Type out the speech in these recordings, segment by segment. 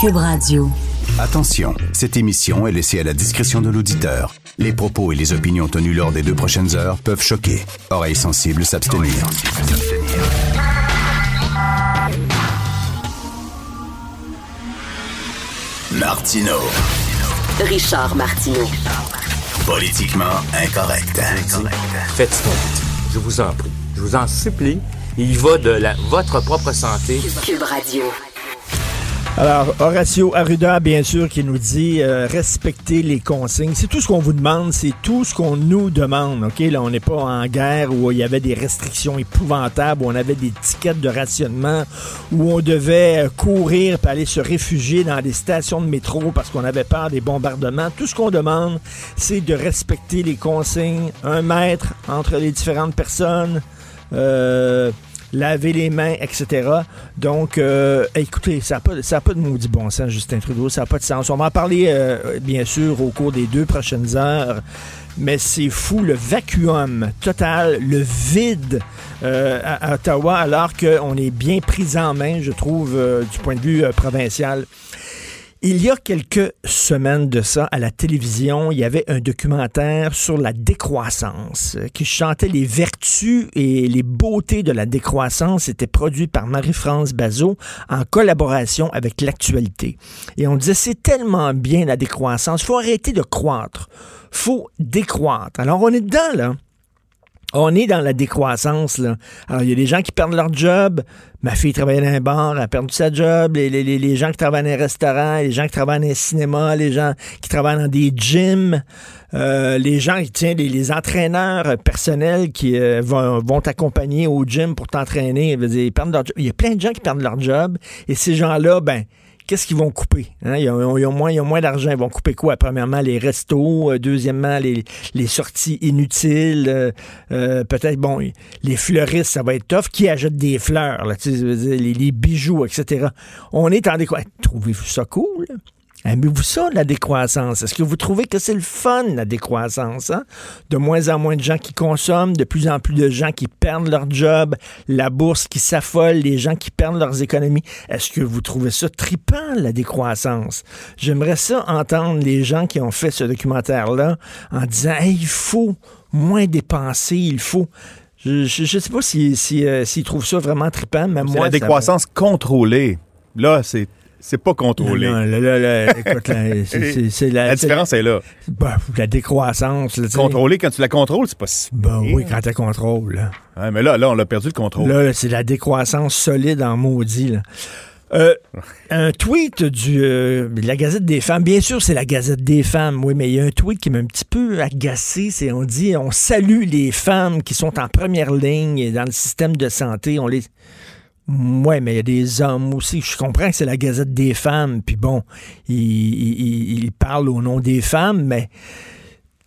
Cube Radio. Attention, cette émission est laissée à la discrétion de l'auditeur. Les propos et les opinions tenues lors des deux prochaines heures peuvent choquer. Oreilles sensibles s'abstenir. Martino. Richard Martineau. Politiquement incorrect. Faites ce. Je vous en prie. Je vous en supplie. Il va de la, votre propre santé. Cube Radio. Alors, Horacio Arruda, bien sûr, qui nous dit euh, respecter les consignes. C'est tout ce qu'on vous demande, c'est tout ce qu'on nous demande. OK, là, on n'est pas en guerre où il y avait des restrictions épouvantables, où on avait des tickets de rationnement, où on devait euh, courir pour aller se réfugier dans des stations de métro parce qu'on avait peur des bombardements. Tout ce qu'on demande, c'est de respecter les consignes. Un mètre entre les différentes personnes. Euh, laver les mains, etc. Donc, euh, écoutez, ça n'a pas, ça a pas de maudit bon sens, Justin Trudeau, ça n'a pas de sens. On va en parler, euh, bien sûr, au cours des deux prochaines heures, mais c'est fou, le vacuum total, le vide euh, à, Ottawa, alors qu'on est bien pris en main, je trouve, euh, du point de vue provincial. Il y a quelques semaines de ça, à la télévision, il y avait un documentaire sur la décroissance euh, qui chantait les vertus et les beautés de la décroissance. C'était produit par Marie-France Bazot en collaboration avec l'actualité. Et on disait, c'est tellement bien la décroissance, faut arrêter de croître, faut décroître. Alors on est dedans, là. On est dans la décroissance. Là. Alors, il y a des gens qui perdent leur job. Ma fille travaillait dans un bar, elle a perdu sa job. Les, les, les- les gens qui travaillent dans un restaurant, les gens qui travaillent dans un cinéma, les gens qui travaillent dans des gyms, euh, les gens, tiens, les, les entraîneurs personnels qui euh, vont, vont t'accompagner au gym pour t'entraîner. Ils perdent. Il y a plein de gens qui perdent leur job. Et ces gens-là, ben, qu'est-ce qu'ils vont couper? hein? Ils, ont, moins, ils d'argent. Ils vont couper quoi? Premièrement, les restos. Euh, deuxièmement, les, sorties inutiles. Euh, euh, Peut-être, bon, les fleuristes, ça va être tough. Qui achète des fleurs? Les, les bijoux, etc. On est en décroissance. Trouvez-vous ça cool? Aimez-vous ça, la décroissance? Est-ce que vous trouvez que c'est le fun, la décroissance? hein? De moins en moins de gens qui consomment, de plus en plus de gens qui perdent leur job, la bourse qui s'affole, les gens qui perdent leurs économies. Est-ce que vous trouvez ça tripant, la décroissance? J'aimerais ça entendre les gens qui ont fait ce documentaire-là en disant, Hey, il faut moins dépenser, il faut... Je ne sais pas s'ils si, euh, s'ils trouvent ça vraiment trippant, mais C'est moi... la ça- décroissance contrôlée. Là, c'est c'est pas contrôlé. Non, non, là, là, là, écoute, c'est- la, La différence est là. ben, la décroissance. Là. Contrôlé, quand tu la contrôles, c'est pas si Ben pire. oui, quand tu contrôles. Là, Ouais, mais là, là, on a perdu le contrôle. Là, c'est la décroissance solide en maudit. Là. Euh, un tweet du, euh, de la Gazette des femmes. Bien sûr, c'est la Gazette des femmes, oui, mais il y a un tweet qui m'a un petit peu agacé. C'est on dit on salue les femmes qui sont en première ligne dans le système de santé. On les Ouais, mais il y a des hommes aussi. Je comprends que c'est la Gazette des femmes, puis bon, ils il, il parlent au nom des femmes, mais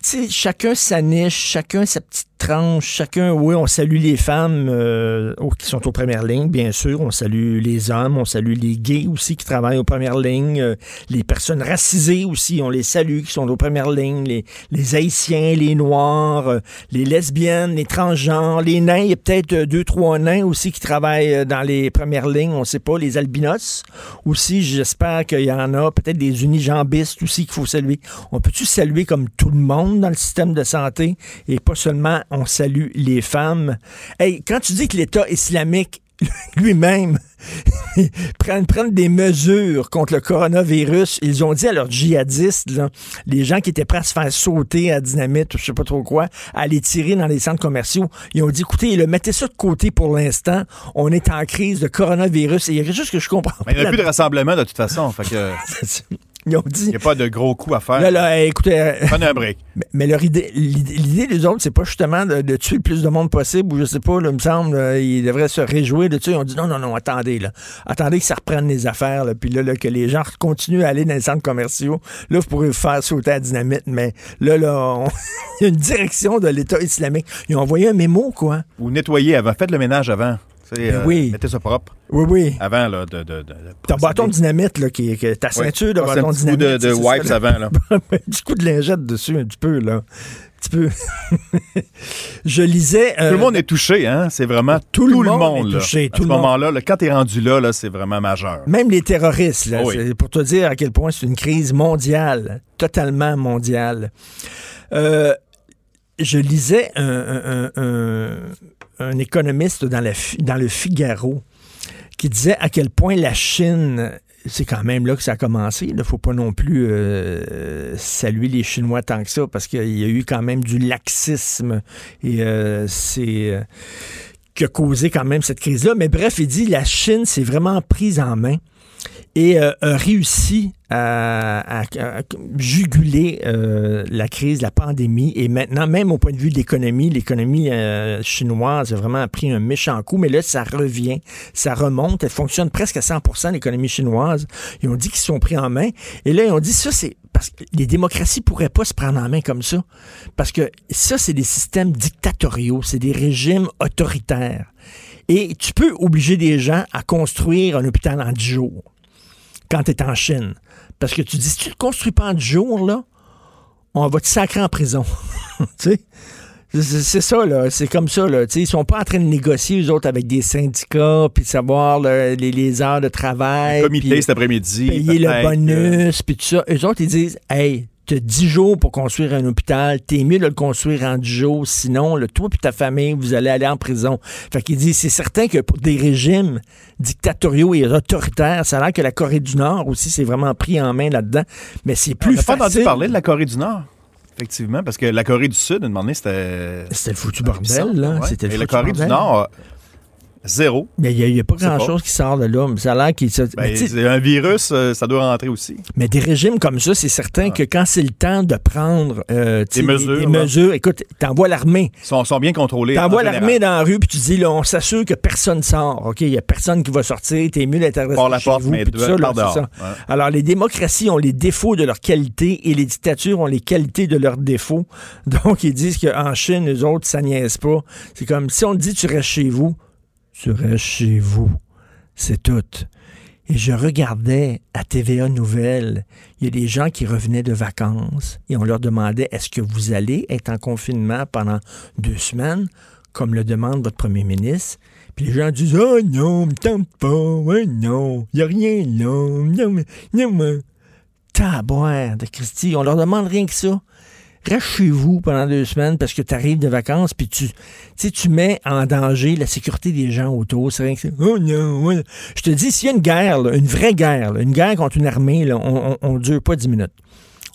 tu sais, chacun sa niche, chacun sa petite tranche, chacun, oui, on salue les femmes euh, qui sont aux premières lignes, bien sûr, on salue les hommes, on salue les gays aussi qui travaillent aux premières lignes, euh, les personnes racisées aussi, on les salue qui sont aux premières lignes, les, les haïtiens, les noirs, euh, les lesbiennes, les transgenres, les nains, il y a peut-être euh, deux, trois nains aussi qui travaillent euh, dans les premières lignes, on sait pas, les albinos aussi, j'espère qu'il y en a, peut-être des unijambistes aussi qu'il faut saluer. On peut-tu saluer comme tout le monde? Dans le système de santé et pas seulement on salue les femmes? Hey, quand tu dis que l'État islamique lui-même prennent, prennent des mesures contre le coronavirus. Ils ont dit à leurs djihadistes, là, les gens qui étaient prêts à se faire sauter à dynamite ou je sais pas trop quoi, à les tirer dans les centres commerciaux, ils ont dit, écoutez, là, mettez ça de côté pour l'instant. On est en crise de coronavirus. Et il y a quelque chose que je comprends Mais il n'y a plus de rassemblement de toute façon. Fait que, Ils ont Il n'y a pas de gros coups à faire. là, là, écoutez, euh, Prenez un break. mais, mais leur idée, l'idée l'idée des autres, c'est pas justement de, de tuer le plus de monde possible, ou je sais pas, là, il me semble, euh, ils devraient se réjouir de ça. Ils ont dit, non, non, non, attendez, là. Attendez que ça reprenne les affaires, là, puis là, là, que les gens continuent à aller dans les centres commerciaux. Là, vous pourrez vous faire sauter à la dynamite, mais là, là, on- il y a une direction de l'État islamique. Ils ont envoyé un mémo, quoi. Ou nettoyer avant. Faites le ménage avant. Ben euh, oui. Mettez ça propre Oui, oui. avant là, de, de, Ton bâton de dynamite, là, qui, qui- ta ceinture de un bâton de petit coup dynamite. de, de ça, wipes là. avant. Là. du coup de lingette dessus, un petit peu, là. Un petit peu. je lisais. euh, Tout le monde est touché, hein? C'est vraiment Tout le monde est là. touché, À tout ce le monde. moment-là, là, quand t'es rendu là, là c'est vraiment majeur. Même les terroristes, là, oui. c'est pour te dire à quel point c'est une crise mondiale, totalement mondiale. Euh, je lisais un, un- un- un- économiste dans, le Figaro qui disait à quel point la Chine, c'est quand même là que ça a commencé. Il ne faut pas non plus euh, saluer les Chinois tant que ça, parce qu'il y a eu quand même du laxisme et euh, c'est euh, qui causé quand même cette crise-là. Mais bref, il dit la Chine s'est vraiment prise en main et euh, a réussi à, à- à juguler euh, la crise, la pandémie. Et maintenant, même au point de vue de l'économie, l'économie euh, chinoise a vraiment pris un méchant coup. Mais là, ça revient, ça remonte. Elle fonctionne presque à 100% l'économie chinoise. Ils ont dit qu'ils sont pris en main. Et là, ils ont dit ça, c'est parce que les démocraties pourraient pas se prendre en main comme ça. Parce que ça, c'est des systèmes dictatoriaux, c'est des régimes autoritaires. Et tu peux obliger des gens à construire un hôpital en 10 jours quand tu es en Chine. Parce que tu dis, si tu ne le construis pas en 10 jours, là, on va te sacrer en prison. C'est- ça, là. C'est comme ça, là. Tu sais, ils sont pas en train de négocier, eux autres, avec des syndicats, puis de savoir là, les, les heures de travail. Comité cet après-midi. payer le bonus, puis tout ça. Eux autres, ils disent, hey, t'as 10 jours pour construire un hôpital, t'es mieux de le construire en 10 jours, sinon, le, toi et ta famille, vous allez aller en prison. Fait qu'ils disent, c'est certain que pour des régimes dictatoriaux et autoritaires, ça a l'air que la Corée du Nord aussi s'est vraiment pris en main là-dedans, mais c'est On plus n'a pas entendu facile. parler de la Corée du Nord. Effectivement, parce que la Corée du Sud, à un moment donné, c'était. C'était le foutu bordel, là. Ouais. C'était le Et la Corée du. Nord, zéro. Mais il n'y a, pas grand-chose qui sort de là. Mais ça a l'air qu'il... se- Ben, c'est un virus, euh, ça doit rentrer aussi. Mais des régimes comme ça, c'est certain que quand c'est le temps de prendre euh, Des mesures, des là. mesures, écoute, t'envoies l'armée. Ils sont, sont bien contrôlés. T'envoies l'armée dans la rue, puis tu dis, là, on s'assure que personne sort. OK, il n'y a personne qui va sortir. T'es mieux d'être Par la chez porte, vous, mais puis tout de- ça, là, par c'est dehors. ça. Ouais. Alors, les démocraties ont les défauts de leur qualité et les dictatures ont les qualités de leurs défauts. Donc, ils disent qu'en Chine, les autres, ça niaise pas. C'est comme, si on te dit, tu restes chez vous, tu restes chez vous. C'est tout. Et je regardais à TVA Nouvelles, il y a des gens qui revenaient de vacances et on leur demandait est-ce que vous allez être en confinement pendant deux semaines, comme le demande votre premier ministre Puis les gens disent oh non, me tente pas, ouais non, il n'y a rien là, non, non, mais. Taboire de Christy, on leur demande rien que ça. Reste chez vous pendant deux semaines parce que tu arrives de vacances puis tu, mets en danger la sécurité des gens autour. C'est rien que c'est, oh non, ouais. Je te dis, s'il y a une guerre, là, une vraie guerre, là, une guerre contre une armée, là, on, on dure pas dix minutes.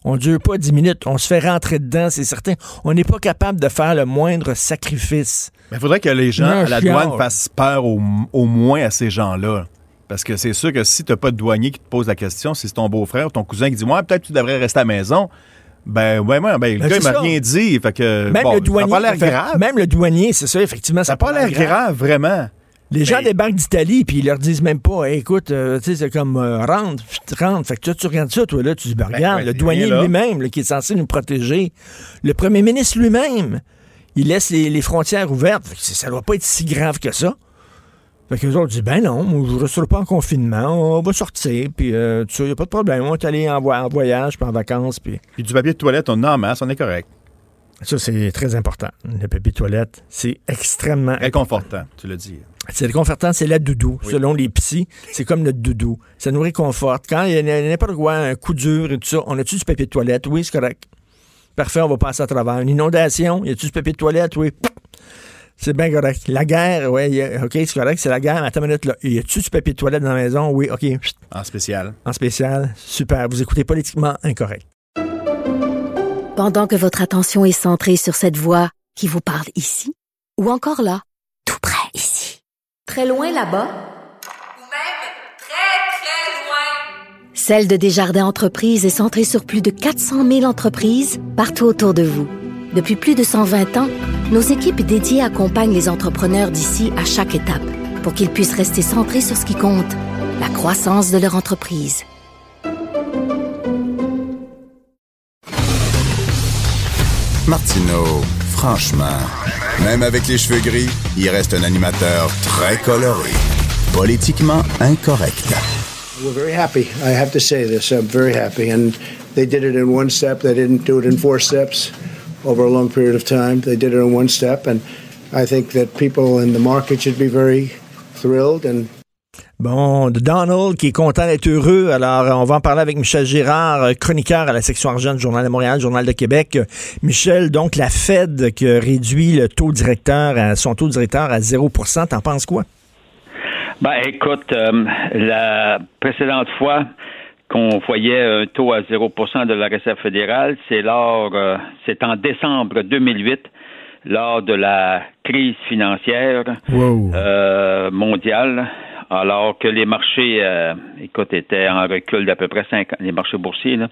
On dure pas dix minutes. On se fait rentrer dedans, c'est certain. On n'est pas capable de faire le moindre sacrifice. Mais il faudrait que les gens Non, à la douane fassent peur au, au moins à ces gens-là. Parce que c'est sûr que si tu n'as pas de douanier qui te pose la question, si c'est ton beau-frère ou ton cousin qui dit Ouais, peut-être que tu devrais rester à la maison. Ben, ouais, ouais, ben, le Ben, gars, il m'a rien dit. Fait que, Même bon, le douanier. Ça pas l'air grave. Même le douanier, c'est ça, effectivement. Ça n'a pas l'air grave, vraiment. Les gens Mais- débarquent d'Italie, puis ils leur disent même pas, Hey, écoute, euh, tu sais, c'est comme euh, rentre, rentre. Fait que toi, tu regardes ça, toi, là, tu dis, ben, regarde, ouais, le douanier lui-même, qui est censé nous protéger, le premier ministre lui-même, il laisse les, les frontières ouvertes. Ça doit pas être si grave que ça. Fait que les autres disent, ben non, moi, je ne resterai pas en confinement, on va sortir, puis euh, tout ça, il n'y a pas de problème, on va aller en, vo- en voyage, puis en vacances, puis... Puis du papier de toilette, on en a en masse, on est correct. Ça, c'est très important. Le papier de toilette, c'est extrêmement Réconfortant, tu l'as dit. C'est réconfortant, c'est la doudou. Oui. Selon les psys, c'est comme notre doudou. Ça nous réconforte. Quand il y a n'importe quoi, un coup dur et tout ça, on a-tu du papier de toilette? Oui, c'est correct. Parfait, on va passer à travers. Une inondation, y a-tu du papier de toilette? Oui. C'est bien correct. La guerre, a- OK, c'est correct, c'est la guerre. Mais attends une minute, là. Y a-tu du papier de toilette dans la maison? Oui, OK. Chut. En spécial. En spécial, super. Vous écoutez politiquement incorrect. Pendant que votre attention est centrée sur cette voix qui vous parle ici, ou encore là, tout près ici, très loin là-bas, Ou même très, très loin. Celle de Desjardins Entreprises est centrée sur plus de 400 000 entreprises partout autour de vous. Depuis plus de 120 ans, nos équipes dédiées accompagnent les entrepreneurs d'ici à chaque étape pour qu'ils puissent rester centrés sur ce qui compte, la croissance de leur entreprise. Martineau, franchement, même avec les cheveux gris, il reste un animateur très coloré. Politiquement incorrect. We're very happy. I have to say this. I'm very happy. And they did it in one step. They didn't do it in four steps over a long period of time. They did it in one step. And I think that people in the market should be very thrilled and Bon, de Donald qui est content d'être heureux. Alors, on va en parler avec Michel Girard, chroniqueur à la section argent du Journal de Montréal, Journal de Québec. Michel, donc la Fed qui réduit le taux directeur à son taux directeur à 0% T'en penses quoi? Ben, écoute, euh, la précédente fois qu'on voyait un taux à 0% de la Réserve fédérale, c'est lors, euh, c'est en décembre 2008 lors de la crise financière euh, mondiale alors que les marchés, euh, écoute, étaient en recul d'à peu près 50, les marchés boursiers, là,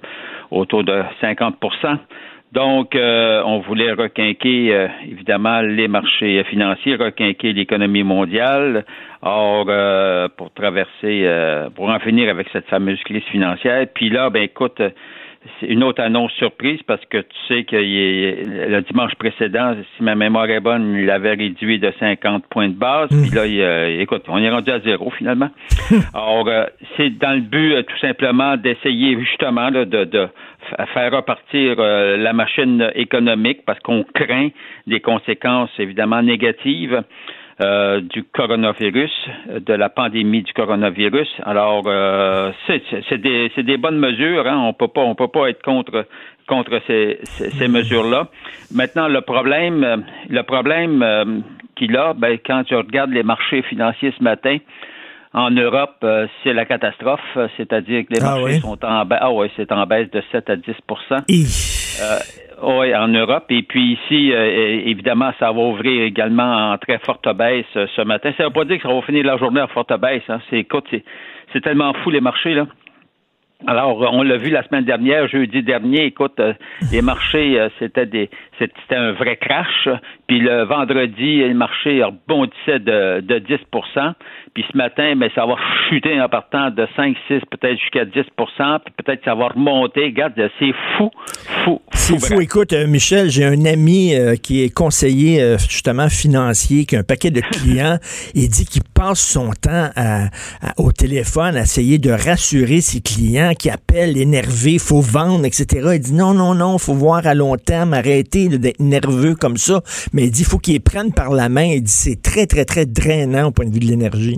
autour de 50 donc, euh, on voulait requinquer, euh, évidemment, les marchés financiers, requinquer l'économie mondiale. Or, pour traverser, pour en finir avec cette fameuse crise financière. Puis là, ben écoute, c'est une autre annonce surprise parce que tu sais que le dimanche précédent, si ma mémoire est bonne, il avait réduit de 50 points de base. Puis là, il, écoute, on est rendu à zéro finalement. Alors, euh, c'est dans le but euh, tout simplement d'essayer justement de, de faire repartir euh, la machine économique parce qu'on craint des conséquences évidemment négatives. Euh, du coronavirus, de la pandémie du coronavirus. Alors, euh, c'est des, des, bonnes mesures. Hein. On peut pas, on peut pas être contre contre ces, ces, mesures-là. Maintenant, le problème, le problème euh, qu'il a, ben, quand tu regardes les marchés financiers ce matin, en Europe, c'est la catastrophe, c'est-à-dire que les ah marchés sont en baisse. Ah ouais, c'est en baisse de 7 à 10% oui, en Europe. Et puis ici, euh, évidemment, ça va ouvrir également en très forte baisse euh, ce matin. Ça ne veut pas dire que ça va finir la journée en forte baisse. Hein. C'est, écoute, c'est tellement fou les marchés, là. Alors, on l'a vu la semaine dernière, jeudi dernier, écoute, euh, les marchés, c'était des c'était un vrai crash. Puis le vendredi, le marché rebondissait de, de 10 puis ce matin, mais ça va chuter en partant de 5, 6, peut-être jusqu'à 10% puis peut-être ça va remonter. Regarde, c'est fou, fou. C'est fou. Écoute, euh, Michel, j'ai un ami euh, qui est conseiller euh, justement financier, qui a un paquet de clients. il dit qu'il passe son temps au téléphone à essayer de rassurer ses clients qui appellent énervés, faut vendre, etc. Il dit non, non, non, faut voir à long terme, arrêter d'être nerveux comme ça. Mais il dit, faut qu'il prenne par la main. Il dit, c'est très, très, très drainant au point de vue de l'énergie.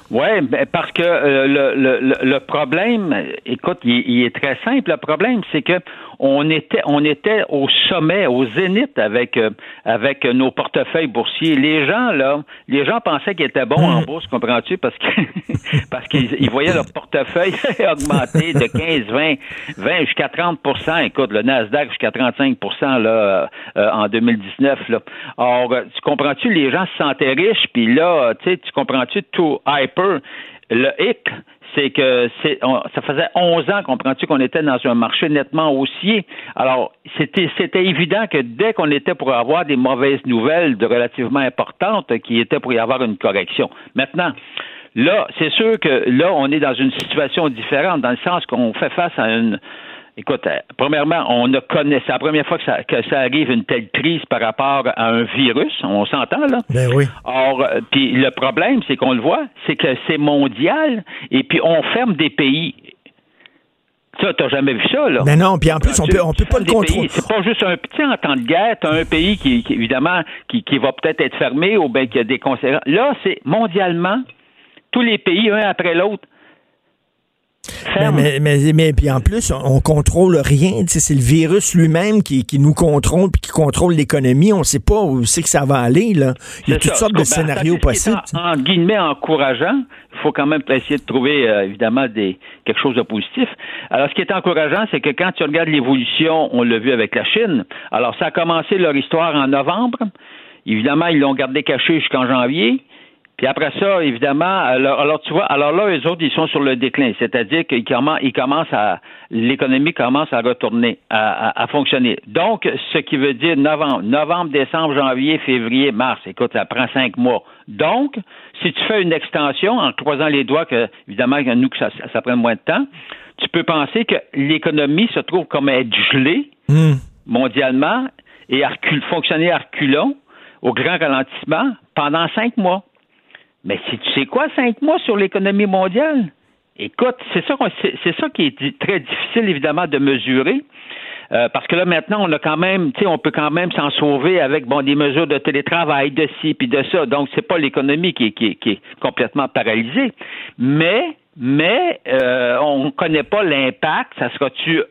Oui, parce que euh, le, le, le, problème, écoute, il, est très simple. Le problème, c'est que on était, on était au sommet, au zénith avec euh, avec nos portefeuilles boursiers. Les gens là, les gens pensaient qu'ils étaient bons en hmm. bourse, comprends-tu, parce que parce qu'ils voyaient leur portefeuille augmenter de 15, 20, 20 jusqu'à 30% Écoute, le Nasdaq jusqu'à 35 là euh, en 2019 là. Or, tu comprends-tu, les gens se sentaient riches, puis là, tu sais, tu comprends-tu? Tout hyper le hic, c'est que ça faisait 11 ans, comprends-tu, qu'on était dans un marché nettement haussier. Alors, c'était, c'était évident que dès qu'on était pour avoir des mauvaises nouvelles de relativement importantes, qu'il était pour y avoir une correction. Maintenant, là, c'est sûr que là, on est dans une situation différente, dans le sens qu'on fait face à une Écoute, euh, premièrement, on ne connaît, c'est la première fois que ça, que ça arrive une telle crise par rapport à un virus, on s'entend là. Ben oui. Or, euh, puis le problème, c'est qu'on le voit, c'est que c'est mondial, et puis on ferme des pays. Ça, t'as jamais vu ça, là. Mais ben non, puis en plus, on peut, on peut pas le contrôler. C'est pas juste un petit en temps de guerre, t'as un pays qui, évidemment, qui, qui va peut-être être fermé ou bien qui a des conséquences. Là, c'est mondialement, tous les pays, un après l'autre, mais, mais, mais, puis en plus, on contrôle rien. C'est le virus lui-même qui, qui, nous contrôle puis qui contrôle l'économie. On ne sait pas où c'est que ça va aller. Là. Il y a toutes sortes de ben, scénarios possibles. En, guillemets encourageant, il faut quand même essayer de trouver euh, évidemment des, quelque chose de positif. Alors, ce qui est encourageant, c'est que quand tu regardes l'évolution, on l'a vu avec la Chine. Alors, ça a commencé leur histoire en novembre. Évidemment, ils l'ont gardé caché jusqu'en janvier. Puis après ça, évidemment, alors, alors, tu vois, alors là, les autres, ils sont sur le déclin, c'est-à-dire qu'ils commencent, ils commencent à, l'économie commence à retourner, à, à, à, fonctionner. Donc, ce qui veut dire novembre, novembre, décembre, janvier, février, mars. Écoute, ça prend cinq mois. Donc, si tu fais une extension en croisant les doigts, que évidemment, nous que ça, ça prenne moins de temps, tu peux penser que l'économie se trouve comme être gelée Hmm. mondialement et à recul- fonctionner à reculons au grand ralentissement pendant cinq mois. Mais si tu sais quoi, cinq mois sur l'économie mondiale? Écoute, c'est ça, c'est ça qui est très difficile, évidemment, de mesurer. Euh, parce que là, maintenant, on a quand même, tu sais, on peut quand même s'en sauver avec, bon, des mesures de télétravail, de ci, puis de ça. Donc, c'est pas l'économie qui, est- qui, qui est complètement paralysée. Mais, mais, euh, on connaît pas l'impact. Ça sera-tu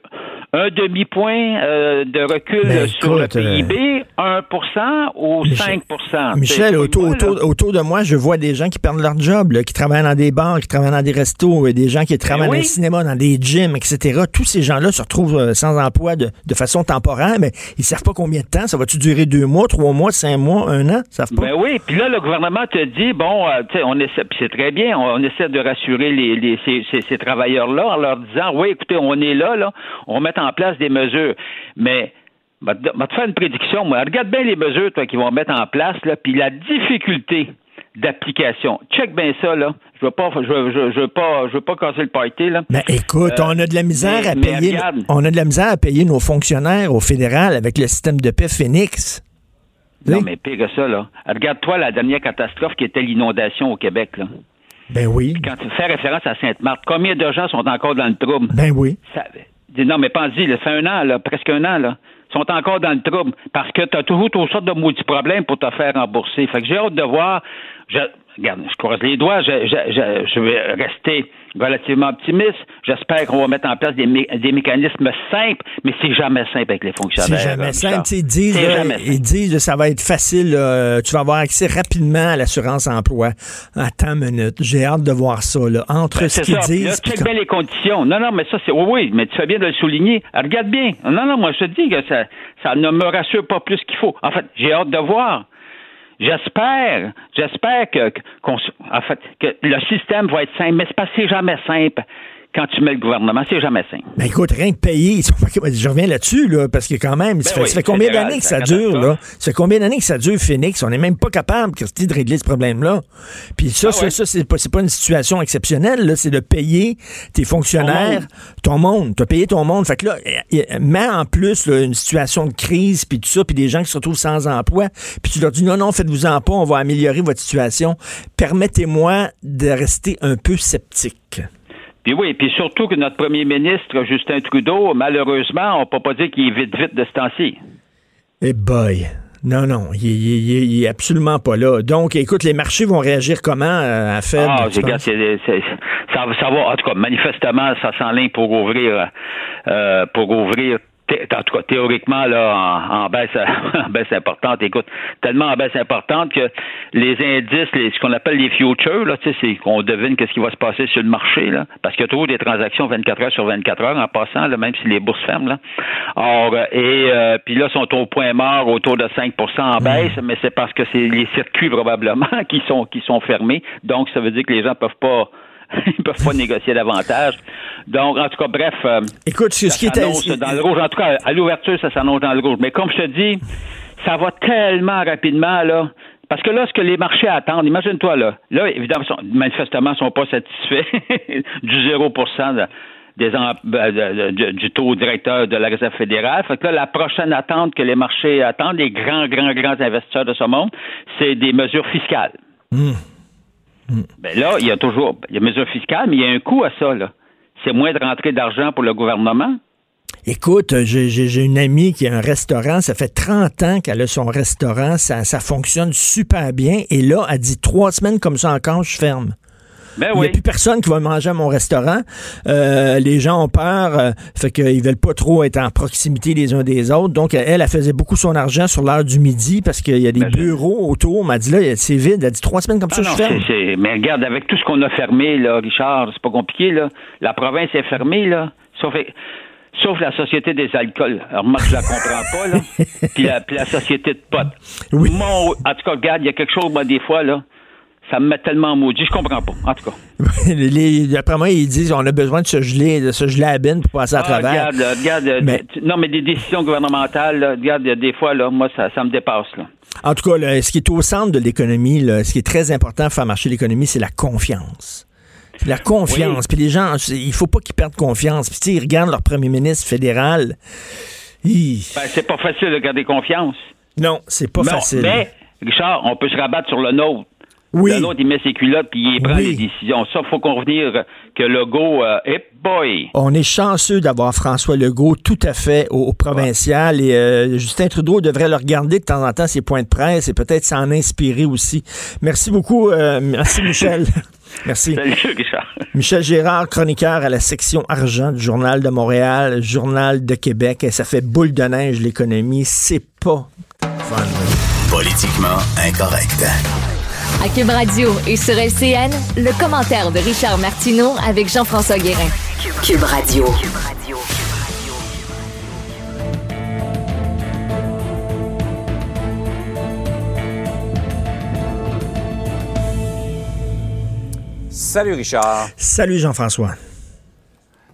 un demi-point euh, de recul Ben, sur le écoute, euh, PIB, 1% ou Michel- 5 Michel, autour, moi, autour, autour de moi, je vois des gens qui perdent leur job, là, qui travaillent dans des bars, qui travaillent dans des restos, et des gens qui travaillent Ben oui. dans le cinéma, dans des gyms, etc. Tous ces gens-là se retrouvent euh, sans emploi de, de façon temporaire, mais ils savent pas combien de temps. Ça va-tu durer deux mois, trois mois, cinq mois, un an? Ils savent pas. Ben oui, puis là, le gouvernement te dit, bon, tu sais, on essaie, c'est très bien, on, on essaie de rassurer les, les- ces, ces- ces travailleurs-là en leur disant, oui, écoutez, on est là, là, on mettre en place des mesures. Mais, va te va te faire une prédiction, moi. Regarde bien les mesures, toi, qu'ils vont mettre en place, là, puis la difficulté d'application. Check bien ça, là. Je veux pas, je veux, je, je veux pas, je veux pas casser le party, là. Ben, écoute, Euh, on a de la misère mais- à payer. On a de la misère à payer nos fonctionnaires au fédéral avec le système de paix Phoenix. Non, mais pire que ça, là. Regarde-toi la dernière catastrophe qui était l'inondation au Québec, là. Ben oui. Quand tu fais référence à Sainte-Marthe, combien de gens sont encore dans le trouble? Ben oui. Ça- non, mais pense-y, fait un an, là, presque un an, là. Ils sont encore dans le trouble parce que tu as toujours toutes sortes de maudits problèmes pour te faire rembourser. Fait que j'ai hâte de voir. Je, regarde, je croise les doigts, je, je, je vais rester relativement optimiste. J'espère qu'on va mettre en place des, mé- des mécanismes simples, mais c'est jamais simple avec les C'est fonctionnaires. jamais là, simple. Ils disent, C'est là, jamais simple. ils disent que ça va être facile. là, tu vas avoir accès rapidement à l'assurance emploi. Attends une minute. J'ai hâte de voir ça. Là. Entre ce Ben, C'est qu'ils Là, disent. check bien les conditions. Non, non, mais ça, c'est. Oui, oui, mais tu fais bien de le souligner. Regarde bien. Non, non, moi, je te dis que ça, ça ne me rassure pas plus qu'il faut. En fait, j'ai hâte de voir. J'espère, j'espère que, que- s- en fait, que le système va être simple, mais c'est pas, c'est jamais simple quand tu mets le gouvernement, c'est jamais simple. Ben écoute, rien que payer, je reviens là-dessus, là, parce que quand même, ça, fait, Ben oui, ça fait combien d'années que ça dure, là? Ça fait combien d'années que ça dure, Phoenix? On n'est même pas capable, Christy, de régler ce problème-là. Puis ça, Ah ça, ouais. ça, c'est pas, une situation exceptionnelle, là. C'est de payer tes fonctionnaires, ton monde. Tu as payé ton monde. Fait que là, mets en plus là, une situation de crise, puis tout ça, puis des gens qui se retrouvent sans emploi, puis tu leur dis non, non, faites-vous-en pas, on va améliorer votre situation. Permettez-moi de rester un peu sceptique. Puis oui, puis surtout que notre premier ministre, Justin Trudeau, malheureusement, on peut pas dire qu'il est vite, vite de ce temps-ci. Eh boy. Non, non, il, il- il- il est absolument pas là. Donc, écoute, les marchés vont réagir comment euh, à Fed? Ah, c'est- penses? c'est- c'est- ça, ça va, en tout cas, manifestement, ça s'enligne pour ouvrir, euh, pour ouvrir, en tout cas, théoriquement, là, en, en baisse, en baisse importante. Écoute, tellement en baisse importante que les indices, les- ce qu'on appelle les futures, là, tu sais, c'est qu'on devine qu'est-ce qui va se passer sur le marché, là, parce qu'il y a toujours des transactions 24 heures sur 24 heures en passant, là, même si les bourses ferment, là. Or, et euh, puis là, sont au point mort autour de 5% en baisse, mais c'est parce que c'est les circuits probablement qui sont qui sont fermés. Donc, ça veut dire que les gens peuvent pas ils peuvent pas négocier davantage. Donc, en tout cas, bref, euh, Écoute, ce qui dans le rouge. En tout cas, à l'ouverture, ça s'annonce dans le rouge. Mais comme je te dis, ça va tellement rapidement, là. Parce que là, ce que les marchés attendent, imagine-toi, là, là, évidemment, sont- manifestement, ils sont pas satisfaits du 0 de- des du taux directeur de la Réserve fédérale. Fait que là, la prochaine attente que les marchés attendent, les grands, grands, grands investisseurs de ce monde, c'est des mesures fiscales. Ben là, il y a toujours il y a mesures fiscales, mais il y a un coût à ça, là. C'est moins de rentrée d'argent pour le gouvernement. Écoute, j'ai une amie qui a un restaurant. Ça fait 30 ans qu'elle a son restaurant. Ça, ça fonctionne super bien. Et là, elle dit trois semaines comme ça encore, je ferme. Ben Il n'y a plus personne qui va manger à mon restaurant. Euh, les gens ont peur, euh, fait qu'ils veulent pas trop être en proximité les uns des autres. Donc, elle, elle faisait beaucoup son argent sur l'heure du midi parce qu'il y a des Ben, je- bureaux autour. Elle m'a dit là, c'est vide. Elle a dit trois semaines comme Ah ça, non, je ferme. mais regarde, avec tout ce qu'on a fermé, là, Richard, c'est pas compliqué, là. La province est fermée, là. Sauf, sauf la Société des alcools. Alors, moi, je la comprends pas, là. Puis la, puis la Société de potes. Oui. Mon- en tout cas, regarde, il y a quelque chose, moi, des fois, là. Ça me met tellement maudit. Je comprends pas, en tout cas. Les- D'après moi, ils disent on a besoin de se geler, de se geler à bine pour passer à Ah, travers. regarde, regarde, euh, Mais- non, mais des décisions gouvernementales, là, regarde, euh, des fois, là, moi, ça, ça me dépasse, là. En tout cas, là, ce qui est au centre de l'économie, ce qui est très important pour faire marcher l'économie, c'est la confiance. La confiance. Puis les gens, il faut pas qu'ils perdent confiance. Puis tu sais, ils regardent leur premier ministre fédéral. Ben, c'est pas facile de garder confiance. Non, c'est pas facile. Mais, Richard, on peut se rabattre sur le nôtre. Oui. Le nôtre, il met ses culottes puis il prend Oui. les décisions. Ça, faut qu'on revenir que le go, euh, hey boy! On est chanceux d'avoir François Legault tout à fait au, au provincial et euh, Justin Trudeau devrait le regarder de temps en temps ses points de presse et peut-être s'en inspirer aussi. Merci beaucoup. euh, merci Michel. merci. Salut, Richard. Michel Gérard, chroniqueur à la section argent du Journal de Montréal, Journal de Québec. Et ça fait boule de neige l'économie. C'est pas fun. Politiquement incorrect. À Cube Radio et sur LCN, le commentaire de Richard Martineau avec Jean-François Guérin. Cube Radio. Salut Richard. Salut Jean-François.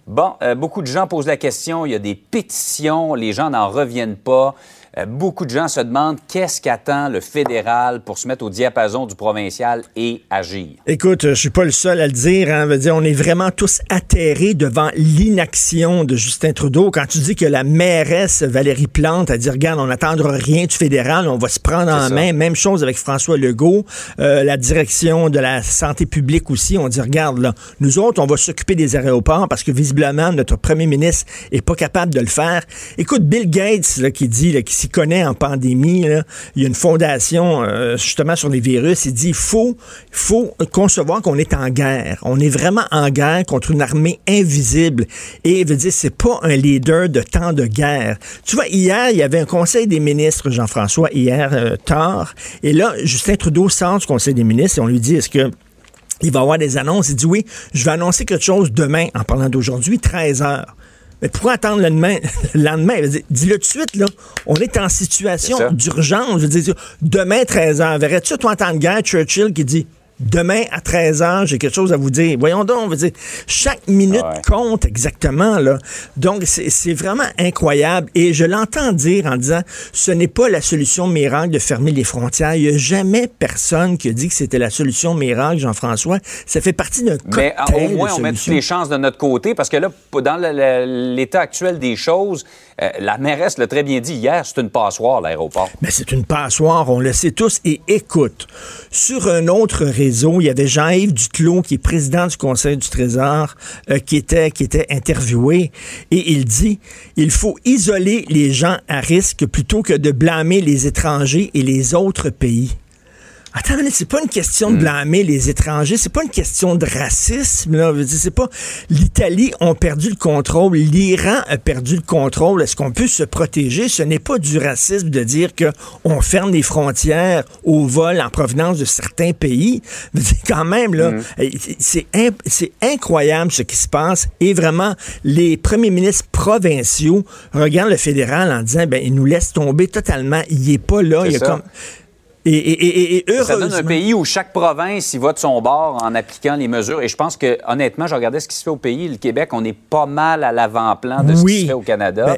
Bon, euh, beaucoup de gens posent la question, il y a des pétitions, les gens n'en reviennent pas. Euh, beaucoup de gens se demandent qu'est-ce qu'attend le fédéral pour se mettre au diapason du provincial et agir. Écoute, euh, je suis pas le seul à le dire. Hein. Veut dire, on est vraiment tous atterrés devant l'inaction de Justin Trudeau. Quand tu dis que la mairesse Valérie Plante a dit, regarde, on n'attendra rien du fédéral, on va se prendre en ça. main. Même chose avec François Legault, Euh, la direction de la santé publique aussi. On dit, regarde, là, nous autres, on va s'occuper des aéroports parce que visiblement, notre premier ministre est pas capable de le faire. Écoute, Bill Gates, là, qui dit, là, qui connaît en pandémie, il y a une fondation, euh, justement, sur les virus. Il dit, faut, faut concevoir qu'on est en guerre. On est vraiment en guerre contre une armée invisible. Et il veut dire, c'est pas un leader de temps de guerre. Tu vois, hier, il y avait un conseil des ministres, Jean-François, hier, euh, tard. Et là, Justin Trudeau sort du conseil des ministres et on lui dit, est-ce que il va avoir des annonces? Il dit oui, je vais annoncer quelque chose demain, en parlant d'aujourd'hui, 13 heures. Mais pourquoi attendre le lendemain? Le lendemain, dis-le tout de suite, là. On est en situation d'urgence. Je veux dire, demain, 13 heures. Verrais-tu, toi, en temps de guerre, Churchill qui dit demain à 13 heures, j'ai quelque chose à vous dire. Voyons donc, on veut dire, chaque minute Ouais. compte exactement, là. Donc, c'est vraiment incroyable. Et je l'entends dire en disant, ce n'est pas la solution miracle de fermer les frontières. Il n'y a jamais personne qui a dit que c'était la solution miracle, Jean-François. Ça fait partie d'un Mais cocktail euh, au moins, de on met toutes les chances de notre côté parce que là, dans l'état actuel des choses, euh, la mairesse l'a très bien dit hier, c'est une passoire, l'aéroport. Mais c'est une passoire, on le sait tous. Et écoute, sur un autre réseau, il y avait Jean-Yves Duclos, qui est président du Conseil du Trésor, euh, qui, était, qui était interviewé. Et il dit, il faut isoler les gens à risque plutôt que de blâmer les étrangers et les autres pays. Attends, minute, c'est pas une question de blâmer les étrangers, c'est pas une question de racisme, là. C'est pas l'Italie a perdu le contrôle, l'Iran a perdu le contrôle. Est-ce qu'on peut se protéger? Ce n'est pas du racisme de dire que on ferme les frontières au vol en provenance de certains pays. Dire, quand même, là, eh, c'est imp- c'est incroyable ce qui se passe. Et vraiment, les premiers ministres provinciaux regardent le fédéral en disant, ben, il nous laisse tomber totalement. Il est pas là. C'est Il y a comme... Et, et- et- et Ça donne un pays où chaque province y va de son bord en appliquant les mesures. Et je pense que, honnêtement, je regardais ce qui se fait au pays. Le Québec, on est pas mal à l'avant-plan de ce Oui. qui se fait au Canada. Ben,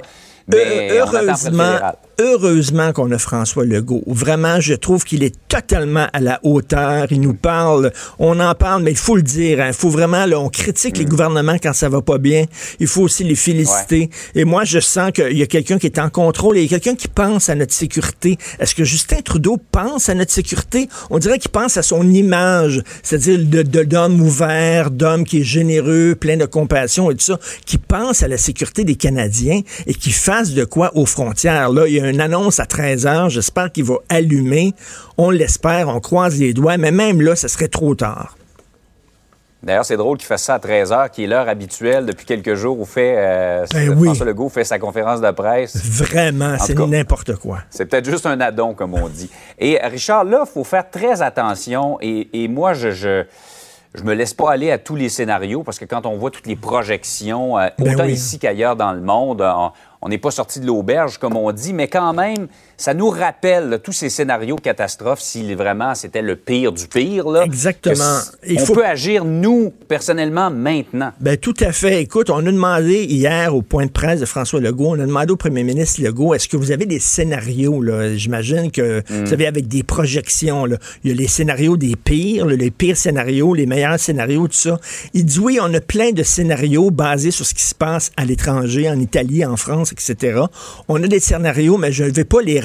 mais heureusement, heureusement qu'on a François Legault. Vraiment, je trouve qu'il est totalement à la hauteur. Il nous parle, on en parle, mais il faut le dire. hein, Il faut vraiment, là, on critique Mm. les gouvernements quand ça va pas bien. Il faut aussi les féliciter. Et moi, je sens qu'il y a quelqu'un qui est en contrôle et il y a quelqu'un qui pense à notre sécurité. Est-ce que Justin Trudeau pense à notre sécurité? On dirait qu'il pense à son image, c'est-à-dire de, d'homme ouvert, d'homme qui est généreux, plein de compassion et tout ça, qui pense à la sécurité des Canadiens et qui de quoi aux frontières. Là, il y a une annonce à 13 heures. J'espère qu'il va allumer. On l'espère, on croise les doigts, mais même là, ce serait trop tard. D'ailleurs, c'est drôle qu'il fasse ça à 13 h, qui est l'heure habituelle depuis quelques jours où fait, euh, Ben oui. François Legault fait sa conférence de presse. Vraiment, En c'est n'importe quoi. C'est peut-être juste un addon, comme on dit. Et Richard, là, il faut faire très attention. Et, et moi, je, je, je me laisse pas aller à tous les scénarios parce que quand on voit toutes les projections, euh, Ben autant oui. ici qu'ailleurs dans le monde, on, on n'est pas sorti de l'auberge, comme on dit, mais quand même, ça nous rappelle là, tous ces scénarios catastrophes, si vraiment c'était le pire du pire. Là, Exactement. Il on faut- peut agir, nous, personnellement, maintenant. Ben, tout à fait. Écoute, on a demandé hier au point de presse de François Legault, on a demandé au premier ministre Legault, est-ce que vous avez des scénarios, là? J'imagine que, Mm. vous savez, avec des projections, là. Il y a les scénarios des pires, les pires scénarios, les meilleurs scénarios, tout ça. Il dit oui, on a plein de scénarios basés sur ce qui se passe à l'étranger, en Italie, en France, etc. On a des scénarios, mais je ne vais pas les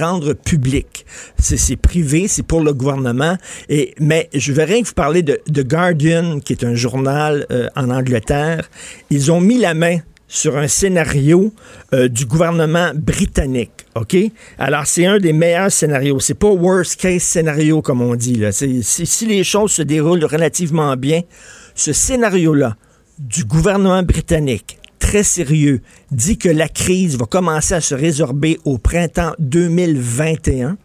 publics. C'est privé, c'est pour le gouvernement. Et, mais je vais rien que vous parler de Guardian, qui est un journal euh, en Angleterre. Ils ont mis la main sur un scénario euh, du gouvernement britannique. OK? Alors, c'est un des meilleurs scénarios. C'est pas worst case scénario, comme on dit. Si les choses se déroulent relativement bien, ce scénario-là du gouvernement britannique, très sérieux, dit que la crise va commencer à se résorber au printemps 2021.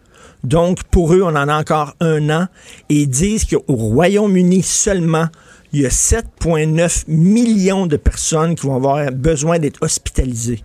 Donc, pour eux, on en a encore un an. Et ils disent qu'au Royaume-Uni seulement, il y a 7,9 millions de personnes qui vont avoir besoin d'être hospitalisées.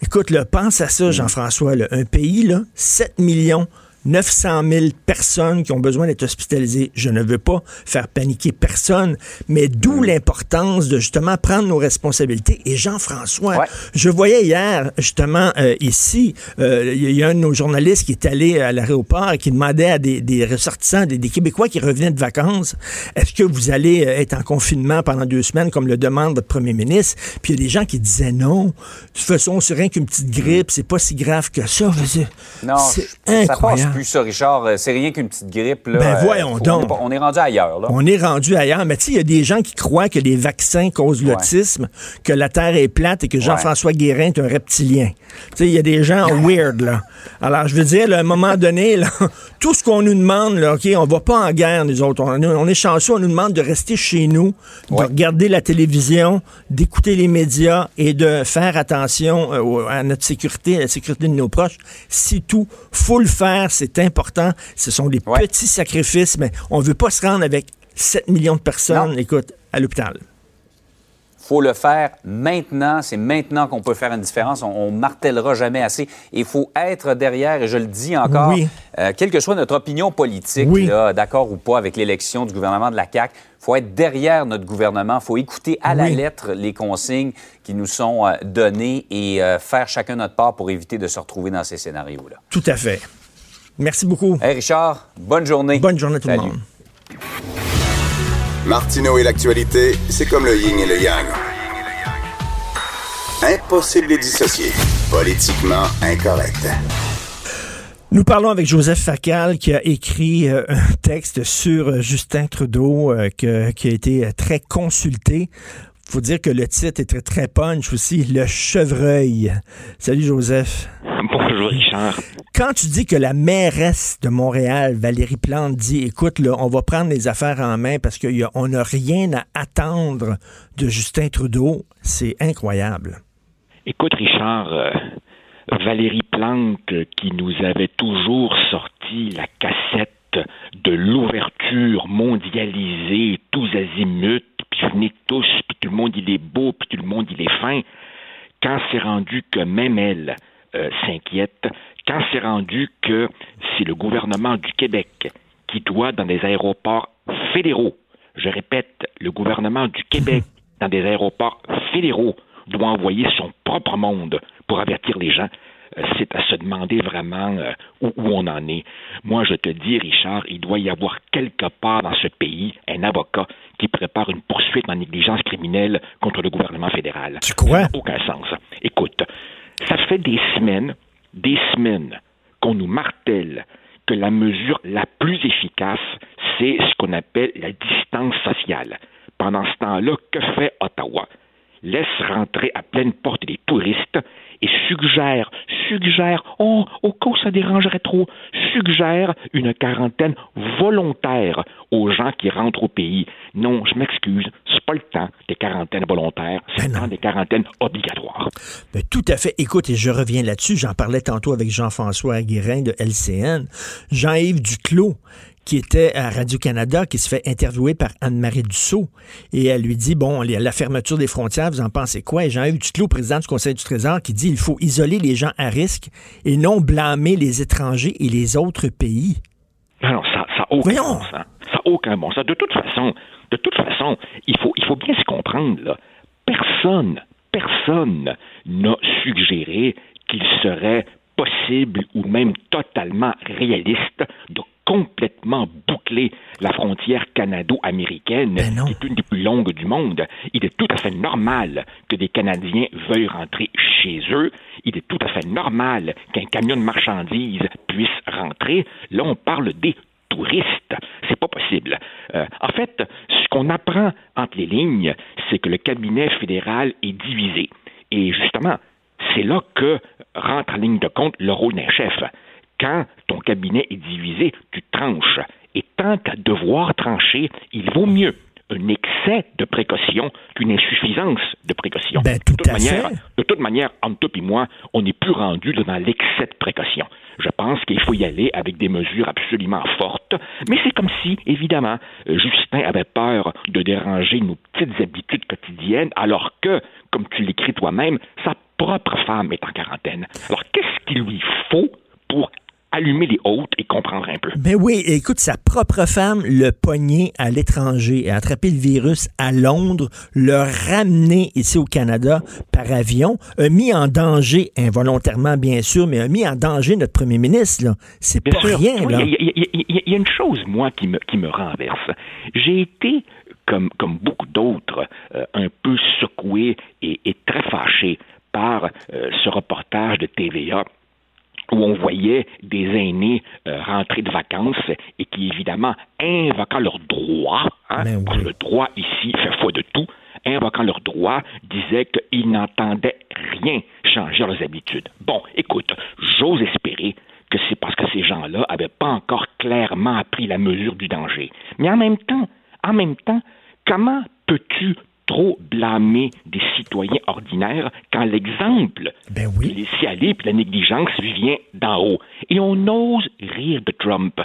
Écoute, là, pense à ça, Jean-François. Un pays, là, 7 millions 900 000 personnes qui ont besoin d'être hospitalisées. Je ne veux pas faire paniquer personne, mais d'où l'importance de justement prendre nos responsabilités. Et Jean-François, je voyais hier, justement, euh, ici, euh, il y a un de nos journalistes qui est allé à l'aéroport et qui demandait à des, des ressortissants, des, des Québécois qui revenaient de vacances, est-ce que vous allez euh, être en confinement pendant deux semaines, comme le demande votre premier ministre? Puis il y a des gens qui disaient non. De toute façon, c'est rien qu'une petite grippe, c'est pas si grave que ça. Je veux dire, Non, c'est je- ça passe incroyable. Plus, ça, Richard. Euh, C'est rien qu'une petite grippe. Là. Ben, Euh, voyons donc. On est, rendu ailleurs. Là. On est rendu ailleurs. Mais tu sais, il y a des gens qui croient que les vaccins causent l'autisme, que la Terre est plate et que Jean-François Guérin est un reptilien. Tu sais, il y a des gens weird, là. Alors, je veux dire, là, à un moment donné, là, tout ce qu'on nous demande, là, OK, on va pas en guerre, nous autres. On, on est chanceux, on nous demande de rester chez nous, de regarder la télévision, d'écouter les médias et de faire attention euh, à notre sécurité, à la sécurité de nos proches. C'est tout. Faut le faire, c'est important. Ce sont des petits sacrifices, mais on veut pas se rendre avec 7 millions de personnes, écoute, à l'hôpital. faut le faire maintenant. C'est maintenant qu'on peut faire une différence. On, on martèlera jamais assez. Il faut être derrière, et je le dis encore, Oui. euh, quelle que soit notre opinion politique, d'accord ou pas avec l'élection du gouvernement de la CAQ, il faut être derrière notre gouvernement. Il faut écouter à la lettre les consignes qui nous sont euh, données et euh, faire chacun notre part pour éviter de se retrouver dans ces scénarios-là. Tout à fait. Merci beaucoup. Hey Richard, bonne journée. Bonne journée tout le monde. Martineau et l'actualité, c'est comme le yin et le yang. Impossible de les dissocier. Politiquement incorrect. Nous parlons avec Joseph Facal qui a écrit euh, un texte sur euh, Justin Trudeau euh, que- qui a été très consulté. faut dire que le titre est très, très punch aussi, Le chevreuil. Salut Joseph. Bonjour Richard. Quand tu dis que la mairesse de Montréal, Valérie Plante, dit, écoute, là, on va prendre les affaires en main parce qu'on n'a rien à attendre de Justin Trudeau, c'est incroyable. Écoute Richard, euh, Valérie Plante euh, qui nous avait toujours sorti la cassette de l'ouverture mondialisée, tous azimuts, puis venez tous, puis tout le monde il est beau, puis tout le monde il est fin. Quand c'est rendu que même elle euh, s'inquiète, quand c'est rendu que c'est le gouvernement du Québec qui doit, dans des aéroports fédéraux, je répète, le gouvernement du Québec, dans des aéroports fédéraux, doit envoyer son propre monde pour avertir les gens, euh, c'est à se demander vraiment euh, où, où on en est. Moi, je te dis, Richard, il doit y avoir quelque part dans ce pays un avocat qui prépare une poursuite en négligence criminelle contre le gouvernement fédéral. Tu crois? Ça n'a aucun sens. Écoute, ça fait des semaines, des semaines qu'on nous martèle que la mesure la plus efficace, c'est ce qu'on appelle la distance sociale. Pendant ce temps-là, que fait Ottawa? Laisse rentrer à pleine porte des touristes et suggère, suggère, oh, au cas où ça dérangerait trop, suggère une quarantaine volontaire aux gens qui rentrent au pays. Non, je m'excuse, c'est pas le temps des quarantaines volontaires, c'est le temps des quarantaines obligatoires. Ben, tout à fait. Écoute, et je reviens là-dessus, j'en parlais tantôt avec Jean-François Guérin de LCN, Jean-Yves Duclos, qui était à Radio-Canada, qui se fait interviewer par Anne-Marie Dussault. Et elle lui dit, bon, la fermeture des frontières, vous en pensez quoi? Et Jean-Yves Duclos, président du Conseil du Trésor, qui dit, il faut isoler les gens à risque et non blâmer les étrangers et les autres pays. Non, ça n'a aucun bon sens. Ça aucun bon sens. De toute façon, de toute façon, il faut, il faut bien se comprendre, là. Personne, personne n'a suggéré qu'il serait possible ou même totalement réaliste de complètement boucler la frontière canado-américaine, Ben qui est une des plus longues du monde. Il est tout à fait normal que des Canadiens veuillent rentrer chez eux. Il est tout à fait normal qu'un camion de marchandises puisse rentrer. Là, on parle des touristes. C'est pas possible. Euh, en fait, ce qu'on apprend entre les lignes, c'est que le cabinet fédéral est divisé. Et justement, c'est là que rentre en ligne de compte le rôle d'un chef. Quand ton cabinet est divisé, tu tranches. Et tant qu'à devoir trancher, il vaut mieux un excès de précaution qu'une insuffisance de précaution. Ben, tout de, toute à manière, fait. de toute manière, entre toi et moi, on n'est plus rendu dans l'excès de précaution. Je pense qu'il faut y aller avec des mesures absolument fortes, mais c'est comme si, évidemment, euh, Justin avait peur de déranger nos petites habitudes quotidiennes, alors que, comme tu l'écris toi-même, sa propre femme est en quarantaine. Alors, qu'est-ce qu'il lui faut pour allumer les hôtes et comprendre un peu. Ben oui, écoute, sa propre femme le pogné à l'étranger, a attrapé le virus à Londres, le ramené ici au Canada par avion, a mis en danger, involontairement bien sûr, mais a mis en danger notre premier ministre. C'est pas sûr. rien. Il y, y a- y une chose, moi, qui me, qui me renverse. J'ai été, comme, comme beaucoup d'autres, euh, un peu secoué et, et très fâché par euh, ce reportage de TVA où on voyait des aînés euh, rentrer de vacances et qui, évidemment, invoquant leurs droits, hein, parce que le droit ici fait foi de tout, invoquant leurs droits, disaient qu'ils n'entendaient rien changer leurs habitudes. Bon, écoute, j'ose espérer que c'est parce que ces gens-là n'avaient pas encore clairement appris la mesure du danger. Mais en même temps, en même temps, comment peux-tu trop blâmer des citoyens ordinaires quand l'exemple ben oui. laissé aller puis la négligence vient d'en haut. Et on ose rire de Trump.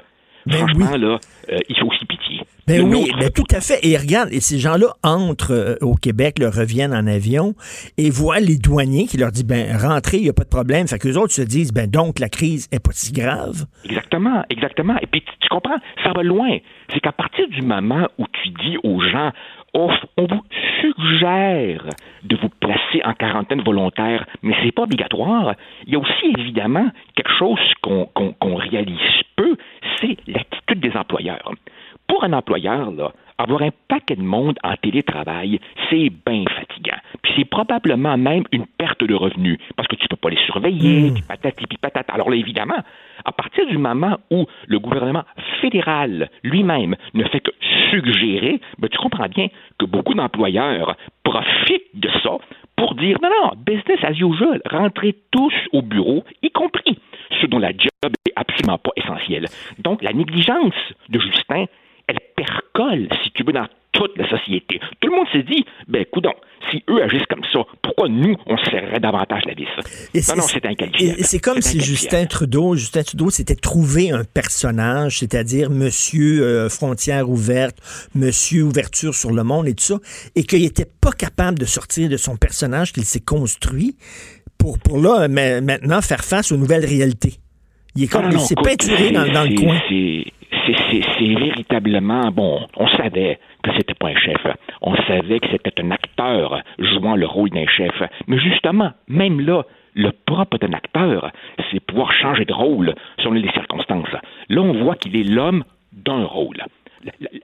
Franchement, là, euh, il faut aussi pitié. Ben Le oui, nôtre- ben tout à fait. Et regarde, et ces gens-là entrent euh, au Québec, leur reviennent en avion et voient les douaniers qui leur disent, ben rentrez, il n'y a pas de problème. Fait que les autres se disent, ben donc la crise est pas si grave. Exactement, exactement. Et puis, tu comprends, ça va loin. C'est qu'à partir du moment où tu dis aux gens, on, on vous suggère de vous placer en quarantaine volontaire, mais c'est pas obligatoire. Il y a aussi évidemment quelque chose qu'on réalise peu, c'est l'attitude des employeurs. Pour un employeur, là, avoir un paquet de monde en télétravail, c'est bien fatigant. Puis c'est probablement même une perte de revenus, parce que tu peux pas les surveiller, puis patati puis patata. Alors là, évidemment, à partir du moment où le gouvernement fédéral lui-même ne fait que suggérer, ben, tu comprends bien que beaucoup d'employeurs profitent de ça pour dire non, non, business as usual, rentrez tous au bureau, y compris ceux dont la job est absolument pas essentielle. Donc, la négligence de Justin, elle percole, si tu veux, dans toute la société. Tout le monde s'est dit, ben, coudon, si eux agissent comme ça, pourquoi nous, on se serrerait davantage la vis? Non, non, c'est- inqualifiable. C'est comme si Justin Trudeau, Justin Trudeau s'était trouvé un personnage, c'est-à-dire Monsieur euh, frontière ouverte, Monsieur ouverture sur le monde et tout ça, et qu'il n'était pas capable de sortir de son personnage qu'il s'est construit pour, pour là, ma- maintenant, faire face aux nouvelles réalités. Il est comme, il s'est peinturé dans, dans le coin. c'est véritablement, bon, on savait que c'était pas un chef. On savait que c'était un acteur jouant le rôle d'un chef. Mais justement, même là, le propre d'un acteur, c'est pouvoir changer de rôle selon les circonstances. Là, on voit qu'il est l'homme d'un rôle.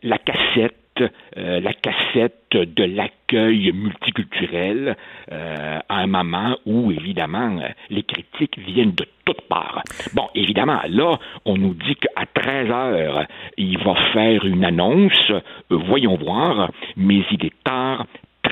La, cassette, euh, la cassette de l'accueil multiculturel euh, à un moment où, évidemment, les critiques viennent de toutes parts. Bon, évidemment, là, on nous dit qu'à 13 heures, il va faire une annonce, euh, voyons voir, mais il est tard,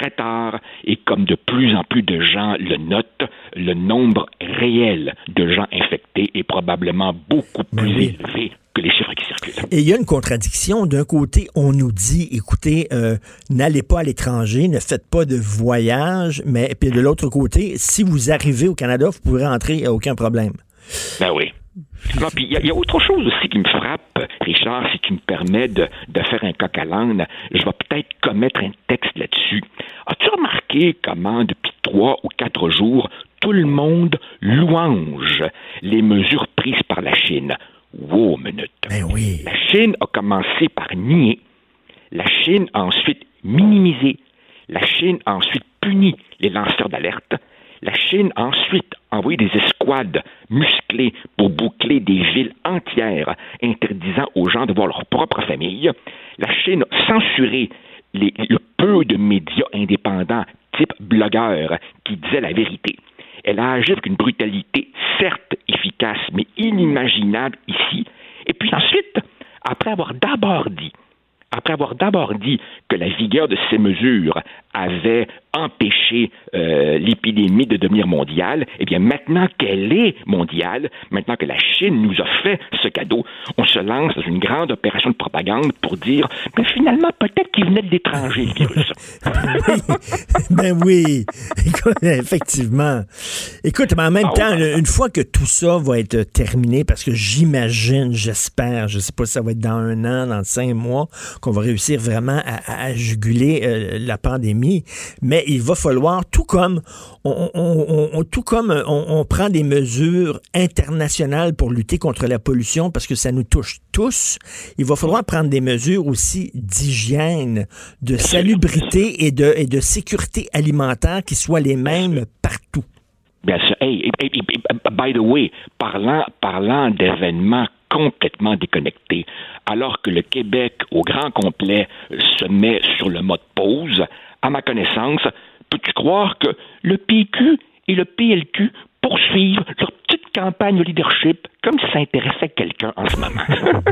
très tard, et comme de plus en plus de gens le notent, le nombre réel de gens infectés est probablement beaucoup plus élevé que les chiffres qui circulent. Et il y a une contradiction. D'un côté, on nous dit, écoutez, euh, n'allez pas à l'étranger, ne faites pas de voyage, mais puis de l'autre côté, si vous arrivez au Canada, vous pourrez rentrer, euh, aucun problème. Ben oui. Non, puis il y, a autre chose aussi qui me frappe, Richard, si tu me permets de, de faire un coq à l'âne. Je vais peut-être commettre un texte là-dessus. As-tu remarqué comment, depuis trois ou quatre jours, tout le monde louange les mesures prises par la Chine? Wow, minute. Ben oui. La Chine a commencé par nier. La Chine a ensuite minimisé. La Chine a ensuite puni les lanceurs d'alerte. La Chine a ensuite envoyé des escouades musclées pour boucler des villes entières, interdisant aux gens de voir leur propre famille. La Chine a censuré le peu de médias indépendants, type blogueurs, qui disaient la vérité. Elle a agi avec une brutalité certes efficace, mais inimaginable ici. Et puis ensuite, après avoir d'abord dit après avoir d'abord dit que la vigueur de ces mesures avait empêché euh, l'épidémie de devenir mondiale, eh bien maintenant qu'elle est mondiale, maintenant que la Chine nous a fait ce cadeau, on se lance dans une grande opération de propagande pour dire, mais finalement peut-être qu'il venait de l'étranger le virus. ben oui, Écoute, effectivement. Écoute, mais en même Ah temps, une fois que tout ça va être terminé, parce que j'imagine, j'espère, je sais pas si ça va être dans un an, dans cinq mois, qu'on va réussir vraiment à, à juguler euh, la pandémie, mais il va falloir, tout comme on, on- on- on- tout comme on, on prend des mesures internationales pour lutter contre la pollution, parce que ça nous touche tous, il va falloir prendre des mesures aussi d'hygiène, de salubrité et de, et de sécurité alimentaire qui soient les mêmes partout. Bien sûr. Hey, hey, hey, hey, by the way, parlant, parlant d'événements complètement déconnectés, alors que le Québec au grand complet se met sur le mode pause, à ma connaissance, peux-tu croire que le PQ et le PLQ poursuivent leur campagne de leadership comme si ça intéressait quelqu'un en ce moment?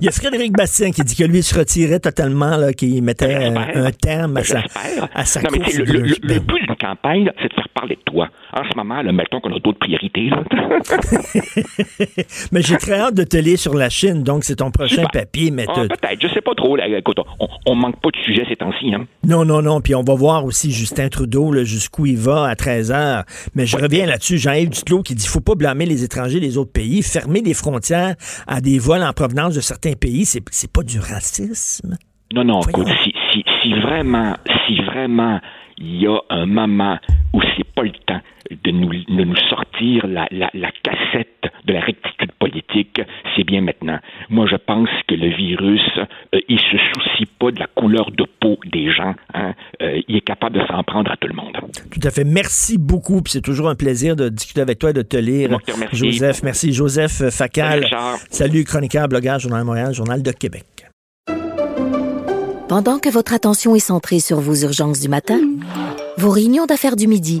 Il y a Frédéric Bastien qui dit que lui se retirait totalement, là, qu'il mettait un terme à sa, à sa Non, mais le, le- de- le but d'une campagne, c'est de faire parler de toi. En ce moment, là, mettons qu'on a d'autres priorités. Là. mais j'ai très hâte de te lire sur la Chine, donc c'est ton prochain Super. papier. Mais Ah, Peut-être, je sais pas trop. Là. Écoute, on, on manque pas de sujets ces temps-ci. Hein. Non, non, non. Puis on va voir aussi Justin Trudeau jusqu'où il va à 13 heures. Mais je reviens là-dessus. Jean-Yves Duclos qui dit faut pas blâmer les étrangers des autres pays. Fermer les frontières à des vols en provenance de certains pays, c'est, c'est pas du racisme. Non, non, Voyons. écoute, si, si, si vraiment, si vraiment il y a un moment où c'est pas le temps de nous, de nous sortir la, la, la cassette de la rectitude politique, c'est bien maintenant. Moi, je pense que le virus, euh, il se soucie pas de la couleur de peau des gens. Hein. Euh, il est capable de s'en prendre à tout le monde. Tout à fait. Merci beaucoup. C'est toujours un plaisir de discuter avec toi et de te lire. Moi te. Joseph, merci. Joseph euh, Facal. Salut, chroniqueur, blogueur, Journal de Montréal, Journal de Québec. Pendant que votre attention est centrée sur vos urgences du matin, vos réunions d'affaires du midi,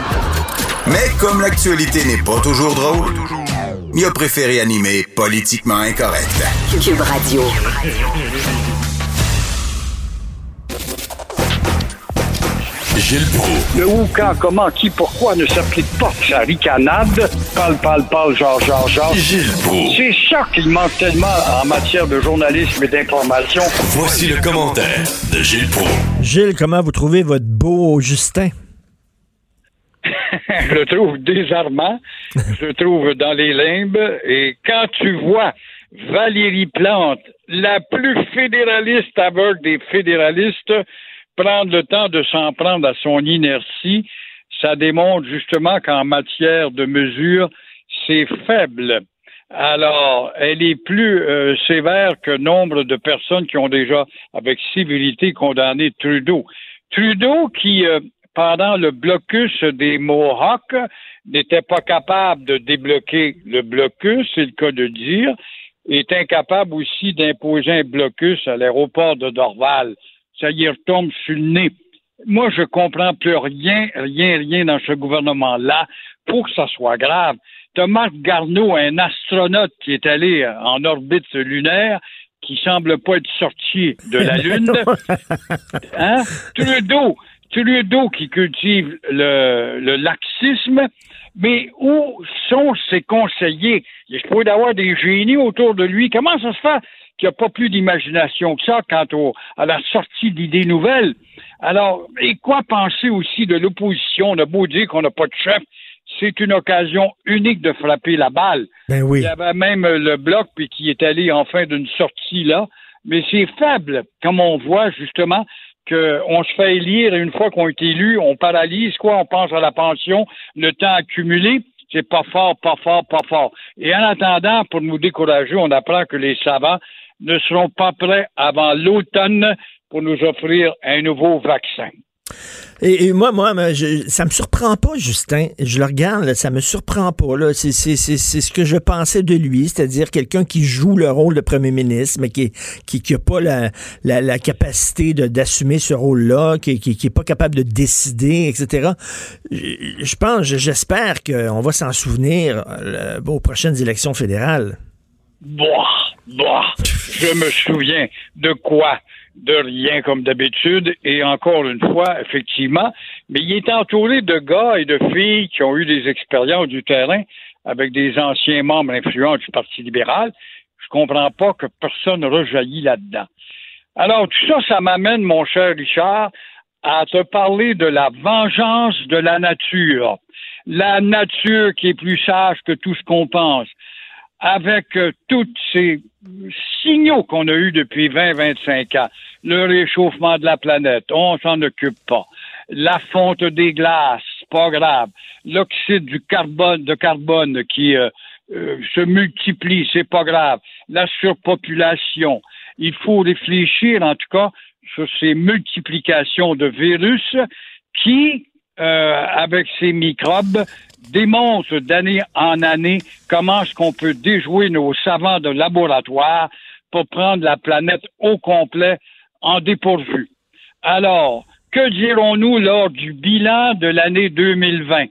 Mais comme l'actualité n'est pas toujours drôle, il a préféré animer Politiquement incorrect. Cube Radio. Gilles Proulx. Le où, quand, comment, qui, pourquoi ne s'applique pas sa ricanade? Parle, parle, parle, genre, genre, genre. Gilles Proulx. C'est ça qu'il manque tellement en matière de journalisme et d'information. Voici le commentaire de Gilles Proulx. Gilles, comment vous trouvez votre beau Justin? je le trouve désarmant, je le trouve dans les limbes, et quand tu vois Valérie Plante, la plus fédéraliste avec des fédéralistes, prendre le temps de s'en prendre à son inertie, ça démontre justement qu'en matière de mesures, c'est faible. Alors, elle est plus euh, sévère que nombre de personnes qui ont déjà, avec civilité, condamné Trudeau. Trudeau qui, euh, pendant le blocus des Mohawks, n'était pas capable de débloquer le blocus, c'est le cas de dire, est incapable aussi d'imposer un blocus à l'aéroport de Dorval. Ça y retombe sur le nez. Moi, je comprends plus rien, rien, rien dans ce gouvernement-là pour que ça soit grave. T'as Marc Garneau, un astronaute qui est allé en orbite lunaire, qui semble pas être sorti de la Lune. hein? Trudeau, Trudeau qui cultive le, le laxisme. Mais où sont ses conseillers? Il se pourrait d'avoir des génies autour de lui. Comment ça se fait qu'il n'y a pas plus d'imagination que ça quant au, à la sortie d'idées nouvelles? Alors, et quoi penser aussi de l'opposition? On a beau dire qu'on n'a pas de chef, c'est une occasion unique de frapper la balle. Ben oui. Il y avait même le bloc puis qui est allé en fin d'une sortie là, mais c'est faible, comme on voit justement qu'on se fait élire et une fois qu'on est élu, on paralyse quoi, on pense à la pension, le temps accumulé. C'est pas fort, pas fort, pas fort. Et en attendant, pour nous décourager, on apprend que les savants ne seront pas prêts avant l'automne pour nous offrir un nouveau vaccin. Et, moi, moi, je, ça me surprend pas, Justin. Je le regarde, là, ça me surprend pas. Là. C'est, c'est, c'est, c'est ce que je pensais de lui, c'est-à-dire quelqu'un qui joue le rôle de premier ministre, mais qui qui, qui a pas la, capacité d'assumer ce rôle-là, qui, qui, qui est pas capable de décider, etc. Je, pense, j'espère qu'on va s'en souvenir euh, aux prochaines élections fédérales. Boah, boah. Je me souviens de quoi? De rien comme d'habitude. Et encore une fois, effectivement, mais il est entouré de gars et de filles qui ont eu des expériences du terrain avec des anciens membres influents du Parti libéral. Je comprends pas que personne rejaillit là-dedans. Alors, tout ça, ça m'amène, mon cher Richard, à te parler de la vengeance de la nature. La nature qui est plus sage que tout ce qu'on pense avec euh, tous ces signaux qu'on a eus depuis 20-25 ans, le réchauffement de la planète, on s'en occupe pas. La fonte des glaces, pas grave. L'oxyde du carbone, de carbone qui euh, euh, se multiplie, c'est pas grave. La surpopulation. Il faut réfléchir, en tout cas, sur ces multiplications de virus qui, avec ces microbes, démontre d'année en année comment est-ce qu'on peut déjouer nos savants de laboratoire pour prendre la planète au complet en dépourvu. Alors, que dirons-nous lors du bilan de l'année 2020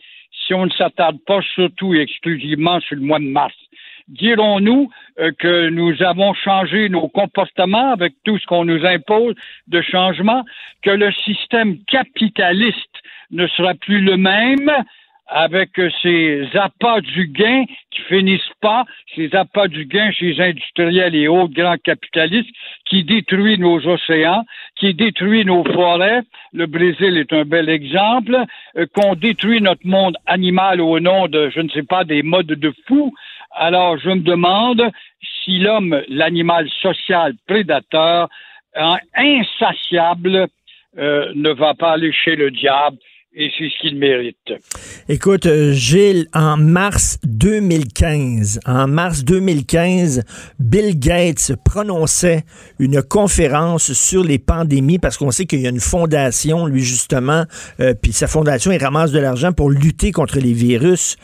si on ne s'attarde pas surtout et exclusivement sur le mois de mars? Dirons-nous euh, que nous avons changé nos comportements avec tout ce qu'on nous impose de changement, que le système capitaliste ne sera plus le même, avec ces appâts du gain qui finissent pas, ces appâts du gain chez les industriels et autres grands capitalistes qui détruisent nos océans, qui détruisent nos forêts. Le Brésil est un bel exemple, euh, qu'on détruit notre monde animal au nom de, je ne sais pas, des modes de fou. Alors, je me demande si l'homme, l'animal social prédateur, insatiable, euh, ne va pas aller chez le diable et c'est ce qu'il mérite. Écoute, euh, Gilles, en mars 2015, en mars 2015, Bill Gates prononçait une conférence sur les pandémies parce qu'on sait qu'il y a une fondation, lui justement, euh, puis sa fondation, il ramasse de l'argent pour lutter contre les virus.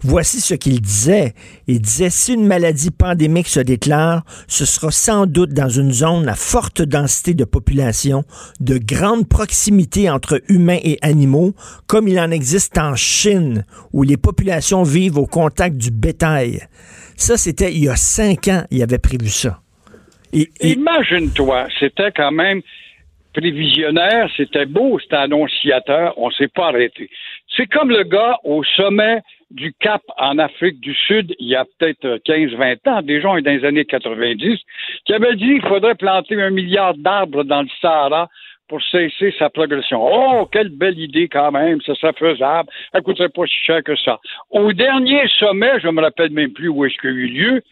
Voici ce qu'il disait. Il disait, si une maladie pandémique se déclare, ce sera sans doute dans une zone à forte densité de population, de grande proximité entre humains et animaux, comme il en existe en Chine, où les populations vivent au contact du bétail. Ça, c'était il y a cinq ans, il avait prévu ça. Et, Imagine-toi, c'était quand même prévisionnaire, c'était beau, c'était annonciateur, on s'est pas arrêté. C'est comme le gars au sommet du Cap en Afrique du Sud, il y a peut-être 15-20 ans, déjà dans les années 90, qui avait dit qu'il faudrait planter un milliard d'arbres dans le Sahara pour cesser sa progression. Oh, quelle belle idée quand même, ça serait faisable, ça coûterait pas si cher que ça. Au dernier sommet, je me rappelle même plus où est-ce qu'il a eu lieu,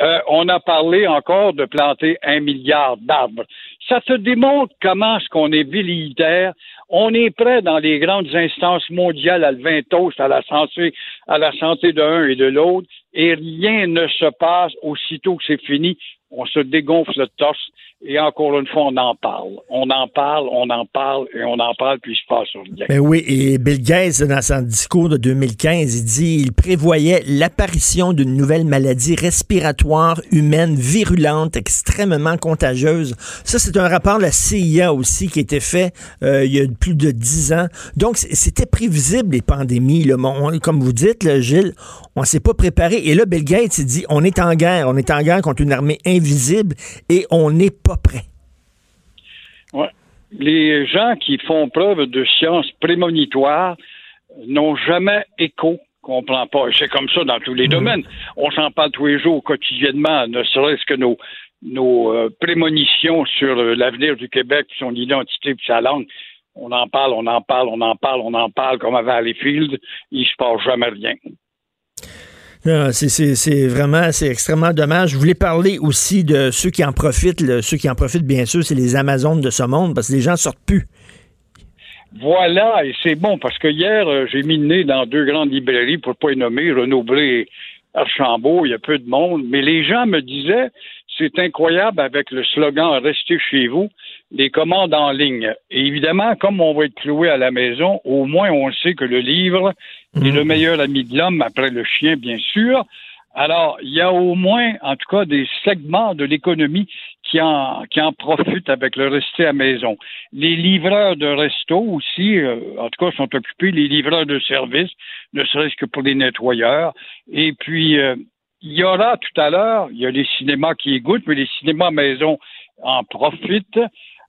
euh, on a parlé encore de planter un milliard d'arbres. Ça te démontre comment est-ce qu'on est velléitaire. On est prêt dans les grandes instances mondiales à lever un à la santé, à la santé de l'un et de l'autre, et rien ne se passe aussitôt que c'est fini. On se dégonfle le torse Et encore une fois, on en parle. On en parle, on en parle, et on en parle, puis il se passe rien. Ben oui, et Bill Gates, dans son discours de 2015, il dit il prévoyait l'apparition d'une nouvelle maladie respiratoire humaine virulente, extrêmement contagieuse. Ça, c'est un rapport de la CIA aussi qui été fait euh, il y a plus de dix ans. Donc, c'était prévisible, les pandémies. Là. comme vous dites, là, Gilles, on s'est pas préparé. Et là, Bill Gates, il dit on est en guerre. On est en guerre contre une armée invisible et on n'est pas prêt. Ouais. Les gens qui font preuve de science prémonitoire n'ont jamais écho comprend pas. C'est comme ça dans tous les domaines. On s'en parle tous les jours, quotidiennement, ne serait-ce que nos, nos euh, prémonitions sur euh, l'avenir du Québec, son identité, puis sa langue. On en parle, on en parle, on en parle, on en parle comme à Valleyfield. Il se passe jamais rien. C'est vraiment, c'est extrêmement dommage. Je voulais parler aussi de ceux qui en profitent. ceux qui en profitent, bien sûr, c'est les Amazones de ce monde, parce que les gens sortent plus. Voilà, et c'est bon, parce que hier, euh, j'ai mis le nez dans deux grandes librairies, pour ne pas les nommer, Renaud et Archambault, il y a peu de monde, mais les gens me disaient, c'est incroyable avec le slogan Restez chez vous, les commandes en ligne. Et évidemment, comme on va être cloué à la maison, au moins on sait que le livre est le mhm. meilleur ami de l'homme, après le chien, bien sûr. Alors, il y a au moins, en tout cas, des segments de l'économie qui en, qui en profitent avec le rester à maison. Les livreurs de resto aussi, euh, en tout cas, sont occupés, les livreurs de services, ne serait-ce que pour les nettoyeurs. Et puis, euh, il y aura tout à l'heure, il y a les cinémas qui égouttent, mais les cinémas maison en profitent.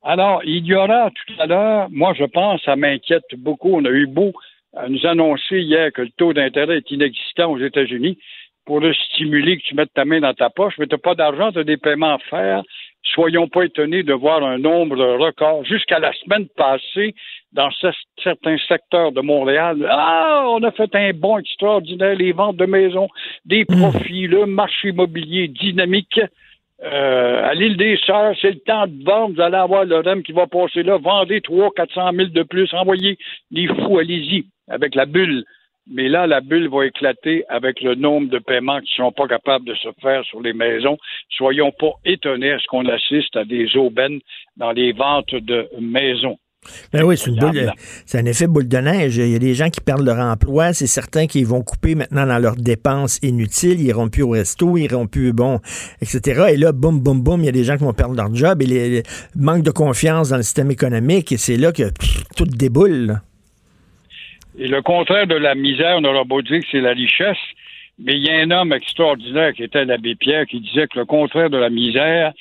Alors, il y aura tout à l'heure, moi je pense, ça m'inquiète beaucoup. On a eu beau à nous annoncer hier que le taux d'intérêt est inexistant aux États-Unis pour le stimuler que tu mettes ta main dans ta poche, mais tu n'as pas d'argent, tu as des paiements à faire. Soyons pas étonnés de voir un nombre record. Jusqu'à la semaine passée, dans certains secteurs de Montréal, ah, on a fait un bond extraordinaire, les ventes de maisons, des hmm. profits, le marché immobilier dynamique. Euh, à l'île des Sœurs, c'est le temps de vendre. Vous allez avoir le REM qui va passer là. Vendez 300, 400 000 de plus. Envoyez les fous, allez-y, avec la bulle. Mais là, la bulle va éclater avec le nombre de paiements qui ne sont pas capables de se faire sur les maisons. Soyons pas étonnés à ce qu'on assiste à des aubaines dans les ventes de maisons. Ben oui, c'est un effet boule de neige. Il y a des gens qui perdent leur emploi. C'est certains qui vont couper maintenant dans leurs dépenses inutiles. Ils iront plus au resto, ils iront plus, bon, etc. Et là, boum, boum, boum, il y a des gens qui vont perdre leur job et les, manque de confiance dans le système économique. Et c'est là que tout déboule. Et le contraire de la misère, on aura beau dire que c'est la richesse, mais il y a un homme extraordinaire qui était l'abbé Pierre qui disait que le contraire de la misère,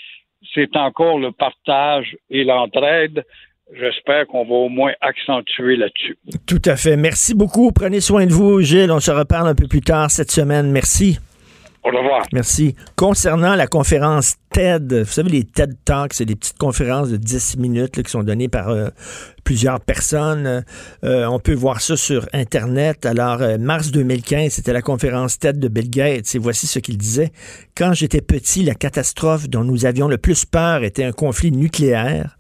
c'est encore le partage et l'entraide. J'espère qu'on va au moins accentuer là-dessus. Tout à fait. Merci beaucoup. Prenez soin de vous, Gilles. On se reparle un peu plus tard cette semaine. Merci. Au revoir. Merci. Concernant la conférence TED, vous savez, les TED Talks, c'est des petites conférences de 10 minutes qui sont données par euh, plusieurs personnes. Euh, on peut voir ça sur Internet. Alors, euh, mars 2015, c'était la conférence TED de Bill Gates. Et voici ce qu'il disait. Quand j'étais petit, la catastrophe dont nous avions le plus peur était un conflit nucléaire.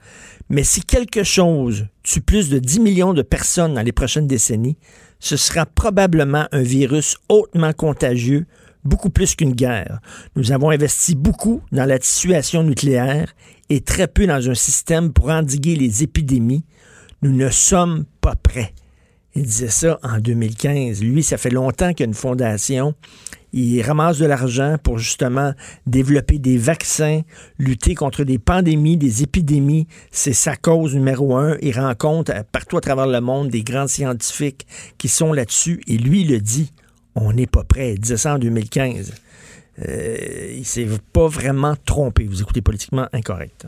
Mais si quelque chose tue plus de 10 millions de personnes dans les prochaines décennies, ce sera probablement un virus hautement contagieux beaucoup plus qu'une guerre. Nous avons investi beaucoup dans la situation nucléaire et très peu dans un système pour endiguer les épidémies. Nous ne sommes pas prêts. Il disait ça en 2015. Lui, ça fait longtemps qu'il fondation. Il ramasse de l'argent pour justement développer des vaccins, lutter contre des pandémies, des épidémies. C'est sa cause numéro un. Il rencontre partout à travers le monde des grands scientifiques qui sont là-dessus. Et lui, il le dit on n'est pas prêt. Il disait en 2015. Euh, il s'est pas vraiment trompé. Vous écoutez politiquement incorrect.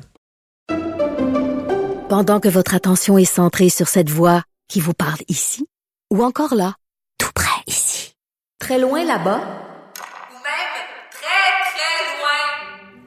Pendant que votre attention est centrée sur cette voix qui vous parle ici, ou encore là, tout près ici, très loin là-bas, ou même très, très loin,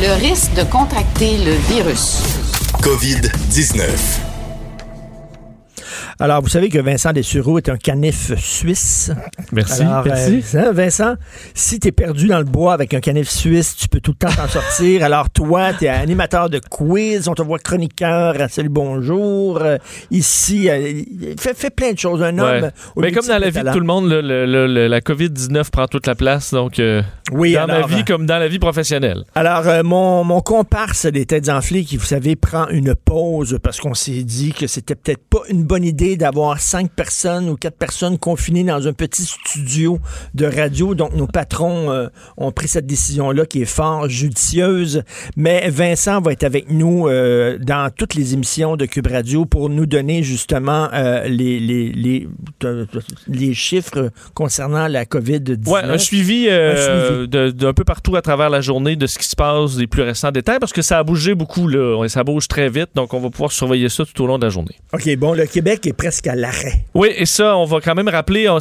Le risque de contracter le virus. COVID-19. Alors, vous savez que Vincent Dessureau est un canif suisse. Merci, Alors, merci. euh, hein, Vincent, si tu es perdu dans le bois avec un canif suisse, tu peux tout le temps t'en sortir. Alors, toi, tu es animateur de quiz, on te voit chroniqueur à Salut Bonjour. Euh, ici, euh, fait plein de choses. Un homme. Mais comme dans la vie de tout le monde, le- le- le- le- la COVID-19 prend toute la place. Donc, Oui, dans alors, ma vie comme dans la vie professionnelle. Alors, mon, mon comparse des têtes enflées, qui, vous savez, prend une pause parce qu'on s'est dit que c'était peut-être pas une bonne idée d'avoir cinq personnes ou quatre personnes confinées dans un petit studio de radio. Donc, nos patrons euh, ont pris cette décision-là qui est fort judicieuse. Mais Vincent va être avec nous euh, dans toutes les émissions de Cube Radio pour nous donner justement euh, les, les, les, les chiffres concernant la COVID-19. Ouais, un suivi, suivi. d'un peu partout à travers la journée de ce qui se passe, des plus récents détails, parce que ça a bougé beaucoup, là. Ça bouge très vite, donc on va pouvoir surveiller ça tout au long de la journée. OK, bon, le Québec est presque à l'arrêt. Oui, et ça, on va quand même rappeler, on-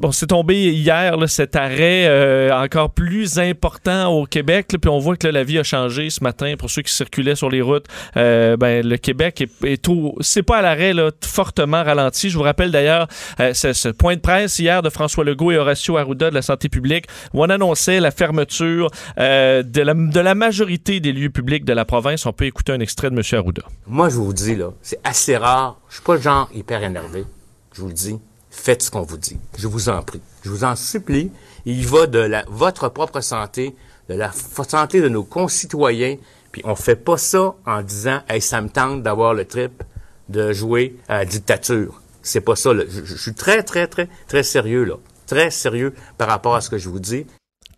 bon, c'est tombé hier, là, cet arrêt euh, encore plus important au Québec, là, puis on voit que là, la vie a changé ce matin pour ceux qui circulaient sur les routes. Euh, ben, le Québec est, est au, c'est pas à l'arrêt, là, fortement ralenti. Je vous rappelle d'ailleurs euh, ce, ce point de presse hier de François Legault et Horacio Arruda de la santé publique où on annonçait la fermeture euh, de, la, de la majorité des lieux publics de la province. On peut écouter un extrait de M. Arruda. Moi, je vous dis, là, c'est assez rare. Je suis pas genre hyper énervé. Je vous le dis. Faites ce qu'on vous dit. Je vous en prie. Je vous en supplie. Il va de la, votre propre santé, de la santé de nos concitoyens. Puis on fait pas ça en disant, hey, ça me tente d'avoir le trip de jouer à la dictature. C'est pas ça, là. Je, je- je suis très, très, très, très sérieux, là. Très sérieux par rapport à ce que je vous dis.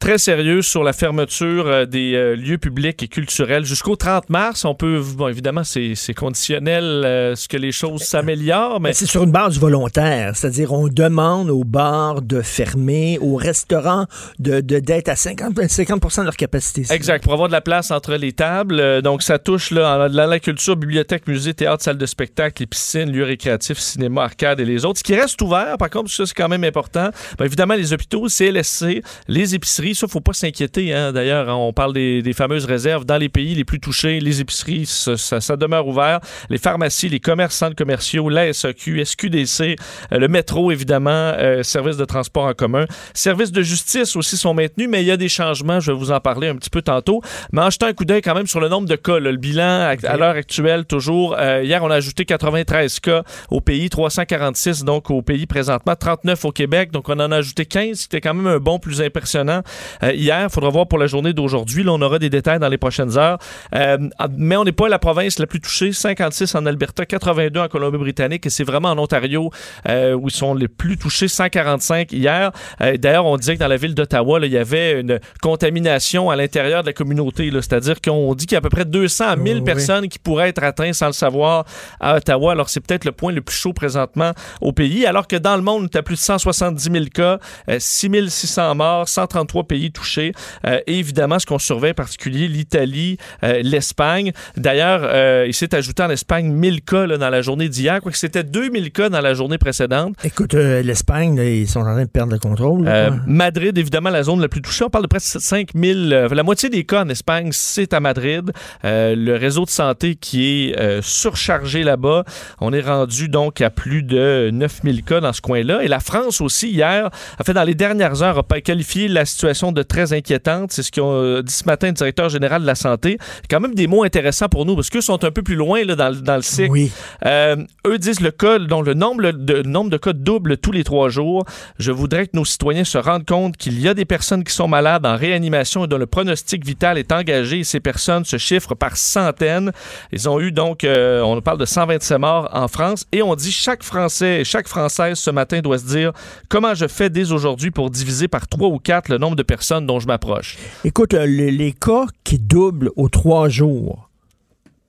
Très sérieux sur la fermeture euh, des euh, lieux publics et culturels jusqu'au 30 mars. On peut, bon, évidemment, c'est conditionnel euh, ce que les choses s'améliorent, mais c'est sur une base volontaire, c'est-à-dire on demande aux bars de fermer, aux restaurants de de- d'être à 50, 50 de leur capacité. Exact, pour avoir de la place entre les tables. Euh, donc, ça touche là, dans la culture, bibliothèque, musée, théâtre, salle de spectacle, les piscines, lieux récréatifs, cinéma, arcade et les autres. Ce qui reste ouvert, par contre, ça c'est quand même important, ben, évidemment, les hôpitaux, CLSC, les épiceries, ça, faut pas s'inquiéter. Hein. D'ailleurs, on parle des, des fameuses réserves dans les pays les plus touchés. Les épiceries, ça, ça- ça demeure ouvert. Les pharmacies, les commerces, centres commerciaux, la SAQ, SQDC, euh, le métro, évidemment, euh, services de transport en commun. Services de justice aussi sont maintenus, mais il y a des changements. Je vais vous en parler un petit peu tantôt. Mais en jetant un coup d'œil quand même sur le nombre de cas, là, le bilan à, à l'heure actuelle, toujours. euh, hier, on a ajouté 93 cas au pays, 346 donc au pays présentement, 39 au Québec. Donc, on en a ajouté 15, c'était quand même un bon plus impressionnant. Euh, hier, il faudra voir pour la journée d'aujourd'hui. Là, on aura des détails dans les prochaines heures. Euh, mais on n'est pas la province la plus touchée. 56 en Alberta, 82 en Colombie-Britannique. Et c'est vraiment en Ontario euh, où ils sont les plus touchés, 145 hier. D'ailleurs, on disait que dans la ville d'Ottawa, il y avait une contamination à l'intérieur de la communauté. C'est-à-dire qu'on dit qu'il y a à peu près 200 à 1000 oui. personnes qui pourraient être atteintes sans le savoir à Ottawa. Alors, c'est peut-être le point le plus chaud présentement au pays. Alors que dans le monde, on est à plus de 170 000 cas, euh, 6600 morts, 133 pays touchés. Euh, et évidemment, ce qu'on surveille en particulier, l'Italie, euh, l'Espagne. D'ailleurs, euh, il s'est ajouté en Espagne 1000 cas là, dans la journée d'hier, quoique c'était 2000 cas dans la journée précédente. Écoute, euh, l'Espagne, ils sont en train de perdre le contrôle. Madrid, évidemment, la zone la plus touchée. On parle de presque 5000. euh, la moitié des cas en Espagne, c'est à Madrid. Le réseau de santé qui est surchargé là-bas. On est rendu donc à plus de 9000 cas dans ce coin-là. Et la France aussi, hier, a fait dans les dernières heures, a qualifié la situation de très inquiétante. C'est ce qu'a euh, dit ce matin le directeur général de la santé. Quand même des mots intéressants pour nous parce qu'eux sont un peu plus loin là, dans, le- dans le cycle. Oui. Euh, eux disent le cas, dont le nombre de, le nombre de cas double tous les trois jours. Je voudrais que nos citoyens se rendent compte qu'il y a des personnes qui sont malades en réanimation et dont le pronostic vital est engagé et ces personnes se chiffrent par centaines. Ils ont eu donc, euh, on parle de 127 morts en France et on dit chaque Français et chaque Française ce matin doit se dire comment je fais dès aujourd'hui pour diviser par trois ou quatre le nombre de personnes dont je m'approche. Écoute, euh, le- les cas qui doublent aux trois jours,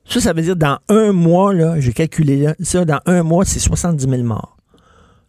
ça, ça veut dire dans un mois, là, j'ai calculé ça, dans un mois, c'est 70 000 morts.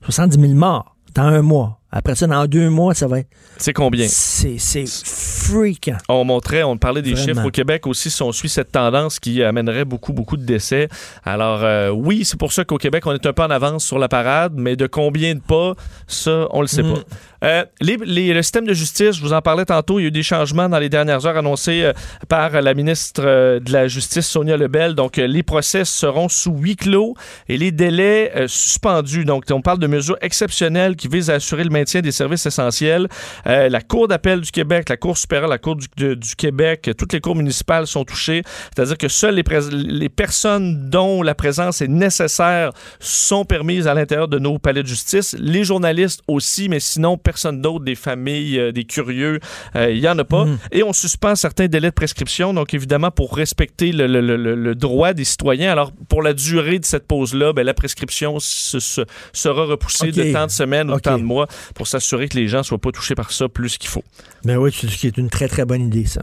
70 000 morts dans un mois. Après ça, dans deux mois, ça va être. C'est combien? C'est freakant. On montrait, on parlait des Vraiment. chiffres au Québec aussi, si on suit cette tendance qui amènerait beaucoup, beaucoup de décès. Alors, euh, oui, c'est pour ça qu'au Québec, on est un peu en avance sur la parade, mais de combien de pas, ça, on le sait Mm. pas. Euh, les- les- le système de justice, je vous en parlais tantôt, il y a eu des changements dans les dernières heures annoncés euh, par la ministre de la Justice, Sonia Lebel. Donc, les procès seront sous huis clos et les délais suspendus. Donc, on parle de mesures exceptionnelles qui visent à assurer le maintien des services essentiels. Euh, la Cour d'appel du Québec, la Cour supérieure, la Cour du, de- du Québec, euh, toutes les cours municipales sont touchées. C'est-à-dire que seules les, personnes dont la présence est nécessaire sont permises à l'intérieur de nos palais de justice. Les journalistes aussi, mais sinon, personne d'autre, des familles, euh, des curieux, euh, il y en a pas. Et on suspend certains délais de prescription, donc évidemment pour respecter le, le- le- le- le droit des citoyens. Alors, pour la durée de cette pause-là, ben, la prescription se- se- sera repoussée de tant de semaines ou de tant de mois pour s'assurer que les gens soient pas touchés par ça plus qu'il faut. Ben oui, c'est ce qui est une très, très bonne idée, ça.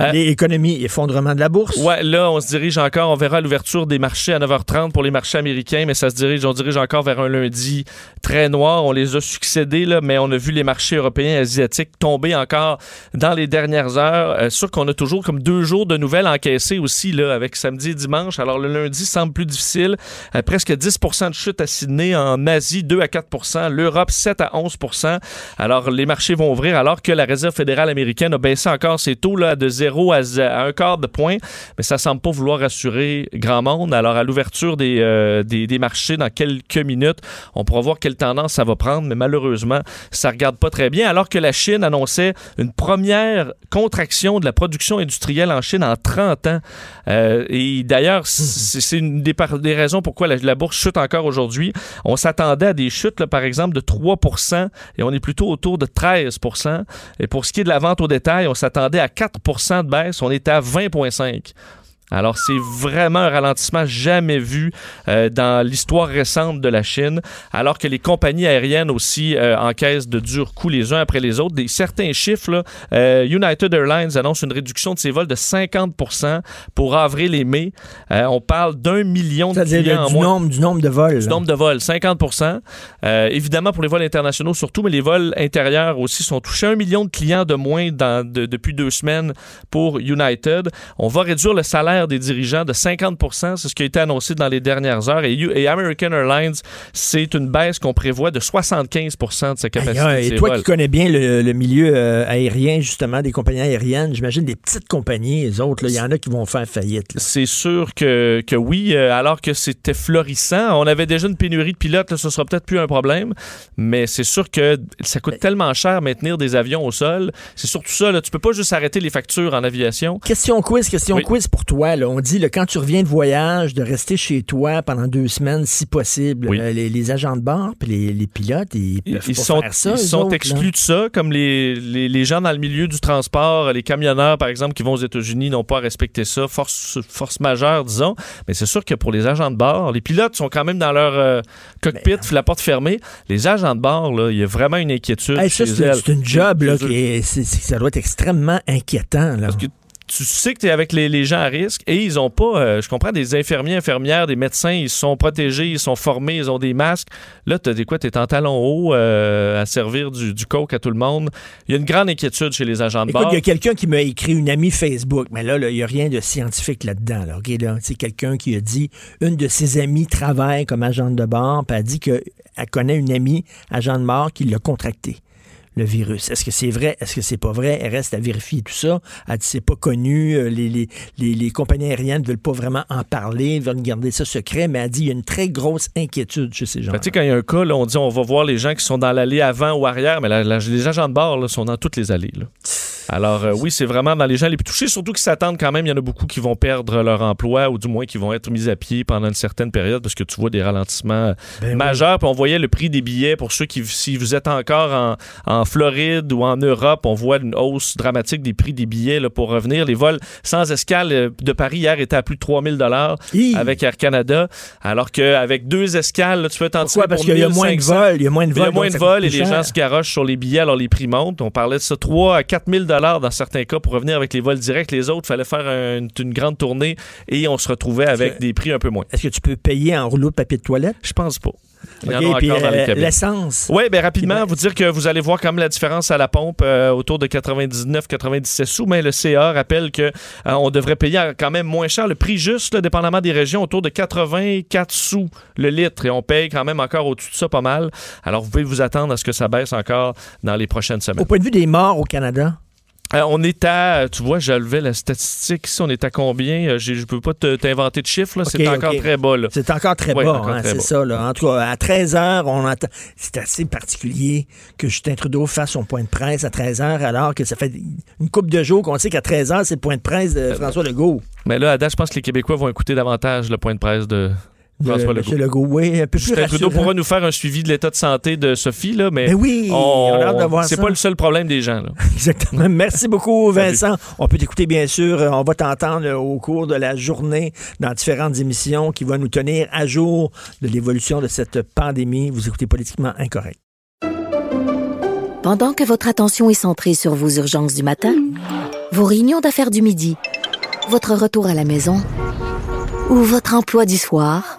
Euh, L'économie, effondrement de la bourse. Ouais, là, on se dirige encore, on verra l'ouverture des marchés à 9h30 pour les marchés américains, mais ça se dirige, on dirige encore vers un lundi très noir. On les a succédés, là, mais on a vu les marchés européens et asiatiques tomber encore dans les dernières heures. Euh, sûr qu'on a toujours comme deux jours de nouvelles encaissées aussi, là, avec samedi et dimanche. Alors, le lundi semble plus difficile. Euh, presque 10% de chute à Sydney, en Asie, 2 à 4% l'Europe, 7 à 11 Alors, les marchés vont ouvrir alors que la Réserve fédérale américaine a baissé encore ses taux là, de 0 à, un quart de point, mais ça semble pas vouloir rassurer grand monde. Alors, à l'ouverture des, euh, des, des marchés dans quelques minutes, on pourra voir quelle tendance ça va prendre, mais malheureusement, ça regarde pas très bien, alors que la Chine annonçait une première contraction de la production industrielle en Chine en 30 ans. Euh, et d'ailleurs, c'est une des, des raisons pourquoi la, la bourse chute encore aujourd'hui. On s'attendait à des chutes, là, par exemple, de 3 et on est plutôt autour de 13% Et pour ce qui est de la vente au détail, on s'attendait à 4% de baisse, on était à 20,5 alors, c'est vraiment un ralentissement jamais vu euh, dans l'histoire récente de la Chine, alors que les compagnies aériennes aussi euh, encaissent de durs coups les uns après les autres. Des, certains chiffres, là, euh, United Airlines annonce une réduction de ses vols de 50 pour avril et mai. On parle d'un million de clients en du moins. nombre, du nombre de vols. Du là. nombre de vols, 50 Euh, Évidemment, pour les vols internationaux surtout, mais les vols intérieurs aussi sont touchés. Un million de clients de moins dans- de- depuis deux semaines pour United. On va réduire le salaire des dirigeants de 50 c'est ce qui a été annoncé dans les dernières heures. Et, U- et American Airlines, c'est une baisse qu'on prévoit de 75 de sa capacité Aïe, aïe, de et ses toi vols. qui connais bien le, le milieu euh, aérien, justement, des compagnies aériennes, j'imagine des petites compagnies, les autres, il y en a qui vont faire faillite. C'est sûr que, que oui, euh, alors que c'était florissant. On avait déjà une pénurie de pilotes, là, ce sera peut-être plus un problème, mais c'est sûr que ça coûte tellement cher maintenir des avions au sol. C'est surtout ça, là, tu peux pas juste arrêter les factures en aviation. Question quiz, question Oui. quiz pour toi. Là. On dit, là, quand tu reviens de voyage, de rester chez toi pendant deux semaines, si possible. Oui. Euh, les, les agents de bord puis les, les pilotes, ils peuvent Ils pas sont, faire ça, ils eux sont autres, là. exclus de ça, comme les, les, gens dans le milieu du transport, les camionneurs, par exemple, qui vont aux États-Unis, n'ont pas respecté ça. Force, force majeure, disons. Mais c'est sûr que pour les agents de bord, les pilotes sont quand même dans leur euh, cockpit, la porte fermée. Les agents de bord, il y a vraiment une inquiétude Hey, c'est une job là, qui est- ça doit être extrêmement inquiétant. Là. Tu sais que tu es avec les, les gens à risque et ils ont pas, euh, je comprends, des infirmiers, infirmières, des médecins, ils sont protégés, ils sont formés, ils ont des masques. Là, tu as des quoi, tu es en talon haut euh, à servir du, du coke à tout le monde. Il y a une grande inquiétude chez les agents de Écoute, bord. il y a quelqu'un qui m'a écrit une amie Facebook, mais là, il n'y a rien de scientifique là-dedans. Là, là, c'est quelqu'un qui a dit une de ses amies travaille comme agente de bord, puis elle a dit qu'elle connaît une amie agent de bord qui l'a contracté. Le virus. Est-ce que c'est vrai? Est-ce que c'est pas vrai? Elle reste à vérifier tout ça. Elle dit c'est pas connu. Euh, Les, les, les, les compagnies aériennes ne veulent pas vraiment en parler, veulent garder ça secret, mais elle dit il y a une très grosse inquiétude chez ces gens. Ben, tu sais, quand il y a un cas, là, on dit on va voir les gens qui sont dans l'allée avant ou arrière, mais les agents de bord là, sont dans toutes les allées. là. Alors euh, oui, c'est vraiment dans les gens les plus touchés, surtout qu'ils s'attendent quand même, il y en a beaucoup qui vont perdre leur emploi ou du moins qui vont être mis à pied pendant une certaine période parce que tu vois des ralentissements Ben majeurs. Puis on voyait le prix des billets pour ceux qui, si vous êtes encore en, en Floride ou en Europe, on voit une hausse dramatique des prix des billets là, pour revenir. Les vols sans escale euh, de Paris hier étaient à plus de 3000 dollars avec Air Canada, alors qu'avec deux escales, là, tu peux t'en tirer Parce pour qu'il y a moins de 1500. vols. Il y a moins de Il y a vols. moins de vols et les gens se garochent sur les billets, alors les prix montent. On parlait de ça 3 à 4 000 dans certains cas pour revenir avec les vols directs. Les autres, il fallait faire un- une grande tournée et on se retrouvait avec que- des prix un peu moins. Est-ce que tu peux payer en rouleau de papier de toilette? Je pense pas. Il y en OK, a puis, encore dans les euh, l'essence. Oui, bien rapidement, vous dire que vous allez voir quand même la différence à la pompe euh, autour de 99-97 sous, mais le CA rappelle que euh, on devrait payer quand même moins cher. Le prix juste, là, dépendamment des régions, autour de 84 sous le litre et on paye quand même encore au-dessus de ça pas mal. Alors vous pouvez vous attendre à ce que ça baisse encore dans les prochaines semaines. Au point de vue des morts au Canada, Euh, on est à, tu vois, je levais la statistique ici, on est à combien? Euh, j'ai- Je peux pas te- t'inventer de chiffres, c'est encore très bas. Là. c'est encore très Ouais, bas, encore hein, très c'est bas. ça. Là. En tout cas, à 13 heures, on entend. C'est assez particulier que Justin Trudeau fasse son point de presse à 13 heures, alors que ça fait une couple de jours qu'on sait qu'à 13 heures, c'est le point de presse de François Legault. Mais là, à date, je pense que les Québécois vont écouter davantage le point de presse De François M. Legault. Legault, oui, un peu plus Justin Trudeau rassurant. pourra nous faire un suivi de l'état de santé de Sophie, là, mais, Mais oui, on a hâte de voir c'est pas le seul problème des gens. Là. Exactement. Merci beaucoup, Vincent. On peut t'écouter, bien sûr. On va t'entendre euh, au cours de la journée dans différentes émissions qui vont nous tenir à jour de l'évolution de cette pandémie. Vous écoutez Politiquement Incorrect. Pendant que votre attention est centrée sur vos urgences du matin, vos réunions d'affaires du midi, votre retour à la maison ou votre emploi du soir,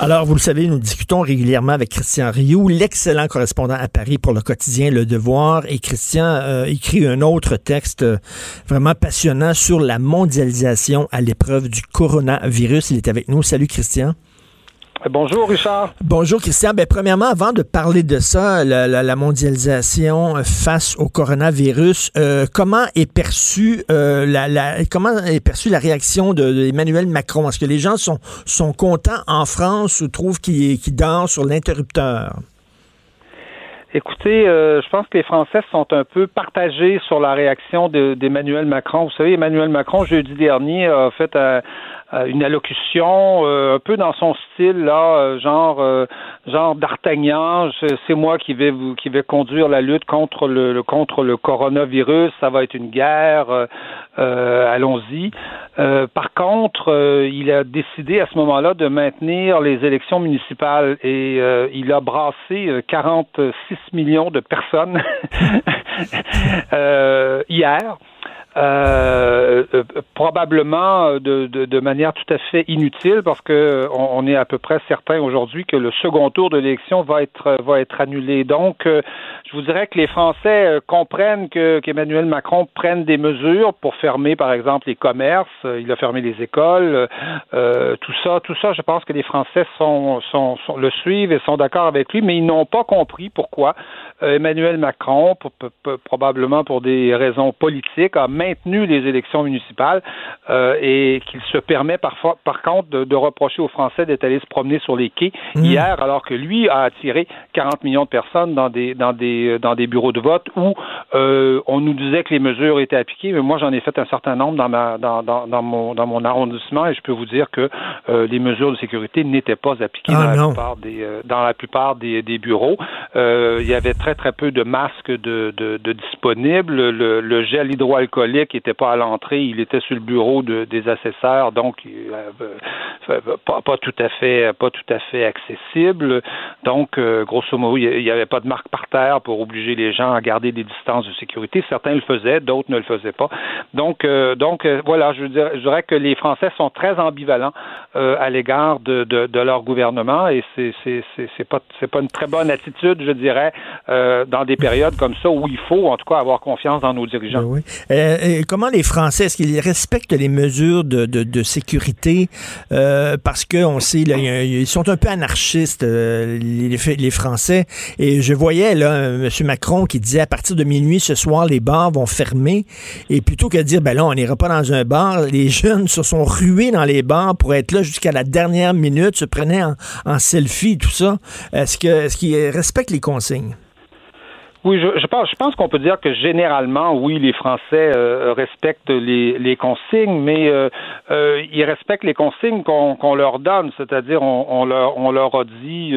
Alors, vous le savez, nous discutons régulièrement avec Christian Rioux, l'excellent correspondant à Paris pour le quotidien Le Devoir. Et Christian euh, écrit un autre texte euh, vraiment passionnant sur la mondialisation à l'épreuve du coronavirus. Il est avec nous. Salut, Christian. Bonjour, Richard. Bonjour Christian. Ben, premièrement, avant de parler de ça, la, la- la mondialisation euh, face au coronavirus, euh, comment est perçue euh, la, la- comment est perçue la réaction de, de Emmanuel Macron? Est-ce que les gens sont sont contents en France ou trouvent qu'il qu'il dort sur l'interrupteur? Écoutez, euh, je pense que les Français sont un peu partagés sur la réaction de- d'Emmanuel Macron. Vous savez, Emmanuel Macron, jeudi dernier, a fait euh, une allocution euh, un peu dans son style, là, euh, genre, euh, genre d'Artagnan. C'est moi qui vais vous, qui vais conduire la lutte contre le, contre le coronavirus. Ça va être une guerre. euh, euh, Allons-y. Euh, par contre, euh, il a décidé à ce moment-là de maintenir les élections municipales et euh, il a brassé euh, 46 millions de personnes euh, hier. Euh, euh, probablement de, de, de manière tout à fait inutile parce que euh, on, est à peu près certain aujourd'hui que le second tour de l'élection va être va être annulé. Donc, je vous dirais que les Français comprennent que qu'Emmanuel Macron prenne des mesures pour fermer, par exemple, les commerces. Il a fermé les écoles. Tout ça, tout ça, je pense que les Français sont, sont, sont- le suivent et sont d'accord avec lui, mais ils n'ont pas compris pourquoi Emmanuel Macron, probablement pour des raisons politiques, a maintenu les élections municipales euh, et qu'il se permet parfois, par contre, de, de reprocher aux Français d'être allés se promener sur les quais hier, alors que lui a attiré 40 millions de personnes dans des dans des dans des bureaux de vote où euh, on nous disait que les mesures étaient appliquées, mais moi j'en ai fait un certain nombre dans ma dans, dans, dans mon dans mon arrondissement et je peux vous dire que euh, les mesures de sécurité n'étaient pas appliquées Ah, dans, la plupart des dans la plupart des, des bureaux. Il y avait très très peu de masques de, de, de disponibles. Le, le gel hydroalcoolique n'était pas à l'entrée, il était sur le bureau de, des assesseurs, donc euh, euh, pas, pas tout à fait pas tout à fait accessible. Donc euh, grosso modo, il n'y avait pas de marque par terre pour obliger les gens à garder des distances de sécurité. Certains le faisaient, d'autres ne le faisaient pas. Donc donc voilà, je dirais, je dirais que les Français sont très ambivalents à l'égard de, leur gouvernement et c'est pas une très bonne attitude, je dirais, dans des périodes comme ça où il faut en tout cas avoir confiance dans nos dirigeants. Euh, euh, comment les Français, est-ce qu'ils respectent les mesures de, sécurité? Euh, parce qu'on sait, là, ils sont un peu anarchistes, euh, les, Français. Et je voyais là M. Macron qui disait à partir de minuit ce soir, les bars vont fermer. Et plutôt que de dire, ben là, on n'ira pas dans un bar, les jeunes se sont rués dans les bars pour être là jusqu'à la dernière minute, se prenaient en, selfie, tout ça. Est-ce qu'ils respectent les consignes? Oui, je, je pense, je pense qu'on peut dire que généralement, oui, les Français euh, respectent les, les, consignes, mais euh, euh, ils respectent les consignes qu'on leur donne, c'est-à-dire on, on, leur, on leur a dit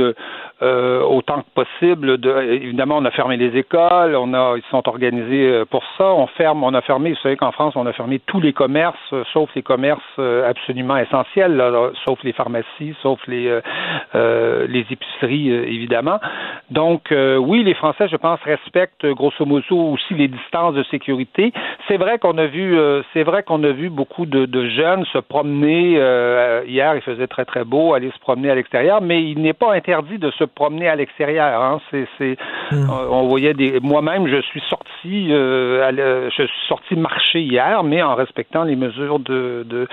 euh, autant que possible. De, évidemment, on a fermé les écoles, on a, ils sont organisés pour ça. On ferme, on a fermé. Vous savez qu'en France, on a fermé tous les commerces, sauf les commerces absolument essentiels, là, sauf les pharmacies, sauf les les épiceries, évidemment. Donc, oui, les Français, je pense respecte grosso modo aussi les distances de sécurité. C'est vrai qu'on a vu, euh, c'est vrai qu'on a vu beaucoup de, de jeunes se promener euh, hier. Il faisait très très beau, aller se promener à l'extérieur, mais il n'est pas interdit de se promener à l'extérieur. Hein. C'est, c'est, hmm. on voyait des. Moi-même, je suis sorti, euh, je suis sorti marcher hier, mais en respectant les mesures de de,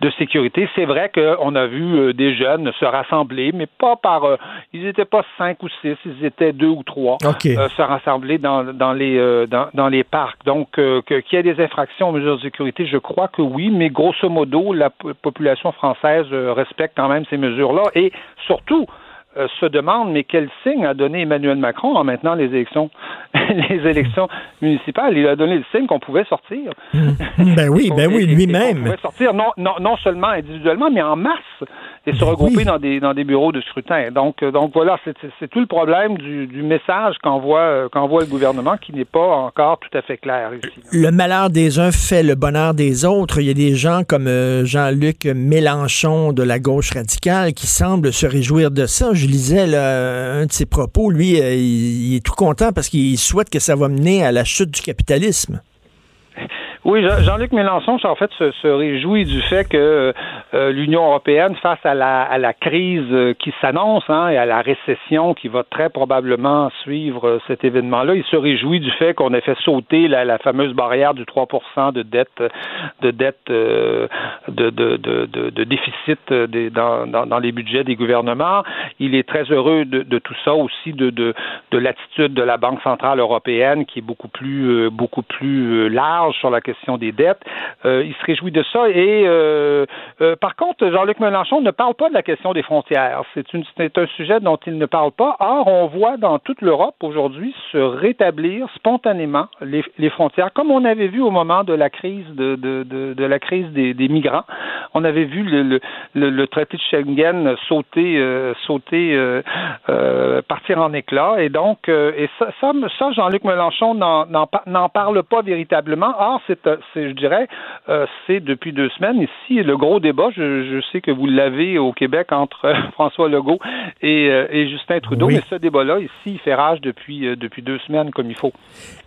de sécurité. C'est vrai qu'on a vu des jeunes se rassembler, mais pas par. ils n'étaient pas cinq ou six, ils étaient deux ou trois. Okay. se rassembler dans, dans les euh, dans, dans, les parcs. Donc, euh, qu'il y ait des infractions aux mesures de sécurité, je crois que oui, mais grosso modo, la population française euh, respecte quand même ces mesures-là. Et surtout, se demande mais quel signe a donné Emmanuel Macron en maintenant les élections les élections municipales? Il a donné le signe qu'on pouvait sortir ben oui ben oui lui-même on pouvait sortir non, non, non seulement individuellement mais en masse et se regrouper dans des dans des bureaux de scrutin. Donc euh, donc voilà, c'est tout le problème du, du message qu'envoie euh, qu'envoie le gouvernement qui n'est pas encore tout à fait clair ici. Le malheur des uns fait le bonheur des autres. Il y a des gens comme euh, Jean-Luc Mélenchon de la gauche radicale qui semblent se réjouir de ça. Je lisais là, un de ses propos. Lui, il, il est tout content parce qu'il souhaite que ça va mener à la chute du capitalisme. Oui, Jean-Luc Mélenchon, en fait, se, réjouit du fait que euh, l'Union européenne, face à la, crise euh, qui s'annonce hein, et à la récession qui va très probablement suivre euh, cet événement-là, il se réjouit du fait qu'on ait fait sauter la, fameuse barrière du 3 de dette, de dette, de, déficit dans, les budgets des gouvernements. Il est très heureux de, tout ça aussi, de l'attitude de la Banque centrale européenne qui est beaucoup plus, beaucoup plus large sur la question question des dettes. Euh, il se réjouit de ça. Et euh, euh, par contre, Jean-Luc Mélenchon ne parle pas de la question des frontières. C'est un sujet dont il ne parle pas. Or, on voit dans toute l'Europe aujourd'hui se rétablir spontanément les, frontières, comme on avait vu au moment de la crise des, migrants. On avait vu le, traité de Schengen sauter, partir en éclat. Et donc, ça, ça Jean-Luc Mélenchon n'en parle pas véritablement. Or, c'est je dirais, euh, c'est depuis deux semaines. Ici, le gros débat, je, sais que vous l'avez au Québec entre François Legault euh, et, Justin Trudeau, mais ce débat-là, ici, il fait rage depuis, euh, depuis deux semaines comme il faut.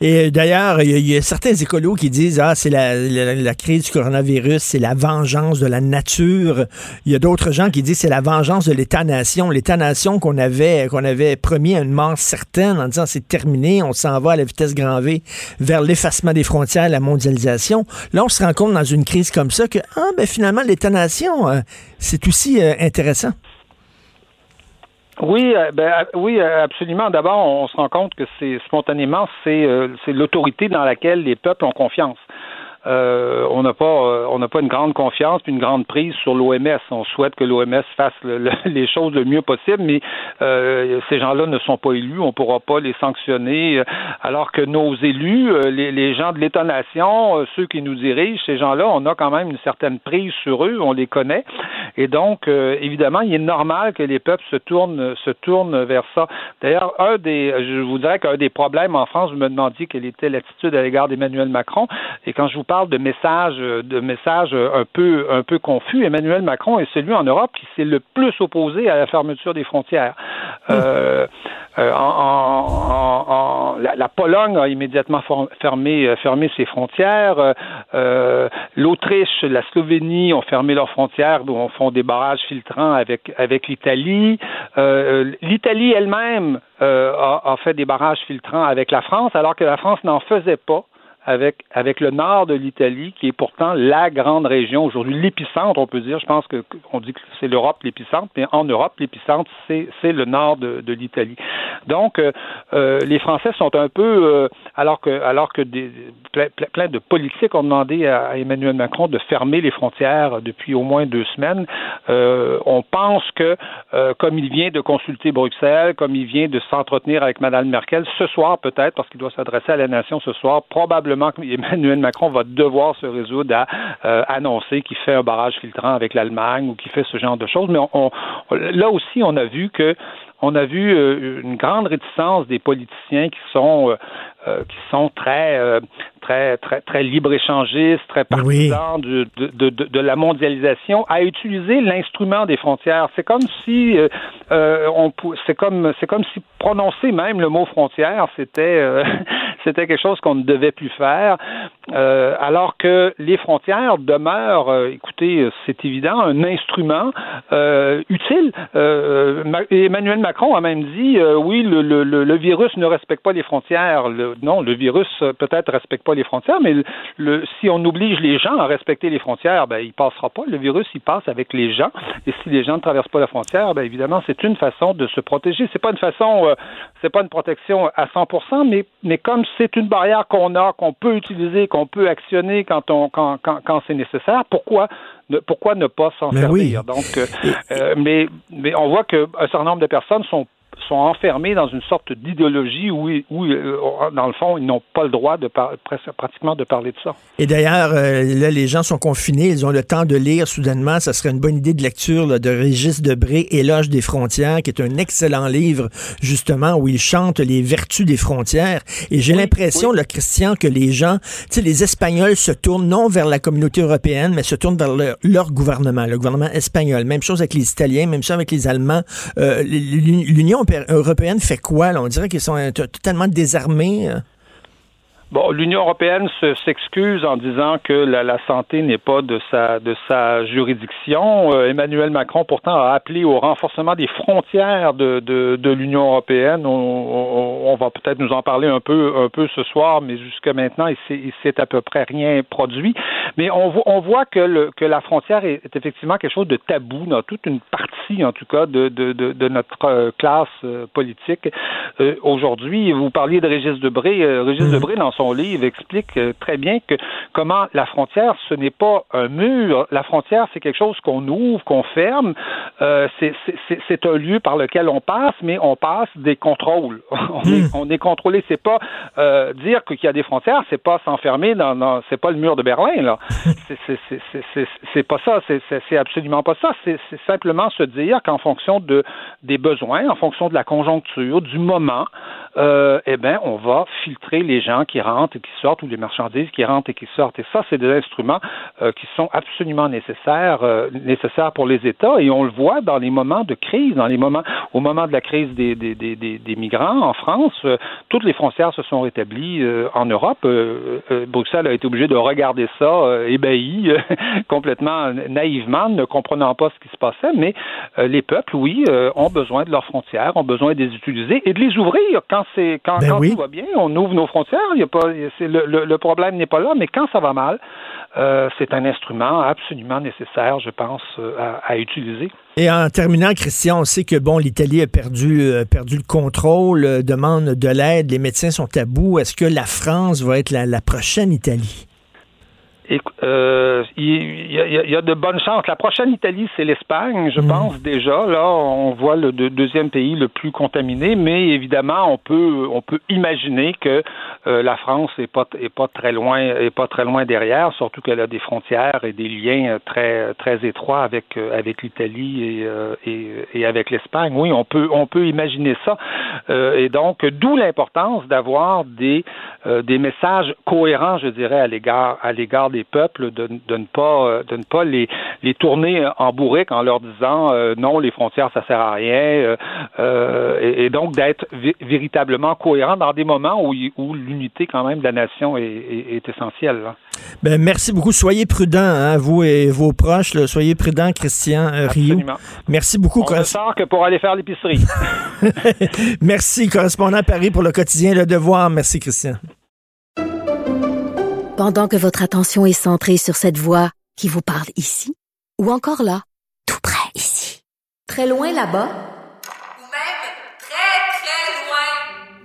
Et d'ailleurs, il y, a certains écolos qui disent, ah, c'est la, la, crise du coronavirus, c'est la vengeance de la nature. Il y a d'autres gens qui disent, c'est la vengeance de l'État-nation. L'État-nation qu'on avait, qu'on avait promis à une mort certaine en disant, c'est terminé, on s'en va à la vitesse grand V vers l'effacement des frontières, la mondialisation Là, on se rend compte dans une crise comme ça que ah, ben, finalement, l'État-nation, euh, c'est aussi euh, intéressant. Oui, euh, ben, oui, absolument. D'abord, on se rend compte que c'est spontanément, c'est l'autorité dans laquelle les peuples ont confiance. Euh, on n'a pas euh, on n'a pas une grande confiance une grande prise sur l'OMS. On souhaite que l'OMS fasse les choses le mieux possible, mais euh, ces gens-là ne sont pas élus, on ne pourra pas les sanctionner. Alors que nos élus, les, les gens de l'État-nation, ceux qui nous dirigent, ces gens-là, on a quand même une certaine prise sur eux, on les connaît, et donc évidemment, il est normal que les peuples se tournent se tournent vers ça. D'ailleurs, un des, je vous dirais qu'un des problèmes en France, vous me demandiez quelle était l'attitude à l'égard d'Emmanuel Macron, et quand je vous de messages, de messages un peu, un peu confus. Emmanuel Macron est celui en Europe qui s'est le plus opposé à la fermeture des frontières. Euh, euh, en, la, Pologne a immédiatement fermé, euh, fermé ses frontières. L'Autriche, la Slovénie ont fermé leurs frontières, on font des barrages filtrants avec, avec l'Italie. L'Italie elle-même a, a fait des barrages filtrants avec la France, alors que la France n'en faisait pas avec, avec le nord de l'Italie, qui est pourtant la grande région aujourd'hui, l'épicentre, on peut dire. Je pense que on dit que c'est l'Europe l'épicentre, mais en Europe, l'épicentre, c'est, le nord de, l'Italie. Donc, euh, euh, les Français sont un peu, euh, alors que, alors que des, plein, de politiques ont demandé à, Emmanuel Macron de fermer les frontières depuis au moins deux semaines, on pense que, comme il vient de consulter Bruxelles, comme il vient de s'entretenir avec Mme Merkel, ce soir peut-être, parce qu'il doit s'adresser à la nation ce soir, probablement qu'Emmanuel Macron va devoir se résoudre à euh, annoncer qu'il fait un barrage filtrant avec l'Allemagne ou qu'il fait ce genre de choses. Mais on- là aussi, on a vu que on a vu euh, une grande réticence des politiciens qui sont euh, euh, qui sont très très très très libre échangistes, très partisans du- de, de, de, de la mondialisation, à utiliser l'instrument des frontières. C'est comme si on c'est comme c'est comme si prononcer même le mot frontière, c'était c'était quelque chose qu'on ne devait plus faire. Alors que les frontières demeurent, écoutez, c'est évident, un instrument utile. Ma- Emmanuel Macron a même dit, euh, oui, le, le, le, virus ne respecte pas les frontières. Non, le virus euh, peut-être respecte pas les frontières, mais le, si on oblige les gens à respecter les frontières, ben il passera pas. Le virus, il passe avec les gens. Et si les gens ne traversent pas la frontière, ben évidemment, c'est une façon de se protéger. C'est pas une façon, euh, c'est pas une protection à 100%, mais mais comme c'est une barrière qu'on a, qu'on peut utiliser, qu'on peut actionner quand quand quand, quand c'est nécessaire, pourquoi ne, pourquoi ne pas s'en servir oui. Donc, euh, euh, mais mais on voit qu'un certain nombre de personnes sont sont enfermés dans une sorte d'idéologie où, où euh, dans le fond, ils n'ont pas le droit de par- pratiquement de parler de ça. Et d'ailleurs, euh, là, les gens sont confinés, ils ont le temps de lire soudainement. Ça serait une bonne idée de lecture là, de Régis Debré, Éloge des frontières, qui est un excellent livre, justement, où il chante les vertus des frontières. Et j'ai l'impression, là, Christian, que les gens, tu sais, les Espagnols se tournent non vers la communauté européenne, mais se tournent vers leur, leur gouvernement, le gouvernement espagnol. Même chose avec les Italiens, même chose avec les Allemands. Euh, l'Uni- L'Union européenne fait quoi? On dirait qu'ils sont euh, totalement désarmés. euh. Bon, l'Union européenne se- s'excuse en disant que la, la santé n'est pas de sa de sa juridiction. Euh, Emmanuel Macron pourtant a appelé au renforcement des frontières de, de, de l'Union européenne. On, on- on va peut-être nous en parler un peu un peu ce soir, mais jusqu'à maintenant, il s'est il s'est à peu près rien produit. Mais on voit on voit que le que la frontière est, est effectivement quelque chose de tabou dans toute une partie, en tout cas, de de, de, de notre euh, classe euh, politique euh, aujourd'hui. Vous parliez de Régis Debré. Régis Debré, dans son livre, explique euh, très bien que comment la frontière, ce n'est pas un mur. La frontière, c'est quelque chose qu'on ouvre, qu'on ferme. Euh, c'est- un lieu par lequel on passe, mais on passe des contrôles. on, est, on est contrôlé. C'est pas euh, dire qu'il y a des frontières, c'est pas s'enfermer dans, dans c'est pas le mur de Berlin là. C'est- pas ça. C'est absolument pas ça. C'est c'est simplement se dire qu'en fonction de des besoins, en fonction de la conjoncture, du moment, euh, eh ben, on va filtrer les gens qui rentrent et qui sortent ou les marchandises qui rentrent et qui sortent. Et ça, c'est des instruments euh, qui sont absolument nécessaires, euh, nécessaires pour les États. Et on le voit dans les moments de crise, dans les moments, au moment de la crise des, des, des, des, migrants en France, euh, toutes les frontières se sont rétablies en Europe. Bruxelles a été obligé de regarder ça ébahi, complètement naïvement, ne comprenant pas ce qui se passait. Mais les peuples, oui, ont besoin de leurs frontières, ont besoin de les utiliser et de les ouvrir quand c'est quand, Ben quand oui. tout va bien, on ouvre nos frontières. Il y a pas, le, le, le problème n'est pas là, mais quand ça va mal, euh, c'est un instrument absolument nécessaire, je pense, euh, à, à utiliser. Et en terminant, Christian, on sait que bon, l'Italie a perdu, euh, perdu le contrôle, euh, demande de l'aide, les médecins sont à bout. Est-ce que la France va être la, la prochaine Italie? Euh, il, y a, il y a de bonnes chances. La prochaine Italie, c'est l'Espagne, je pense déjà. Là, on voit le deux- deuxième pays le plus contaminé, mais évidemment, on peut on peut imaginer que la France est pas est pas très loin est pas très loin derrière, surtout qu'elle a des frontières et des liens très très étroits avec euh, avec l'Italie et, euh, et et avec l'Espagne. Oui, on peut on peut imaginer ça. Euh, et donc, d'où l'importance d'avoir des euh, des messages cohérents, je dirais, à l'égard à l'égard des peuples, de, de ne pas euh, de ne pas les les tourner en bourrique en leur disant euh, non, les frontières ça sert à rien, euh, euh, et, donc d'être vé- véritablement cohérent dans des moments où, où l'unité quand même de la nation est, est, est essentielle. là. Ben, merci beaucoup. Soyez prudents, hein, vous et vos proches. là. Soyez prudents, Christian euh. Absolument. Merci beaucoup. On ne sort que pour aller faire l'épicerie. Merci, correspondant à Paris pour le quotidien Le Devoir. Merci, Christian. pendant que votre attention est centrée sur cette voix qui vous parle ici ou encore là, tout près ici, très loin là-bas, Ou même très, très loin.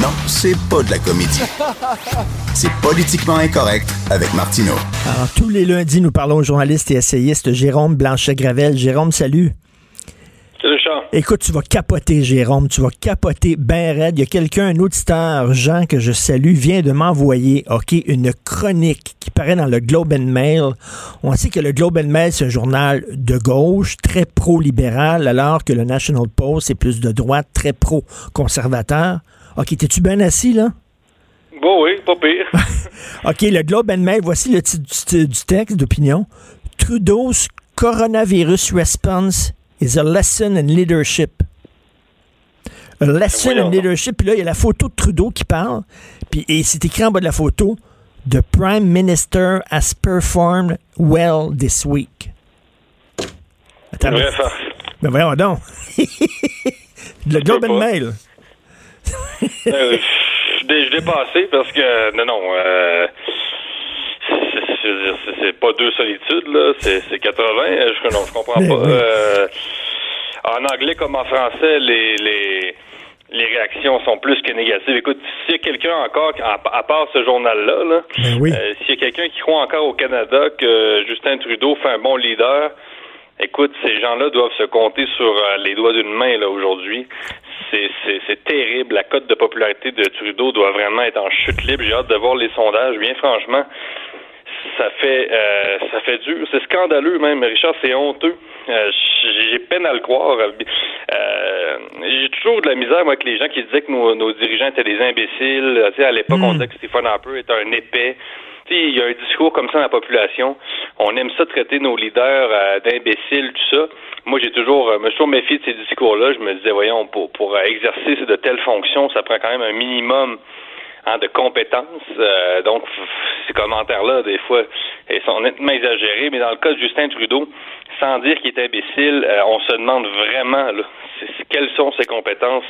Non, c'est pas de la comédie. C'est politiquement incorrect avec Martineau. Alors, tous les lundis, nous parlons au journaliste et essayiste Jérôme Blanchet-Gravel. Jérôme, salut. Salut, Charles. Écoute, tu vas capoter, Jérôme. Tu vas capoter ben raide. Il y a quelqu'un, un auditeur, Jean, que je salue, vient de m'envoyer, OK, une chronique qui paraît dans le Globe and Mail. On sait que le Globe and Mail, c'est un journal de gauche, très pro-libéral, alors que le National Post, c'est plus de droite, très pro-conservateur. OK, t'es-tu bien assis, là? Bon, oui, pas pire. OK, le Globe and Mail, voici le titre du, du texte d'opinion. Trudeau's coronavirus response is a lesson in leadership. A lesson in leadership. Puis là, il y a la photo de Trudeau qui parle. Puis, et c'est écrit en bas de la photo The Prime Minister has performed well this week. Attends, ça. ben voyons donc. le Globe and Mail. Euh, je passé parce que, non, non, euh, c'est- pas deux solitudes, là, c'est c'est 80, euh, je, non, je comprends Ben pas. oui. Euh, en anglais comme en français, les, les, les réactions sont plus que négatives. Écoute, s'il y a quelqu'un encore, à, part ce journal-là, là, Ben oui. euh, s'il y a quelqu'un qui croit encore au Canada que Justin Trudeau fait un bon leader, écoute, ces gens-là doivent se compter sur les doigts d'une main là aujourd'hui. C'est, terrible. La cote de popularité de Trudeau doit vraiment être en chute libre. J'ai hâte de voir les sondages. Bien franchement, ça fait euh, ça fait dur. C'est scandaleux même, Richard. C'est honteux. Euh, j'ai peine à le croire. Euh, j'ai toujours de la misère moi, avec les gens qui disaient que nos, nos dirigeants étaient des imbéciles. Tu sais, à l'époque, on disait que Stephen Harper était un épais. Il y a un discours comme ça dans la population. On aime ça traiter nos leaders euh, d'imbéciles, tout ça. Moi, j'ai toujours, euh, me suis toujours méfié de ces discours-là. Je me disais, voyons, pour, pour euh, exercer de telles fonctions, ça prend quand même un minimum hein, de compétences. Euh, donc, ces commentaires-là, des fois, ils sont nettement exagérés. Mais dans le cas de Justin Trudeau, sans dire qu'il est imbécile, euh, on se demande vraiment là, quelles sont ses compétences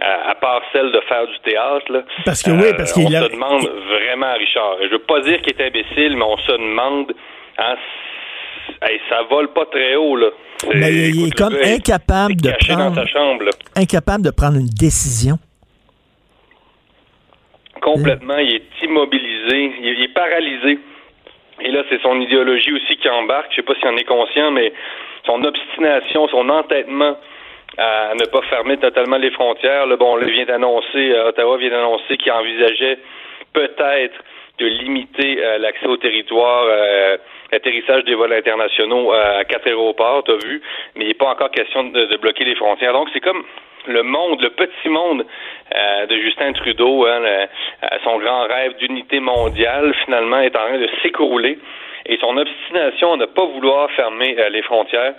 à, à part celle de faire du théâtre. Là. Parce que oui, parce qu'il on a- se demande vraiment, Richard. Je veux pas dire qu'il est imbécile, mais on se demande. Hein, hey, ça vole pas très haut là. Mais il, il est comme gars est incapable de dans prendre, chambre. incapable de prendre une décision. Complètement, il est immobilisé, il est, paralysé. Et là, c'est son idéologie aussi qui embarque. Je sais pas s'il en est conscient, mais son obstination, son entêtement à ne pas fermer totalement les frontières. Là, bon, là, vient d'annoncer, euh, Ottawa vient d'annoncer qu'il envisageait peut-être de limiter euh, l'accès au territoire, euh, l'atterrissage des vols internationaux euh, à quatre aéroports, t'as vu, mais il n'est pas encore question de, bloquer les frontières. Donc, c'est comme le monde, le petit monde euh, de Justin Trudeau, hein, euh, son grand rêve d'unité mondiale, finalement, est en train de s'écrouler. Et son obstination à ne pas vouloir fermer euh, les frontières,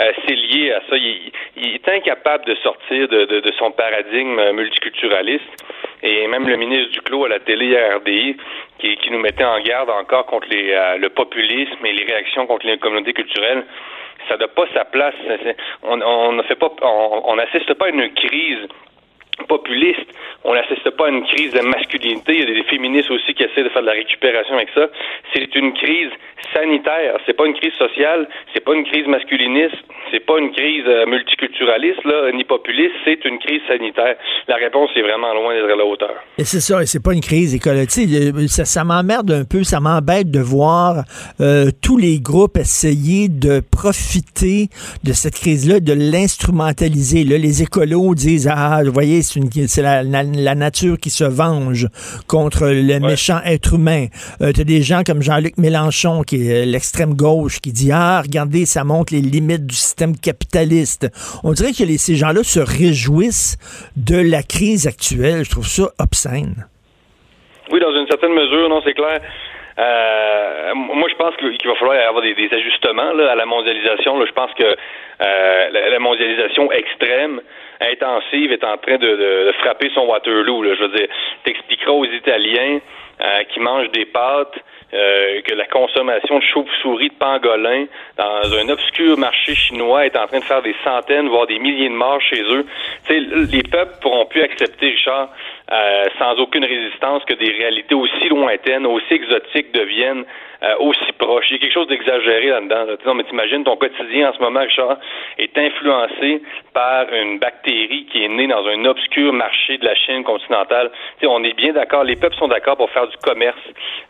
euh, c'est lié à ça. Il, il est incapable de sortir de, de- de son paradigme multiculturaliste. Et même le ministre Duclos à la télé RDI, qui, qui nous mettait en garde encore contre les, euh, le populisme et les réactions contre les communautés culturelles, ça n'a pas sa place. On on ne fait pas, on on n'assiste pas à une crise populiste. On n'assiste pas à une crise de masculinité. Il y a des féministes aussi qui essaient de faire de la récupération avec ça. C'est une crise sanitaire. C'est pas une crise sociale. C'est pas une crise masculiniste. C'est pas une crise euh, multiculturaliste là, ni populiste. C'est une crise sanitaire. La réponse est vraiment loin d'être à la hauteur. Et c'est ça, et c'est pas une crise le- ça, ça m'emmerde un peu, ça m'embête de voir euh, tous les groupes essayer de profiter de cette crise-là, de l'instrumentaliser. Là, les écolos disent ah, vous voyez, c'est la, la- la nature qui se venge contre le méchant être humain. Euh, T'as des gens comme Jean-Luc Mélenchon, qui est l'extrême gauche, qui dit ah, regardez, ça montre les limites du système capitaliste. On dirait que les, ces gens-là se réjouissent de la crise actuelle. Je trouve ça obscène. Oui, dans une certaine mesure, non, c'est clair. Euh, moi, je pense qu'il va falloir avoir des, des ajustements là, à la mondialisation. Là. Je pense que euh, la, la mondialisation extrême, intensive, est en train de, de- de frapper son Waterloo. Là. Je veux dire, t'expliqueras aux Italiens euh, qui mangent des pâtes euh, que la consommation de chauve-souris de pangolin dans un obscur marché chinois est en train de faire des centaines, voire des milliers de morts chez eux. Tu sais, les peuples pourront plus accepter, Richard, euh, sans aucune résistance, que des réalités aussi lointaines, aussi exotiques deviennent euh, aussi proches. Il y a quelque chose d'exagéré là-dedans. là. Non, mais t'imagines, ton quotidien en ce moment, Richard, est influencé par une bactérie qui est née dans un obscur marché de la Chine continentale. Tu sais, on est bien d'accord, les peuples sont d'accord pour faire du commerce,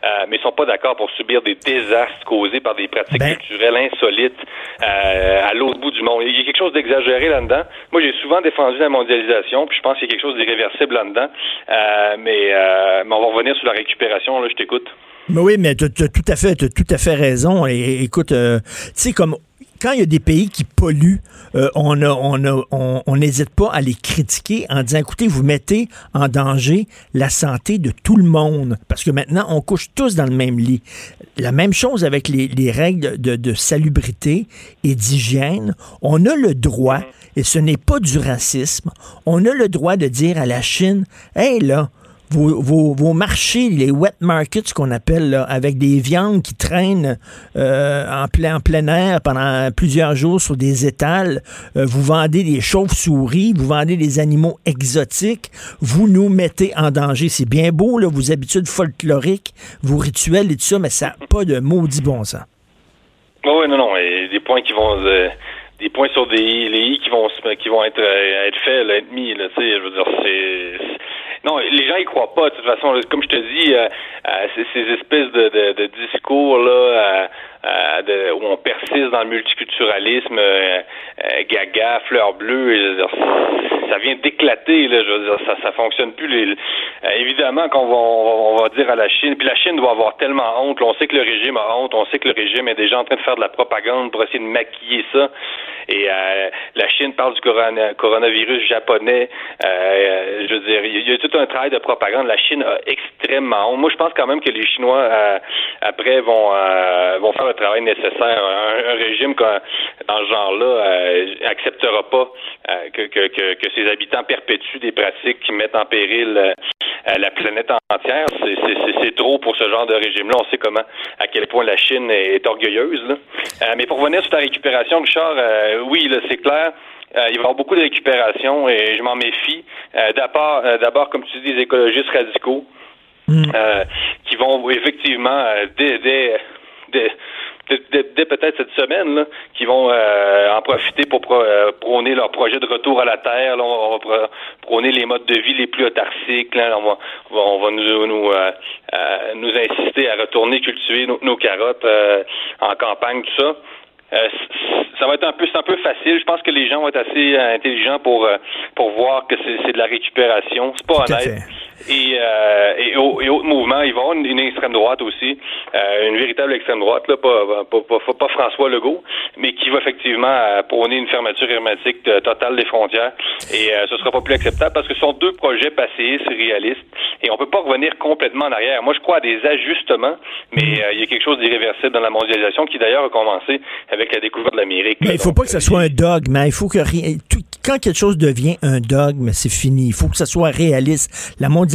euh, mais ils sont pas d'accord pour subir des désastres causés par des pratiques culturelles insolites euh, à l'autre bout du monde. Il y a quelque chose d'exagéré là-dedans. Moi, j'ai souvent défendu la mondialisation, puis je pense qu'il y a quelque chose d'irréversible là-dedans. Euh, mais, euh, mais on va revenir sur la récupération. Là, je t'écoute. Mais oui, mais tu as, tout à fait, t'as tout à fait raison. Et écoute, euh, tu sais, comme quand il y a des pays qui polluent, euh, on n'hésite pas à les critiquer en disant, écoutez, vous mettez en danger la santé de tout le monde, parce que maintenant, on couche tous dans le même lit. La même chose avec les, les règles de, de salubrité et d'hygiène. On a le droit, et ce n'est pas du racisme, on a le droit de dire à la Chine, hey là, vos, vos, vos marchés, les wet markets qu'on appelle, là, avec des viandes qui traînent euh, en, plein, en plein air pendant plusieurs jours sur des étals, euh, vous vendez des chauves-souris, vous vendez des animaux exotiques, vous nous mettez en danger. C'est bien beau, là, vos habitudes folkloriques, vos rituels et tout ça, mais ça n'a pas de maudit bon sens. Oui, oui, non, non. Des points qui vont euh, des points sur des les i qui vont qui vont être être faits, là, être mis, là, je veux dire, c'est- non, les gens y croient pas. De toute façon, comme je te dis, euh, euh, c'est ces espèces de, de, de discours là, euh, de- où on persiste dans le multiculturalisme, euh, euh, gaga, fleur bleue, dire, ça vient d'éclater. Là, je veux dire, ça, ça fonctionne plus. Les, euh, évidemment qu'on va, on va, dire à la Chine, puis la Chine doit avoir tellement honte. là, on sait que le régime a honte, on sait que le régime est déjà en train de faire de la propagande pour essayer de maquiller ça. Et euh, la Chine parle du corona- coronavirus japonais. Je veux dire, il y, y a tout un travail de propagande. La Chine a extrêmement honte. Moi, je pense quand même que les Chinois, après, vont, vont faire le travail nécessaire. Un, un régime comme- dans ce genre-là euh, acceptera pas euh, que, que, que, que ses habitants perpétuent des pratiques qui mettent en péril euh, euh, la planète entière. C'est- trop pour ce genre de régime-là. On sait comment, à quel point la Chine est, orgueilleuse. Là. Euh, mais pour revenir sur ta récupération, Richard, euh, oui, là, c'est clair. Euh, il va y avoir beaucoup de récupération et je m'en méfie. Euh, D'abord, euh, d'abord, comme tu dis, des écologistes radicaux euh, qui vont effectivement euh, dès, dès, dès, dès- dès- peut-être cette semaine, là, qui vont euh, en profiter pour euh, prôner leur projet de retour à la terre. Là, on va prôner les modes de vie les plus autarciques. Là, on va, on va, nous, nous, euh, euh, nous insister à retourner cultiver nos, nos carottes euh, en campagne, tout ça. Euh, ça va être un peu, c'est un peu facile. Je pense que les gens vont être assez euh, intelligents pour euh, pour voir que c'est de la récupération. C'est pas honnête. Et, euh, et, au- et autres mouvements, il va y avoir une, une extrême droite aussi, euh, une véritable extrême droite, là, pas, pas, pas, pas François Legault, mais qui va effectivement euh, prôner une fermeture hermétique euh, totale des frontières. Et euh, ce sera pas plus acceptable parce que ce sont deux projets passéistes, réalistes, et on peut pas revenir complètement en arrière. Moi, je crois à des ajustements, mais euh, il y a quelque chose d'irréversible dans la mondialisation qui d'ailleurs a commencé avec la découverte de l'Amérique. Mais il faut pas que ce soit un dogme. hein. Il faut que rien- tout- quand quelque chose devient un dogme, c'est fini. Il faut que ça soit réaliste. La mondialisation,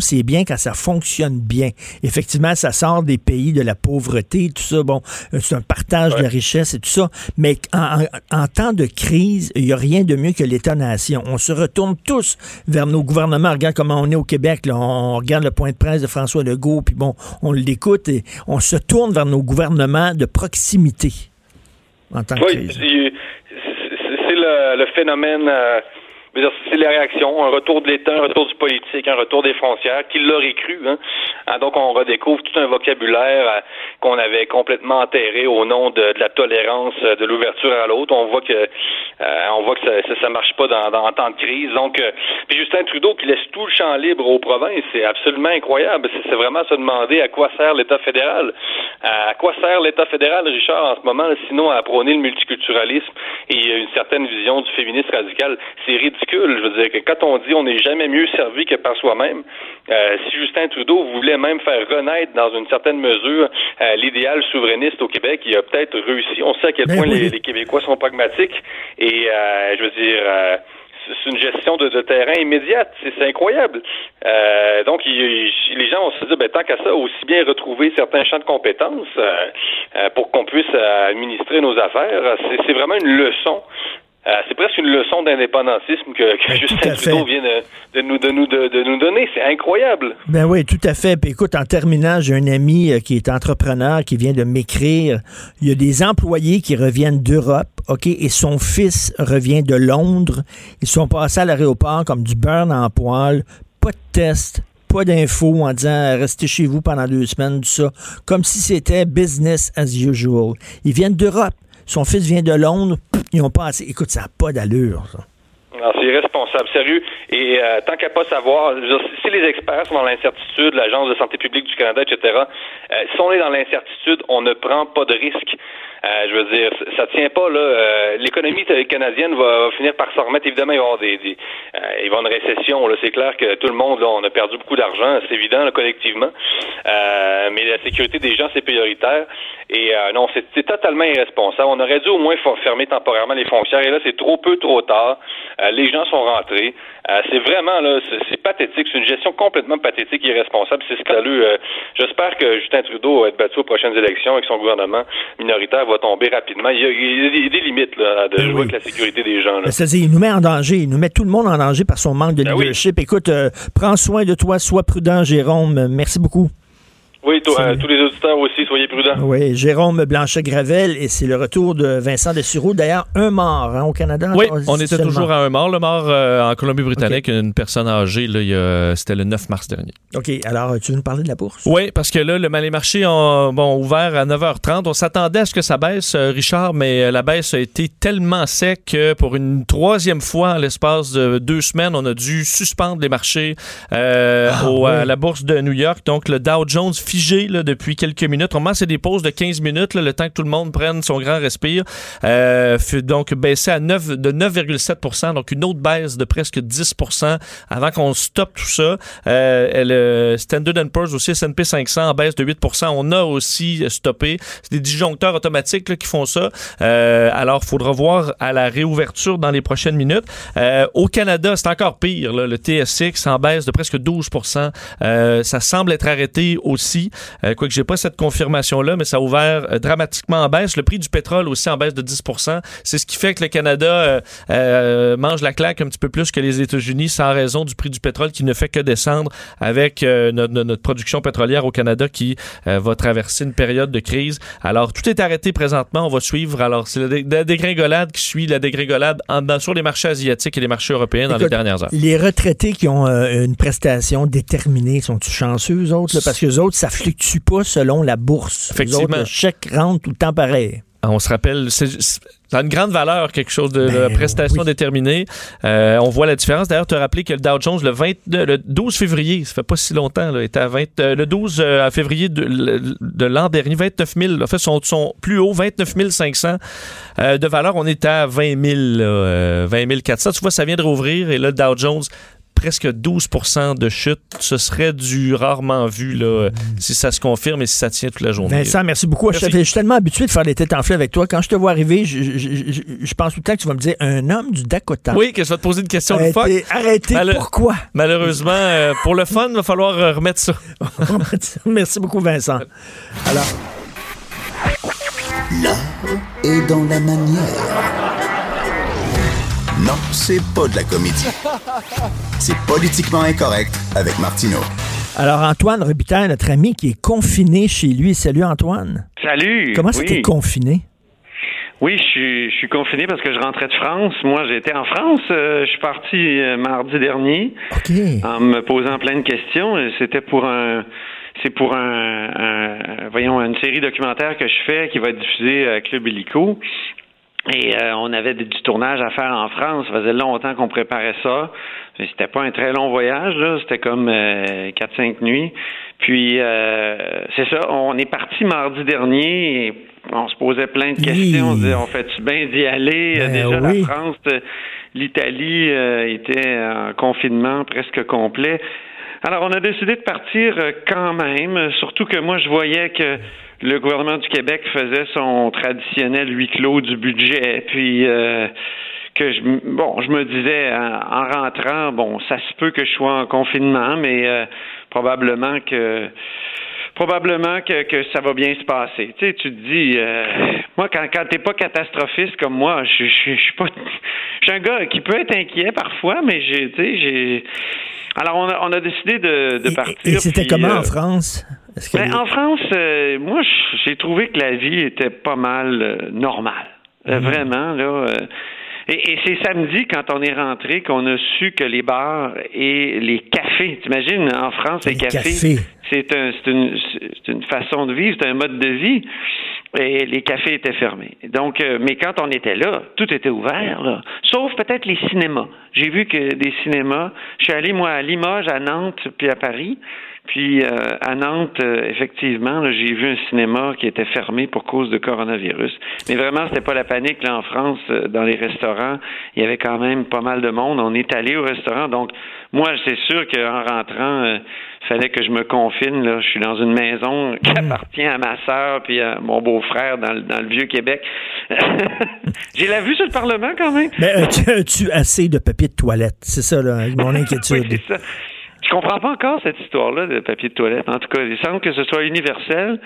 c'est bien quand ça fonctionne bien. Effectivement, ça sort des pays de la pauvreté, tout ça. Bon, euh, c'est un partage de la richesse et tout ça. Mais en, en- en temps de crise, il n'y a rien de mieux que l'État-nation. On se retourne tous vers nos gouvernements. Regarde comment on est au Québec. là. On regarde le point de presse de François Legault, puis bon, on l'écoute et on se tourne vers nos gouvernements de proximité en temps de Oui, crise. c'est le, le phénomène. euh, c'est les réactions, un retour de l'État, un retour du politique, un retour des frontières, qui l'aurait cru. Hein? Ah, donc, on redécouvre tout un vocabulaire euh, qu'on avait complètement enterré au nom de, la tolérance, euh, de l'ouverture à l'autre. On voit que euh, on voit que ça, ça, marche pas dans, en temps de crise. Donc, puis Justin Trudeau qui laisse tout le champ libre aux provinces, c'est absolument incroyable. C'est vraiment se demander à quoi sert l'État fédéral. À quoi sert l'État fédéral, Richard, en ce moment, sinon à prôner le multiculturalisme et une certaine vision du féminisme radical. C'est ridicule ridicule. Je veux dire que quand on dit on n'est jamais mieux servi que par soi-même, euh, si Justin Trudeau voulait même faire renaître dans une certaine mesure euh, l'idéal souverainiste au Québec, il a peut-être réussi. On sait à quel Ben point oui. les, les Québécois sont pragmatiques et euh, je veux dire. c'est une gestion de, de terrain immédiate, c'est incroyable. Euh, donc, il- il- les gens vont se dire, ben, tant qu'à ça, aussi bien retrouver certains champs de compétences euh, euh, pour qu'on puisse administrer nos affaires. C'est vraiment une leçon. Euh, c'est presque une leçon d'indépendantisme que, que Justin Ben, fait. Trudeau vient de, de nous, de, nous, de, de nous donner. C'est incroyable. Ben oui, tout à fait. Puis écoute, en terminant, j'ai un ami euh, qui est entrepreneur qui vient de m'écrire. Il y a des employés qui reviennent d'Europe, OK, et son fils revient de Londres. Ils sont passés à l'aéroport comme du beurre en poil, pas de test, pas d'infos en disant euh, restez chez vous pendant deux semaines, tout ça, comme si c'était business as usual. Ils viennent d'Europe. Son fils vient de Londres. Ils ont pas assez. Écoute, ça n'a pas d'allure, ça. C'est irresponsable, sérieux. Et euh, tant qu'à pas savoir, si les experts sont dans l'incertitude, l'Agence de santé publique du Canada, etc., euh, si on est dans l'incertitude, on ne prend pas de risque. Euh, je veux dire, ça tient pas là. Euh, L'économie canadienne va, finir par s'en remettre. Évidemment, il va y avoir des, des euh, il va y avoir une récession. C'est clair que tout le monde, là, on a perdu beaucoup d'argent, c'est évident, là, collectivement. Mais la sécurité des gens, c'est prioritaire. Et non, c'est totalement irresponsable. On aurait dû au moins fermer temporairement les frontières. Et là, c'est trop peu, trop tard. Les gens sont rentrés. C'est vraiment là, c'est pathétique. C'est une gestion complètement pathétique, irresponsable. C'est scandaleux. J'espère que Justin Trudeau va être battu aux prochaines élections que son gouvernement minoritaire va tomber rapidement. Il y a, il y a des- limites là, de jouer avec la sécurité des gens. Ben, C'est-à-dire, il nous met en danger. Il nous met tout le monde en danger par son manque de Ben oui. leadership. Écoute, euh, prends soin de toi, sois prudent, Jérôme. Merci beaucoup. Oui, toi, euh, tous les auditeurs aussi, soyez prudents. Oui, Jérôme Blanchet-Gravel, et c'est le retour de Vincent Dessureau. D'ailleurs, un mort hein, au Canada. Oui, on était toujours à un mort. Le mort euh, en Colombie-Britannique, une personne âgée, c'était le 9 mars dernier. OK, alors, tu veux nous parler de la bourse? Oui, parce que là, le, les marchés ont bon, ouvert à 9h30. On s'attendait à ce que ça baisse, euh, Richard, mais la baisse a été tellement sec que pour une troisième fois en l'espace de deux semaines, on a dû suspendre les marchés euh, Ah, au- à la bourse de New York. Donc, le Dow Jones depuis quelques minutes. Normalement, c'est des pauses de 15 minutes, le temps que tout le monde prenne son grand respire. Euh, donc baissé à 9, de 9,7% donc une autre baisse de presque 10% avant qu'on stoppe tout ça. Euh, le Standard Poor's aussi, S&P 500 en baisse de 8% On a aussi stoppé. C'est des disjoncteurs automatiques qui font ça. Euh, alors, il faudra voir à la réouverture dans les prochaines minutes. Euh, au Canada, c'est encore pire. Le TSX en baisse de presque 12% Euh, Ça semble être arrêté aussi. Euh, Quoique j'ai pas cette confirmation-là, mais ça a ouvert euh, dramatiquement en baisse. Le prix du pétrole aussi en baisse de 10% C'est ce qui fait que le Canada euh, euh, mange la claque un petit peu plus que les États-Unis sans raison du prix du pétrole qui ne fait que descendre avec notre, production pétrolière au Canada qui va traverser une période de crise. Alors, tout est arrêté présentement. On va suivre. Alors, c'est la, dé- la dégringolade qui suit la dégringolade en, dans- sur les marchés asiatiques et les marchés européens dans les dernières heures. Les retraités qui ont une prestation déterminée, sont-ils chanceux, eux autres? là? Parce que les autres, ça fluctue pas selon la bourse. Effectivement. autres, le chèque rentre tout le temps pareil. Ah, On se rappelle, c'est- ça a une grande valeur, quelque chose de, de Ben prestation déterminée. Euh, on voit la différence. D'ailleurs, tu as rappelé que le Dow Jones, le, 20 le 12 février, ça fait pas si longtemps, là, était à 20, euh, le 12 euh, février de, de l'an dernier, 29 000, a fait son, son plus haut, 29 500 euh, de valeur. On était à 20 000, là, euh, 20 400. Tu vois, ça vient de rouvrir et là, le Dow Jones, presque 12% de chute. Ce serait du rarement vu là, euh, si ça se confirme et si ça tient toute la journée. Vincent, merci beaucoup. Je, Merci. je suis tellement habitué de faire des têtes enflées avec toi. Quand je te vois arriver, je, je- je- je pense tout le temps que tu vas me dire un homme du Dakota. Oui, que je vais te poser une question de Arrêtez, fuck. arrêtez, Mal- pourquoi? Malheureusement, euh, pour le fun, il va falloir euh, remettre ça. Merci beaucoup, Vincent. Alors, L'art est dans la manière. Non, c'est pas de la comédie. C'est politiquement incorrect avec Martineau. alors Antoine Robitaille, notre ami qui est confiné chez lui. Salut, Antoine. Salut. Comment oui. t'es confiné? Oui, je suis, je suis confiné parce que je rentrais de France. Moi, j'étais en France. euh, je suis parti euh, mardi dernier en me posant plein de questions. C'était pour un, c'est pour un, un- voyons, une série documentaire que je fais qui va être diffusée à Club Illico. Et euh, on avait du tournage à faire en France. Ça faisait longtemps qu'on préparait ça. C'était pas un très long voyage, là. C'était comme euh, 4-5 nuits. Puis euh, c'est ça, on est parti mardi dernier et on se posait plein de questions. On se disait, on fait-tu bien d'y aller? Ben Déjà, oui. la France, euh, l'Italie euh, était en confinement presque complet. Alors, on a décidé de partir euh, quand même, surtout que moi, je voyais que le gouvernement du Québec faisait son traditionnel huis clos du budget, puis euh, que je, bon, je me disais en, en rentrant, bon, ça se peut que je sois en confinement, mais euh, probablement que probablement que, que ça va bien se passer. Tu sais, tu te dis, euh, moi, quand, quand t'es pas catastrophiste comme moi, je, je, je suis pas, je suis un gars qui peut être inquiet parfois, mais j'ai, tu sais, j'ai. Alors, on a, on a décidé de, de partir. Et c'était comment euh, en France? Que ben, En France, euh, moi, j'ai trouvé que la vie était pas mal euh, normale. Euh, Mhm. Vraiment, là. euh, et, et c'est samedi, quand on est rentré, qu'on a su que les bars et les cafés, t'imagines, en France, les, Les cafés, cafés. c'est un, une, une façon de vivre, c'est un mode de vie. Et les cafés étaient fermés. Donc, euh, mais quand on était là, tout était ouvert, là. sauf peut-être les cinémas. J'ai vu que des cinémas. Je suis allé moi à Limoges, à Nantes, puis à Paris. Puis euh, à Nantes, euh, effectivement, j'ai vu un cinéma qui était fermé pour cause de coronavirus. Mais vraiment, c'était pas la panique là en France. euh, dans les restaurants, il y avait quand même pas mal de monde. On est allé au restaurant, donc moi, c'est sûr qu'en rentrant, euh, fallait que je me confine. Là, je suis dans une maison qui appartient à ma sœur puis à mon beau-frère dans, le- dans le vieux Québec. j'ai la vue sur le Parlement quand même. Mais as-tu, as-tu assez de papier de toilette? C'est ça, là, mon inquiétude. Oui, c'est ça. Je comprends pas encore cette histoire-là de papier de toilette. En tout cas, il semble que ce soit universel.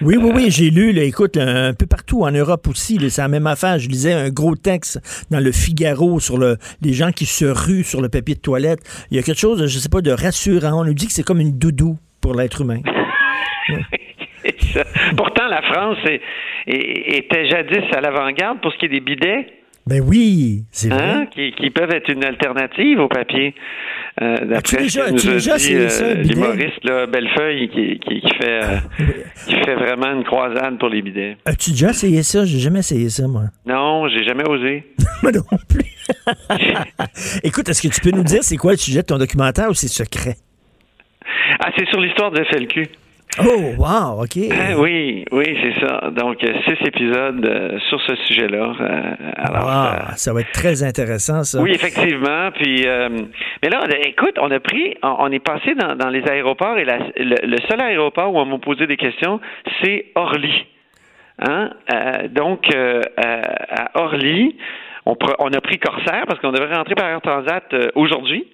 Oui, oui, oui, j'ai lu, là, écoute, un, peu partout en Europe aussi, c'est la même affaire. Je lisais un gros texte dans le Figaro sur le, les gens qui se ruent sur le papier de toilette. Il y a quelque chose, je sais pas, de rassurant. On nous dit que c'est comme une doudou pour l'être humain. Pourtant, la France est- est- était jadis à l'avant-garde pour ce qui est des bidets. Ben oui, c'est vrai. Hein, qui, qui peuvent être une alternative au papier. Euh, As-tu D'après déjà- nous a déjà dit, euh, l'humoriste là, Bellefeuille qui, qui, qui fait, euh, qui fait vraiment une croisade pour les bidets. As-tu déjà essayé ça? J'ai jamais essayé ça, moi. Non, j'ai jamais osé. Moi non plus. Écoute, est-ce que tu peux nous dire c'est quoi le sujet de ton documentaire ou c'est secret? Ah, c'est sur l'histoire de FLQ. Oh, wow, OK. Ah, oui, oui, c'est ça. Donc, euh, six épisodes euh, sur ce sujet-là. Euh, alors, Wow, ça va être très intéressant, ça. Oui, effectivement. Puis, euh, mais là, on a- écoute, on a pris, on, on est passé dans, dans les aéroports et la- le, le seul aéroport où on m'a posé des questions, c'est Orly. Hein? Euh, donc, euh, euh, à Orly, on, on a pris Corsair parce qu'on devait rentrer par Air Transat euh, aujourd'hui.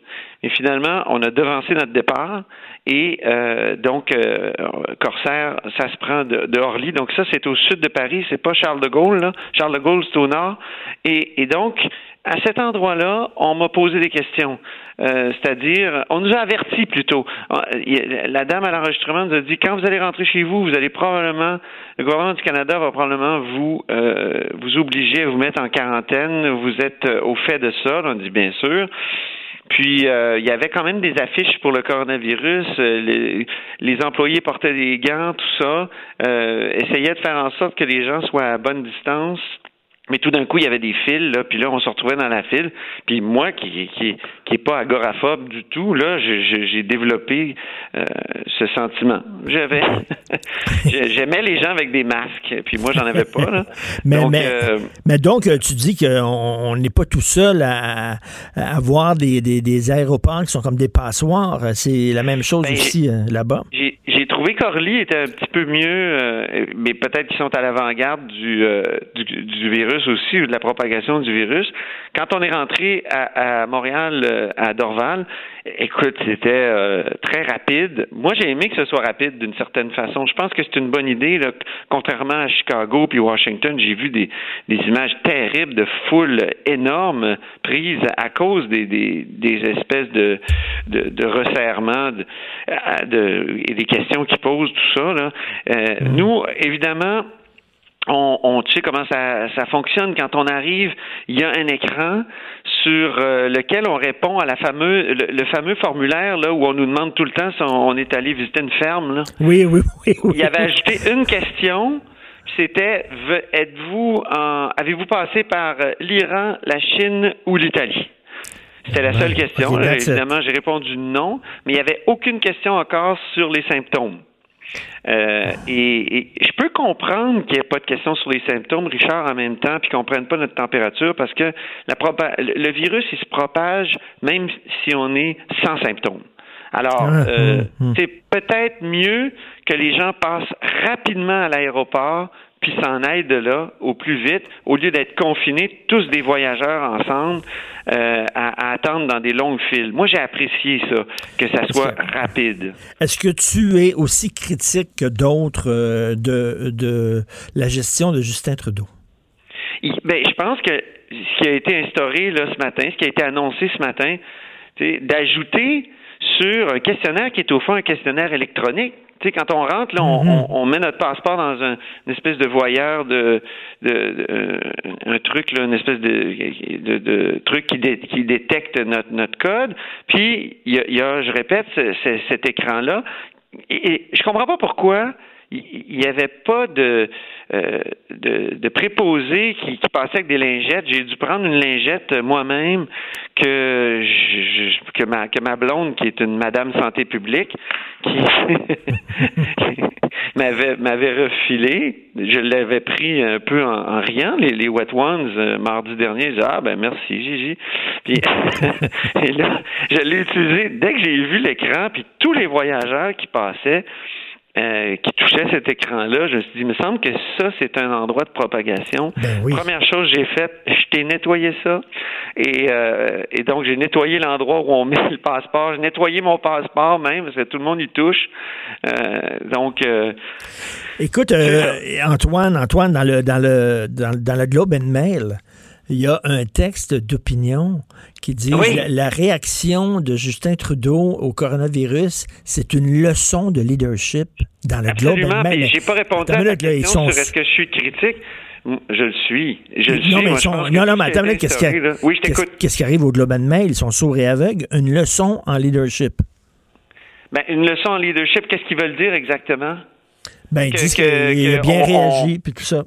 Et finalement, on a devancé notre départ. Et euh, donc, euh, Corsair, ça se prend de, de Orly. Donc, ça, c'est au sud de Paris. C'est pas Charles de Gaulle. Là. Charles de Gaulle, c'est au nord. Et, et donc, à cet endroit-là, on m'a posé des questions. Euh, C'est-à-dire, on nous a avertis plutôt. Ah, La dame à l'enregistrement nous a dit quand vous allez rentrer chez vous, vous allez probablement, le gouvernement du Canada va probablement vous euh, vous obliger à vous mettre en quarantaine. Vous êtes euh, au fait de ça. On dit bien sûr. Puis euh, il y avait quand même des affiches pour le coronavirus. Euh, les, employés portaient des gants, tout ça. Euh, essayaient de faire en sorte que les gens soient à bonne distance. Mais tout d'un coup, il y avait des fils, là, puis là, on se retrouvait dans la file. Puis moi, qui qui qui est pas agoraphobe du tout, là, j'ai développé euh, ce sentiment. J'avais, j'aimais les gens avec des masques, puis moi, j'en avais pas. Là. Mais, Donc, mais, euh, mais donc, euh, tu dis qu'on on n'est pas tout seul à, à avoir des, des, des aéroports qui sont comme des passoires. C'est la même chose Ben, aussi là-bas. Trouvé qu'Orly était un petit peu mieux, euh, mais peut-être qu'ils sont à l'avant-garde du, euh, du, du virus aussi, ou de la propagation du virus. Quand on est rentré à, Montréal, euh, à Dorval, écoute, c'était très rapide. Moi, j'ai aimé que ce soit rapide d'une certaine façon. Je pense que c'est une bonne idée. Contrairement à Chicago puis Washington, j'ai vu des, des images terribles de foules énormes prises à cause des, des, des espèces de, de, de resserrements de, de- et des questions qui posent, tout ça. Là. Euh, Nous, évidemment, on, on tu sais comment ça, ça fonctionne quand on arrive, il y a un écran sur euh, lequel on répond à la fameux le, le fameux formulaire là où on nous demande tout le temps si on, on est allé visiter une ferme là. Oui, oui, oui. oui. Il y avait ajouté une question, c'était êtes-vous avez-vous passé par euh, l'Iran, la Chine ou l'Italie? C'était la seule question. évidemment, j'ai répondu non, mais il n'y avait aucune question encore sur les symptômes. Euh, et, et je peux comprendre qu'il n'y ait pas de questions sur les symptômes, Richard, en même temps, puis qu'on prenne pas notre température, parce que la le virus, il se propage même si on est sans symptômes. Alors, Ah, euh, hum, hum. c'est peut-être mieux que les gens passent rapidement à l'aéroport puis s'en aillent de là au plus vite, au lieu d'être confinés, tous des voyageurs ensemble, euh, à, à attendre dans des longues files. Moi, j'ai apprécié ça, que ça soit rapide. Est-ce que tu es aussi critique que d'autres euh, de, de la gestion de Justin Trudeau? Il- ben, je pense que ce qui a été instauré là, ce matin, ce qui a été annoncé ce matin, c'est d'ajouter sur un questionnaire qui est au fond un questionnaire électronique. Tu sais, quand on rentre, là, on, on- on met notre passeport dans un- une espèce de voyeur de, de, de- un truc, là, une espèce de, de, de truc qui, dé- qui détecte notre, notre code. Puis il y a, il y a, je répète, ce- ce- cet écran-là. Et, et je comprends pas pourquoi il n'y avait pas de, euh, de, de préposé qui, qui passait avec des lingettes. J'ai dû prendre une lingette euh, moi-même que, que, ma, que ma blonde, qui est une madame santé publique, qui m'avait m'avait refilé. Je l'avais pris un peu en, riant, les, les Wet Ones, euh, mardi dernier. Disais, ah ben merci, Gigi. Puis, et là, je l'ai utilisé dès que j'ai vu l'écran, puis tous les voyageurs qui passaient, euh, qui touchaient cet écran-là, je me suis dit, il me semble que ça, c'est un endroit de propagation. Première chose que j'ai faite, je t'ai nettoyé ça. Et, euh, et donc, j'ai nettoyé l'endroit où on met le passeport. J'ai nettoyé mon passeport même, parce que tout le monde y touche. Euh, donc, euh, Écoute, euh, Antoine, Antoine, dans le, dans le, dans, dans le Globe and Mail, il y a un texte d'opinion qui dit Oui. la, la réaction de Justin Trudeau au coronavirus, c'est une leçon de leadership dans le Globe absolument. and Mail. Mais j'ai pas répondu à la minute, là, ils question sont- sur est-ce que je suis critique? Je le suis. Je le non, suis. mais Moi, sont- non, non, mais attends, qu'est-ce qui, Oui, qu'est-ce- qui arrive au Globe and Mail? Ils sont sourds et aveugles. Une leçon en leadership. Ben, une leçon en leadership, qu'est-ce qu'ils veulent dire exactement? Ben, ils Que- disent qu'il a bien on- réagi, puis tout ça.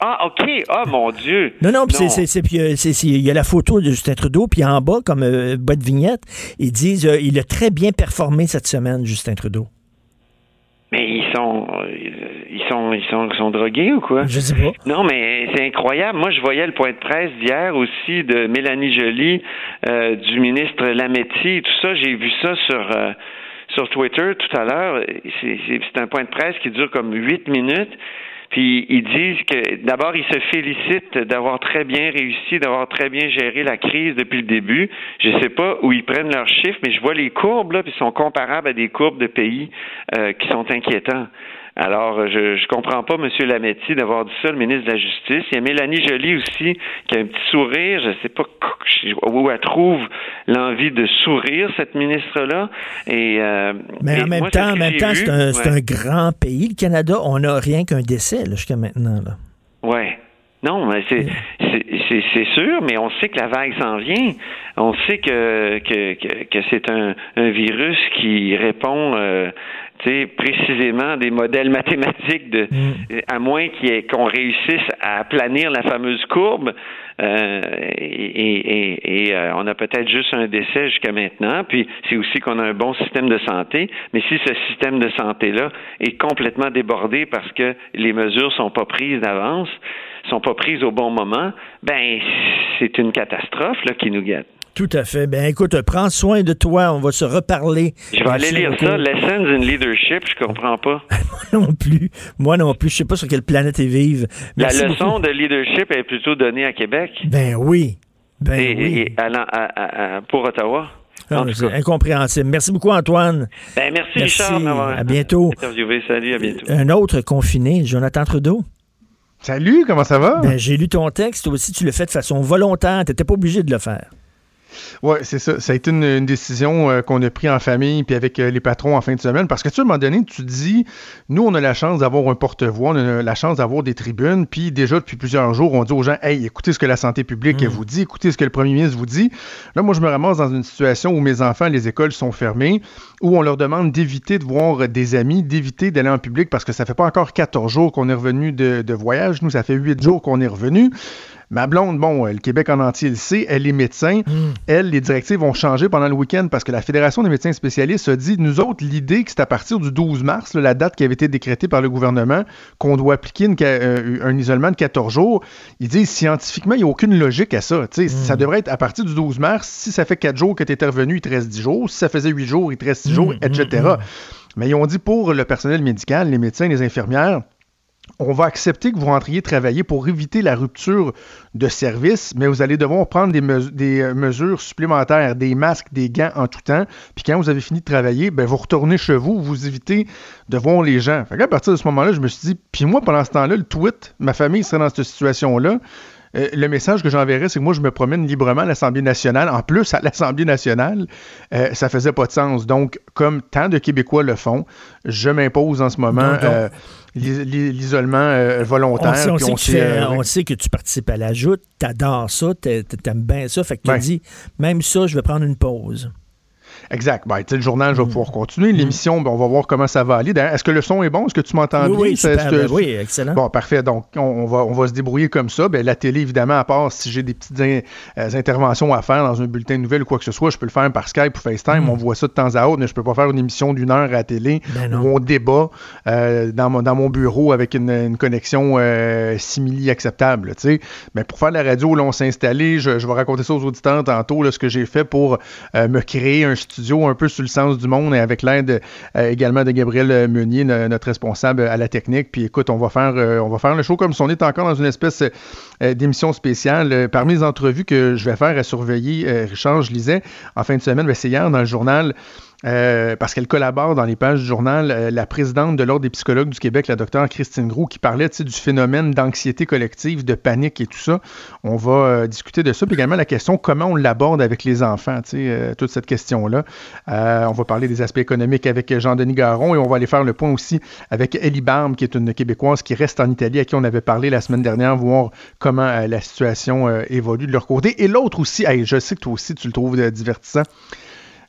Ah, OK. Ah, mon Dieu. Non, non, puis c'est- c'est- c'est- puis, euh, il y a la photo de Justin Trudeau, puis en bas, comme euh, bas de vignette, ils disent euh, il a très bien performé cette semaine, Justin Trudeau. Mais ils sont, euh, ils sont, ils sont, ils sont drogués ou quoi? Je sais pas. Non, mais c'est incroyable. Moi, je voyais le point de presse d'hier aussi de Mélanie Joly, euh, du ministre Lametti, et tout ça. J'ai vu ça sur euh, sur Twitter tout à l'heure. C'est un point de presse qui dure comme huit minutes. Puis ils disent que d'abord ils se félicitent d'avoir très bien réussi, d'avoir très bien géré la crise depuis le début. Je sais pas où ils prennent leurs chiffres, mais je vois les courbes là, puis sont comparables à des courbes de pays euh, qui sont inquiétants. Alors, euh, je je comprends pas, M. Lametti, d'avoir dit ça, le ministre de la Justice. Il y a Mélanie Joly aussi, qui a un petit sourire. Je sais pas où elle trouve l'envie de sourire, cette ministre-là. Et, euh, Mais et en même moi, temps, en même c'est un, c'est Ouais. un grand pays, le Canada. On n'a rien qu'un décès jusqu'à maintenant. Là. Ouais. Non, mais c'est c'est- c'est sûr, mais on sait que la vague s'en vient. On sait que que, que, que c'est un, un virus qui répond euh, précisément des modèles mathématiques de à moins qu'on réussisse à planir la fameuse courbe. euh, et et, et, euh, on a peut-être juste un décès jusqu'à maintenant. Puis c'est aussi qu'on a un bon système de santé. Mais si ce système de santé-là est complètement débordé parce que les mesures sont pas prises d'avance, sont pas prises au bon moment, ben c'est une catastrophe là, qui nous guette. Tout à fait. Ben écoute, prends soin de toi. On va se reparler. Je vais aller lire beaucoup. ça, Lessons in Leadership, je comprends pas. Moi non plus. Moi non plus. Je sais pas sur quelle planète ils vivent. Merci la leçon beaucoup. de leadership est plutôt donnée à Québec Ben oui. Ben et, oui. et allant à- à- à- pour Ottawa. Ah, c'est incompréhensible. Merci beaucoup, Antoine. Ben, merci, Merci. Richard d'avoir À bientôt. interviewé. Salut, à bientôt. Un autre confiné, Jonathan Trudeau. Salut, comment ça va? Ben, j'ai lu ton texte. Toi aussi, tu l'as fait de façon volontaire. Tu n'étais pas obligé de le faire. Oui, c'est ça. Ça a été une, une décision euh, qu'on a prise en famille puis avec euh, les patrons en fin de semaine. Parce que tu à un moment donné, tu dis, nous, on a la chance d'avoir un porte-voix, on a la chance d'avoir des tribunes. Puis déjà, depuis plusieurs jours, on dit aux gens, hey, écoutez ce que la santé publique vous dit, écoutez ce que le premier ministre vous dit. Là, moi, je me ramasse dans une situation où mes enfants, les écoles sont fermées, où on leur demande d'éviter de voir des amis, d'éviter d'aller en public parce que ça fait pas encore 14 jours qu'on est revenu de, de voyage. Nous, ça fait 8 jours qu'on est revenu. Ma blonde, bon, le Québec en entier le sait, elle est médecin. Hmm. Elle, les directives vont changer pendant le week-end parce que la Fédération des médecins spécialistes a dit, nous autres, l'idée que c'est à partir du 12 mars, là, la date qui avait été décrétée par le gouvernement, qu'on doit appliquer une euh, un isolement de 14 jours, ils disent scientifiquement, il n'y a aucune logique à ça. Tu sais, Ça devrait être à partir du 12 mars. Si ça fait 4 jours que tu es revenu, il te reste 10 jours. Si ça faisait 8 jours, il te reste 6 jours, etc. Mais ils ont dit pour le personnel médical, les médecins, les infirmières, on va accepter que vous rentriez travailler pour éviter la rupture de service, mais vous allez devoir prendre des, euh, mesures supplémentaires, des masques, des gants en tout temps. Puis quand vous avez fini de travailler, ben vous retournez chez vous, vous évitez de voir les gens. Fait qu'à partir de ce moment-là, je me suis dit, puis moi, pendant ce temps-là, le tweet, ma famille serait dans cette situation-là. Euh, le message que j'enverrais, c'est que moi, je me promène librement à l'Assemblée nationale. En plus, à l'Assemblée nationale, euh, ça faisait pas de sens. Donc, comme tant de Québécois le font, je m'impose en ce moment euh, l'isolement euh, volontaire. On sait, on que euh, on sait que tu participes à la joute, t'adores ça, t'a- t'aimes bien ça, fait que tu Ouais. dis, même ça, je vais prendre une pause. Exact. Ben, le journal, Mm. je vais pouvoir continuer. L'émission, ben, on va voir comment ça va aller. Est-ce que le son est bon? Est-ce que tu m'entends Oui, bien? oui, super, ben oui, excellent. Bon, parfait. Donc, on, on va, on va se débrouiller comme ça. Ben, la télé, évidemment, à part si j'ai des petites in- euh, interventions à faire dans un bulletin de nouvelles ou quoi que ce soit, je peux le faire par Skype ou FaceTime. Mm. On voit ça de temps à autre, mais je peux pas faire une émission d'une heure à la télé Ben où on débat euh, dans, mon, dans mon bureau avec une, une connexion euh, simili acceptable. Mais pour faire la radio, là, on s'est installé. Je, je vais raconter ça aux auditeurs tantôt, là, ce que j'ai fait pour me créer un studio un peu sur le sens du monde et avec l'aide euh, également de Gabriel Meunier, no- notre responsable à la technique. Puis écoute, on va faire, euh, on va faire le show comme si on est encore dans une espèce euh, d'émission spéciale. Euh, parmi les entrevues que je vais faire à surveiller, euh, Richard, je lisais en fin de semaine, ben, c'est hier dans le journal. Euh, parce qu'elle collabore dans les pages du journal, euh, la présidente de l'Ordre des psychologues du Québec, la docteure Christine Groux, qui parlait du phénomène d'anxiété collective, de panique et tout ça. On va euh, discuter de ça. Puis également la question comment on l'aborde avec les enfants, toute cette question-là. On va parler des aspects économiques avec Jean-Denis Garon et on va aller faire le point aussi avec Ellie Barbe, qui est une Québécoise qui reste en Italie, à qui on avait parlé la semaine dernière, voir comment la situation évolue de leur côté. Et l'autre aussi, hey, je sais que toi aussi tu le trouves divertissant.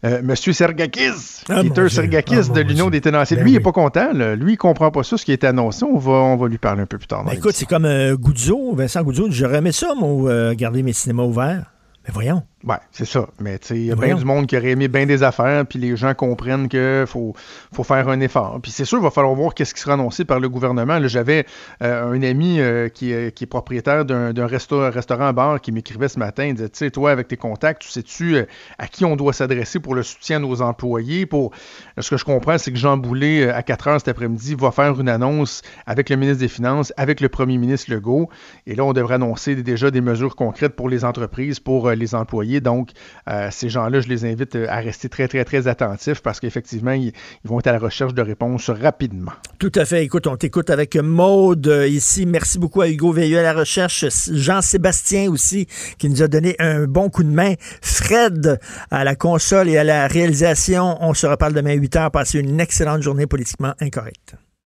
Euh, Monsieur Sergakis, Ah, Peter. Sergakis Ah, de l'Union des tenanciers. Ben lui, il oui. n'est pas content. là. Lui, il comprend pas ça, ce qui est annoncé. On va, on va lui parler un peu plus tard. Ben, écoute, c'est comme euh, Goudzo, Vincent Goudzo, je remets ça, moi, euh, garder mes cinémas ouverts. Mais voyons. Ouais, c'est ça. Mais tu sais, il y a bien du monde qui aurait aimé bien des affaires, puis les gens comprennent qu'il faut, faut faire un effort. Puis c'est sûr, il va falloir voir qu'est-ce qui sera annoncé par le gouvernement. Là, J'avais euh, un ami euh, qui, est, qui est propriétaire d'un resto- restaurant-bar qui m'écrivait ce matin. Il disait, tu sais, toi, avec tes contacts, tu sais-tu euh, à qui on doit s'adresser pour le soutien de nos employés? Pour... Ce que je comprends, c'est que Jean Boulet, à 4 heures cet après-midi, va faire une annonce avec le ministre des Finances, avec le premier ministre Legault. Et là, on devrait annoncer déjà des mesures concrètes pour les entreprises, pour les employés. Donc, euh, ces gens-là, je les invite euh, à rester très, très, très attentifs parce qu'effectivement, ils, vont être à la recherche de réponses rapidement. Tout à fait. Écoute, on t'écoute avec Maude euh, ici. Merci beaucoup à Hugo Veilleux à la recherche. Jean-Sébastien aussi, qui nous a donné un bon coup de main. Fred à la console et à la réalisation. On se reparle demain à 8 h. Passez une excellente journée politiquement incorrecte.